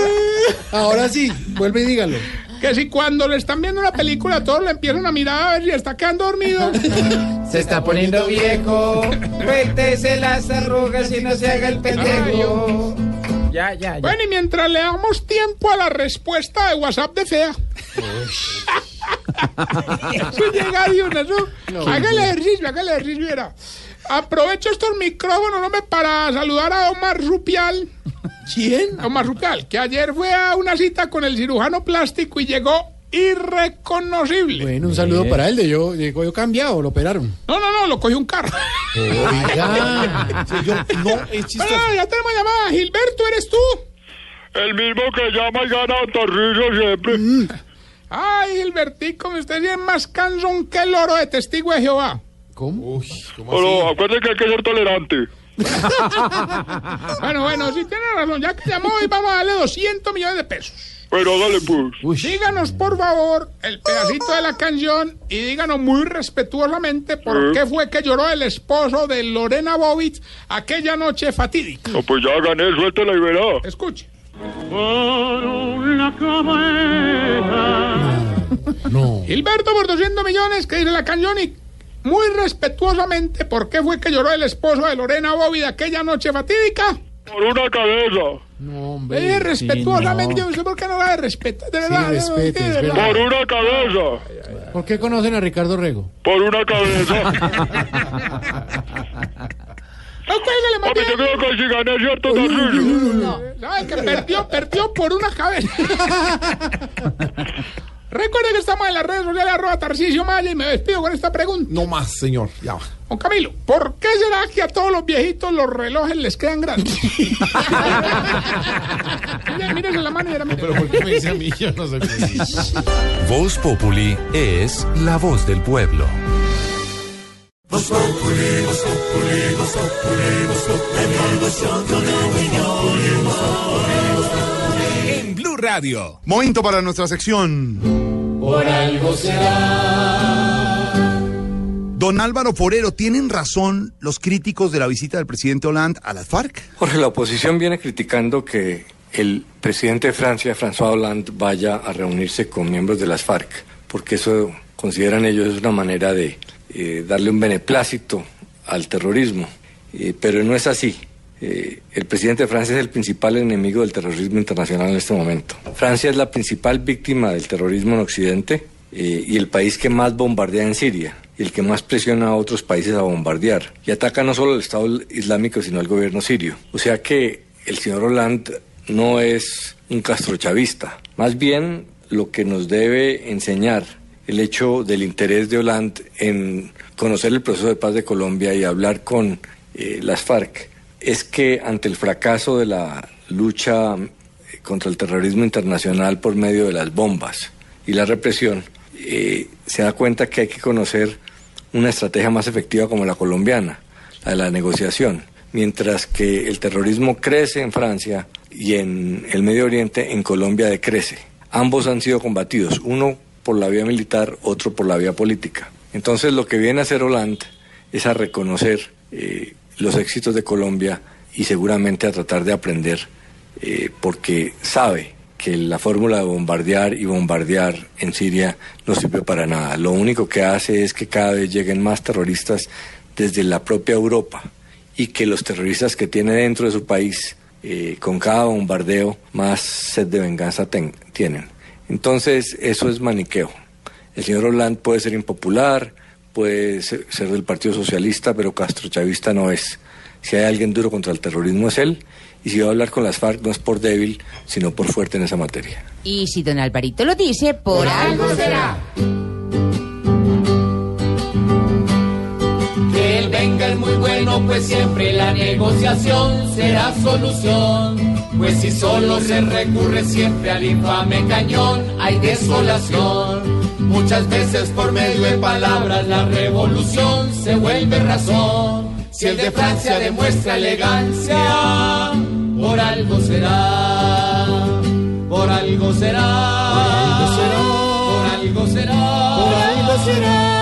Ahora sí, vuelve y dígalo. Que si cuando le están viendo una película, todos le empiezan a mirar a ver si está quedando dormido. Se está poniendo viejo, cuéntese las arrugas y no se haga el pendejo. Ya, ya, ya. Bueno, y mientras le damos tiempo a la respuesta de WhatsApp de Fea. Eso llega de una, ¿no? Haga el ejercicio, haga el ejercicio, era. Aprovecho estos micrófonos, hombre, para saludar a Omar Rupial. ¿Quién? Omar Rupial, que ayer fue a una cita con el cirujano plástico y llegó irreconocible. Bueno, un saludo para él. De yo, llegó yo cambiado, lo operaron. No, no, no, lo cogió un carro. Oiga. no, es. Bueno, ya tenemos llamada. Gilberto, ¿eres tú? El mismo que llama y gana Torrillo siempre. Ay, Gilbertico, usted sí es más cansón que el oro de testigo de Jehová. ¿Cómo? Pero acuérdense que hay que ser tolerante. Bueno, bueno, sí tiene razón. Ya que llamó hoy vamos a darle 200 millones de pesos. Pero hágale pues. Díganos, por favor, el pedacito de la canción y díganos muy respetuosamente por qué fue que lloró el esposo de Lorena Bobbitt aquella noche fatídica. No, pues ya gané, suéltela y verá. Escuche. No. Gilberto por 200 millones, que dice la canción y muy respetuosamente por qué fue que lloró el esposo de Lorena Bobbitt aquella noche fatídica. Por una cabeza. No, Eh, hombre. respetuosamente, ¿usted por qué no la respeta? De verdad, Sí, respete, de verdad. Por una cabeza. ¿Por qué conocen a Ricardo Rego? Por una cabeza. No, cuélgale, bien. yo creo que si gané, ¿cierto, Torrillo? ¿Sabe que perdió, perdió por una cabeza? Recuerde que estamos en las redes sociales arroba Tarcisio Maya y me despido con esta pregunta. No más, señor. Ya va. Don Camilo, ¿por qué será que a todos los viejitos los relojes les quedan grandes? Mírese la mano y era Pero ¿por qué me dice a mí? Yo no sé. Voz Populi es la voz del pueblo. En Blue Radio. Momento para nuestra sección. Por algo será. Don Álvaro Forero, ¿tienen razón los críticos de la visita del presidente Hollande a las FARC? Jorge, la oposición viene criticando que el presidente de Francia, François Hollande, vaya a reunirse con miembros de las FARC, porque eso consideran ellos es una manera de eh, darle un beneplácito al terrorismo. Eh, pero no es así. Eh, el presidente de Francia es el principal enemigo del terrorismo internacional en este momento. Francia es la principal víctima del terrorismo en Occidente eh, y el país que más bombardea en Siria y el que más presiona a otros países a bombardear. Y ataca no solo al Estado Islámico, sino al gobierno sirio. O sea que el señor Hollande no es un castrochavista. Más bien lo que nos debe enseñar el hecho del interés de Hollande en conocer el proceso de paz de Colombia y hablar con eh, las FARC es que ante el fracaso de la lucha eh, contra el terrorismo internacional por medio de las bombas y la represión, eh, se da cuenta que hay que conocer una estrategia más efectiva como la colombiana, la de la negociación. Mientras que el terrorismo crece en Francia y en el Medio Oriente, en Colombia decrece. Ambos han sido combatidos, uno por la vía militar, otro por la vía política. Entonces lo que viene a hacer Hollande es a reconocer eh, los éxitos de Colombia y seguramente a tratar de aprender, eh, porque sabe que la fórmula de bombardear y bombardear en Siria no sirve para nada. Lo único que hace es que cada vez lleguen más terroristas desde la propia Europa y que los terroristas que tiene dentro de su país, eh, con cada bombardeo, más sed de venganza tienen. Entonces, eso es maniqueo. El señor Hollande puede ser impopular, puede ser, ser del Partido Socialista, pero castrochavista no es. Si hay alguien duro contra el terrorismo es él, y si va a hablar con las FARC no es por débil, sino por fuerte en esa materia. Y si don Alvarito lo dice, por, algo será. Venga es muy bueno, pues siempre la negociación será solución. Pues si solo se recurre siempre al infame cañón, hay desolación. Muchas veces por medio de palabras la revolución se vuelve razón. Si el de Francia demuestra elegancia, por algo será. Por algo será. Por algo será. Por algo será. Si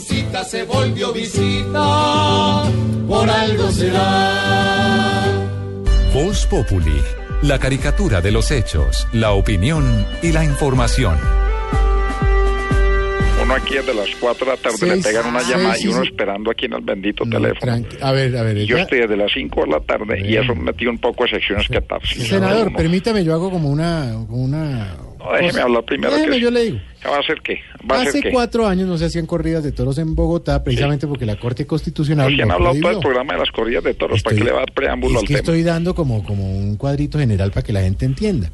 su cita se volvió visita, por algo será. Voz Populi, la caricatura de los hechos, la opinión y la información. Uno aquí desde las 4 de la tarde Seis, le pegan una llamada sí, y uno sí. esperando aquí en el bendito teléfono. Tranqui- A ver, a ver. Yo ya- estoy desde las 5 de la tarde y eso me metió un poco de secciones que tapsi. Senador, permítame, yo hago como una... Como una No, déjeme hablar primero. Déjeme, que yo le digo. ¿Va a hacer qué? ¿Va a hacer Hace qué? cuatro años no se hacían corridas de toros en Bogotá, precisamente porque la Corte Constitucional ¿Quién ha hablado todo el programa de las corridas de toros? ¿Para qué le va a dar preámbulo Es al que tema? estoy dando como, como un cuadrito general para que la gente entienda.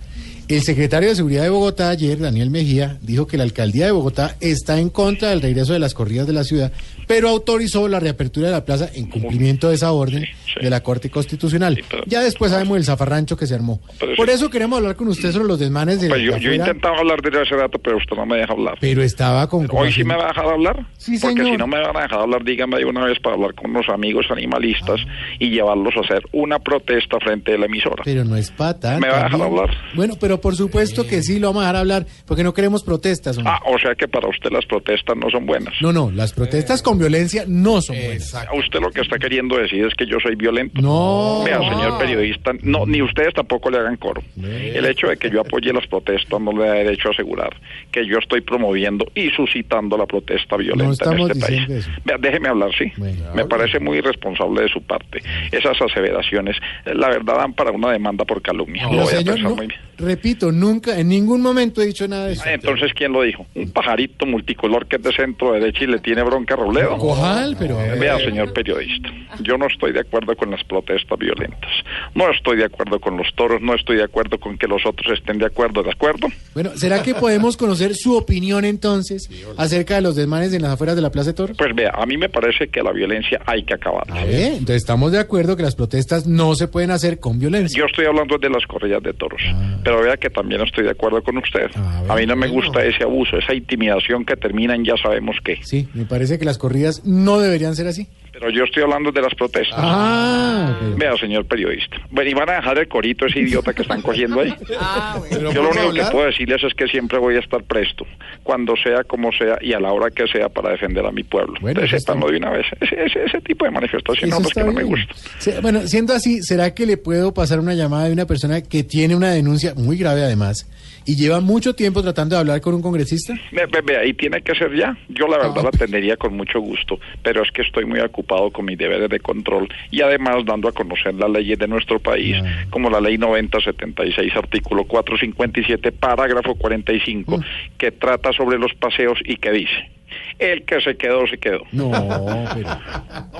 El secretario de Seguridad de Bogotá ayer, Daniel Mejía, dijo que la alcaldía de Bogotá está en contra del regreso de las corridas de la ciudad, pero autorizó la reapertura de la plaza en cumplimiento de esa orden de la Corte Constitucional. Ya después sabemos el zafarrancho que se armó. Por eso queremos hablar con usted sobre los desmanes de, Pues yo, yo he intentado hablar desde hace rato, pero usted no me deja hablar. pero estaba con... Hoy sí me va a dejar hablar. Sí, Porque señor. si no me van a dejar hablar, dígame de una vez para hablar con los amigos animalistas y llevarlos a hacer una protesta frente a la emisora. Pero no es pata. ¿Me va a dejar hablar? Bueno, pero por supuesto que sí lo vamos a dejar hablar, porque no queremos protestas. hombre. Ah, o sea que para usted las protestas no son buenas. No, no, las protestas con violencia no son buenas. A usted lo que está queriendo decir es que yo soy violento. No. Vea, señor periodista, no, ni ustedes tampoco le hagan coro. El hecho de que yo apoye las protestas no le da derecho a asegurar que yo estoy promoviendo y suscitando la protesta violenta No en este país. eso. Vea, déjeme hablar, sí. Me parece muy irresponsable de su parte. Esas aseveraciones, eh, la verdad, dan para una demanda por calumnia. Lo Pero voy a pensar no, muy bien. Repito, nunca, en ningún momento he dicho nada de eso. Ah, Entonces, ¿quién lo dijo? Un pajarito multicolor que es de centro derecha y le tiene bronca a Robledo. Cojal, pero... Vea, señor periodista, yo no estoy de acuerdo con las protestas violentas. No estoy de acuerdo con los toros, no estoy de acuerdo con que los otros estén de acuerdo, ¿de acuerdo? Bueno, ¿será que podemos conocer su opinión entonces acerca de los desmanes en las afueras de la Plaza de Toros? Pues vea, a mí me parece que la violencia hay que acabar. ¿Eh? Entonces estamos de acuerdo que las protestas no se pueden hacer con violencia. Yo estoy hablando de las corridas de toros, pero vea que también estoy de acuerdo con usted. a mí no me gusta ese abuso, esa intimidación que termina en ya sabemos qué. Sí, me parece que las corridas no deberían ser así. Pero yo estoy hablando de las protestas. Ah, ok. Vea, señor periodista. Bueno, y van a dejar el corito ese idiota que están cogiendo ahí. Pero Yo lo ¿puede único que hablar? puedo decirles es que siempre voy a estar presto, cuando sea, como sea y a la hora que sea para defender a mi pueblo. Bueno, sépanlo de una vez. Ese, ese, ese tipo de manifestaciones Eso son las que no me. Se- Bueno, siendo así, ¿será que le puedo pasar una llamada de una persona que tiene una denuncia muy grave además y lleva mucho tiempo tratando de hablar con un congresista? Ve, ve, ve, ahí tiene que ser ya. Yo la verdad la atendería con mucho gusto, pero es que estoy muy ocupado con mis deberes de control y además dando a conocer las leyes de nuestro país, como la ley 9076, artículo 457, parágrafo 45, que trata sobre los paseos y que dice, el que se quedó, se quedó. No, pero...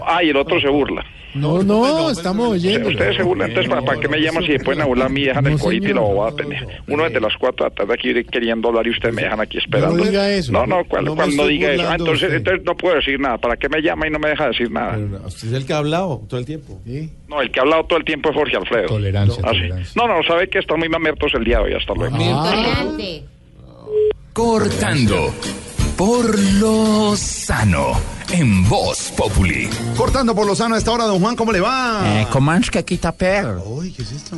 Ah, y el otro se burla. No, no, estamos oyendo. Ustedes se burlan, entonces ¿para, para qué me llaman si después me burlan a mí y dejan el corito y la bobada pendeja? Uno desde las 4 de la tarde aquí queriendo hablar y ustedes me dejan aquí esperando. No diga eso. No, no, ¿cuál No no, me cuál no estoy diga eso? Ah, entonces, entonces no puedo decir nada. ¿Para qué me llama y no me deja decir nada? Usted es el que ha hablado todo el tiempo. No, el que ha hablado todo el tiempo es Jorge Alfredo. Tolerancia, Ah. No, no, sabe que están muy mamertos el día de hoy. Hasta luego. Adelante. Cortando por lo sano en Voz Populi. Cortando por Lozano a esta hora, don Juan, ¿cómo le va? Eh, est-ce que quitte père? Uy, ¿qué es esto?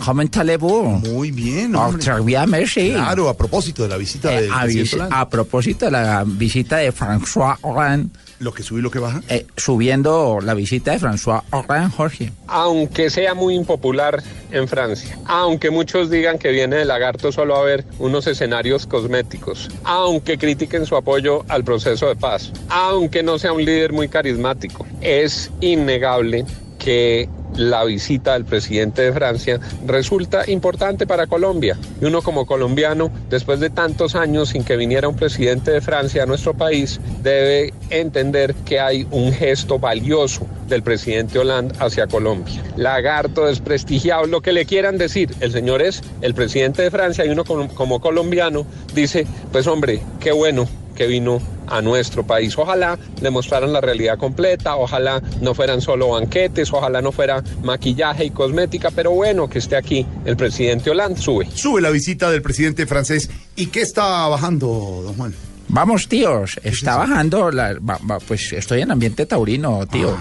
Muy bien, hombre. très bien, merci. Claro, a propósito de la visita Eh, del a, vis- a propósito de la visita de François Hollande Lo que sube y lo que baja. Eh, subiendo la visita de François Hollande, Jorge. aunque sea muy impopular en Francia, aunque muchos digan que viene de lagarto solo a ver unos escenarios cosméticos, aunque critiquen su apoyo al proceso de paz, aunque no sea un líder muy carismático, es innegable que la visita del presidente de Francia resulta importante para Colombia. Y uno como colombiano, después de tantos años sin que viniera un presidente de Francia a nuestro país, debe entender que hay un gesto valioso del presidente Hollande hacia Colombia. Lagarto, desprestigiado, lo que le quieran decir. El señor es el presidente de Francia y uno como, como colombiano dice, pues hombre, qué bueno que vino a nuestro país. Ojalá le mostraran la realidad completa, ojalá no fueran solo banquetes, ojalá no fuera maquillaje y cosmética, pero bueno, que esté aquí el presidente Hollande, sube. Sube la visita del presidente francés. ¿Y qué está bajando, don Juan? Vamos, tíos, está bajando, la, va- va- pues estoy en ambiente taurino, tío.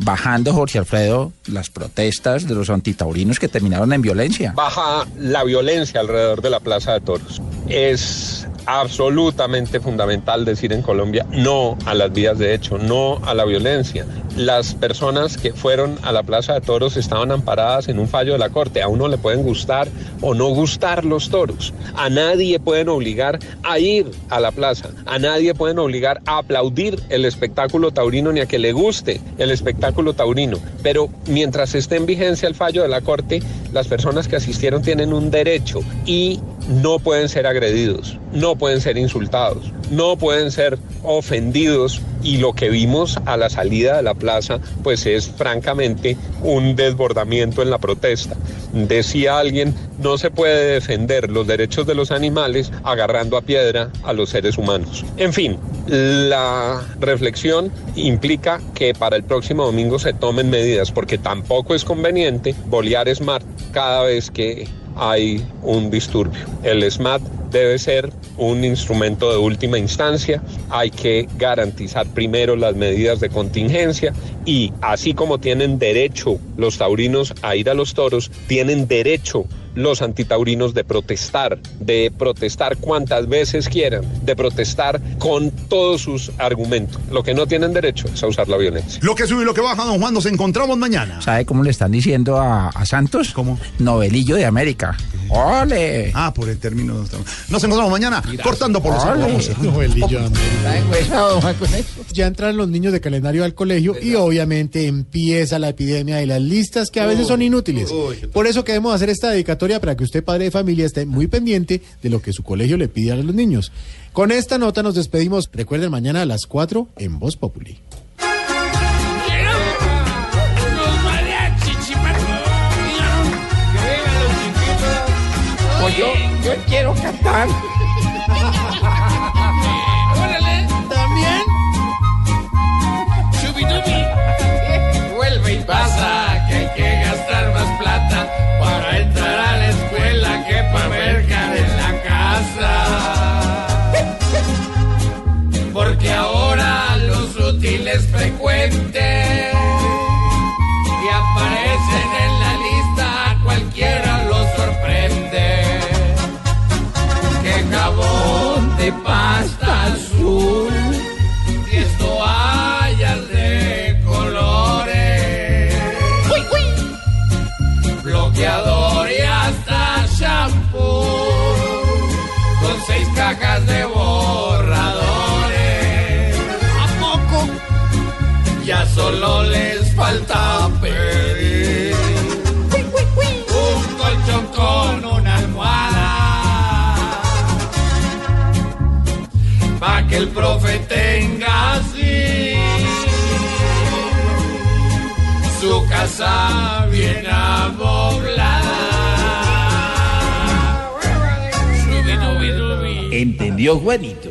Bajando, Jorge Alfredo, las protestas de los antitaurinos que terminaron en violencia. Baja la violencia alrededor de la Plaza de Toros. Es absolutamente fundamental decir en Colombia no a las vías de hecho, no a la violencia. Las personas que fueron a la Plaza de Toros estaban amparadas en un fallo de la Corte. A uno le pueden gustar o no gustar los toros. A nadie pueden obligar a ir a la plaza. A nadie pueden obligar a aplaudir el espectáculo taurino ni a que le guste el espectáculo taurino. Pero mientras esté en vigencia el fallo de la Corte, las personas que asistieron tienen un derecho y no pueden ser agredidos, no pueden ser insultados, no pueden ser ofendidos y lo que vimos a la salida de la plaza pues es francamente un desbordamiento en la protesta. Decía alguien, no se puede defender los derechos de los animales agarrando a piedra a los seres humanos. En fin, la reflexión implica que para el próximo domingo se tomen medidas porque tampoco es conveniente bolear SMART cada vez que hay un disturbio. El SMAT debe ser un instrumento de última instancia, hay que garantizar primero las medidas de contingencia y así como tienen derecho los taurinos a ir a los toros, tienen derecho los antitaurinos de protestar, de protestar cuantas veces quieran, de protestar con todos sus argumentos. Lo que no tienen derecho es a usar la violencia. Lo que sube y lo que baja, don Juan. Nos encontramos mañana. ¿Sabe cómo le están diciendo a, a Santos? ¿Cómo? Novelillo de América. ¡Ole! Ah, por el término. Nos encontramos mañana cortando por los Ole. vamos. Novelillo, Ya entran los niños de calendario al colegio y obviamente empieza la epidemia de las listas que a veces son inútiles. Por eso queremos hacer esta dedicatoria para que usted, padre de familia, esté muy pendiente de lo que su colegio le pide a los niños. Con esta nota nos despedimos. Recuerden mañana a las 4 en Voz Populi. Pues yo, yo quiero cantar. Órale. También. Chubidubi. Vuelve y pasa falta pedir un colchón con una almohada pa' que el profe tenga así su casa bien amoblada. ¿Entendió, Juanito?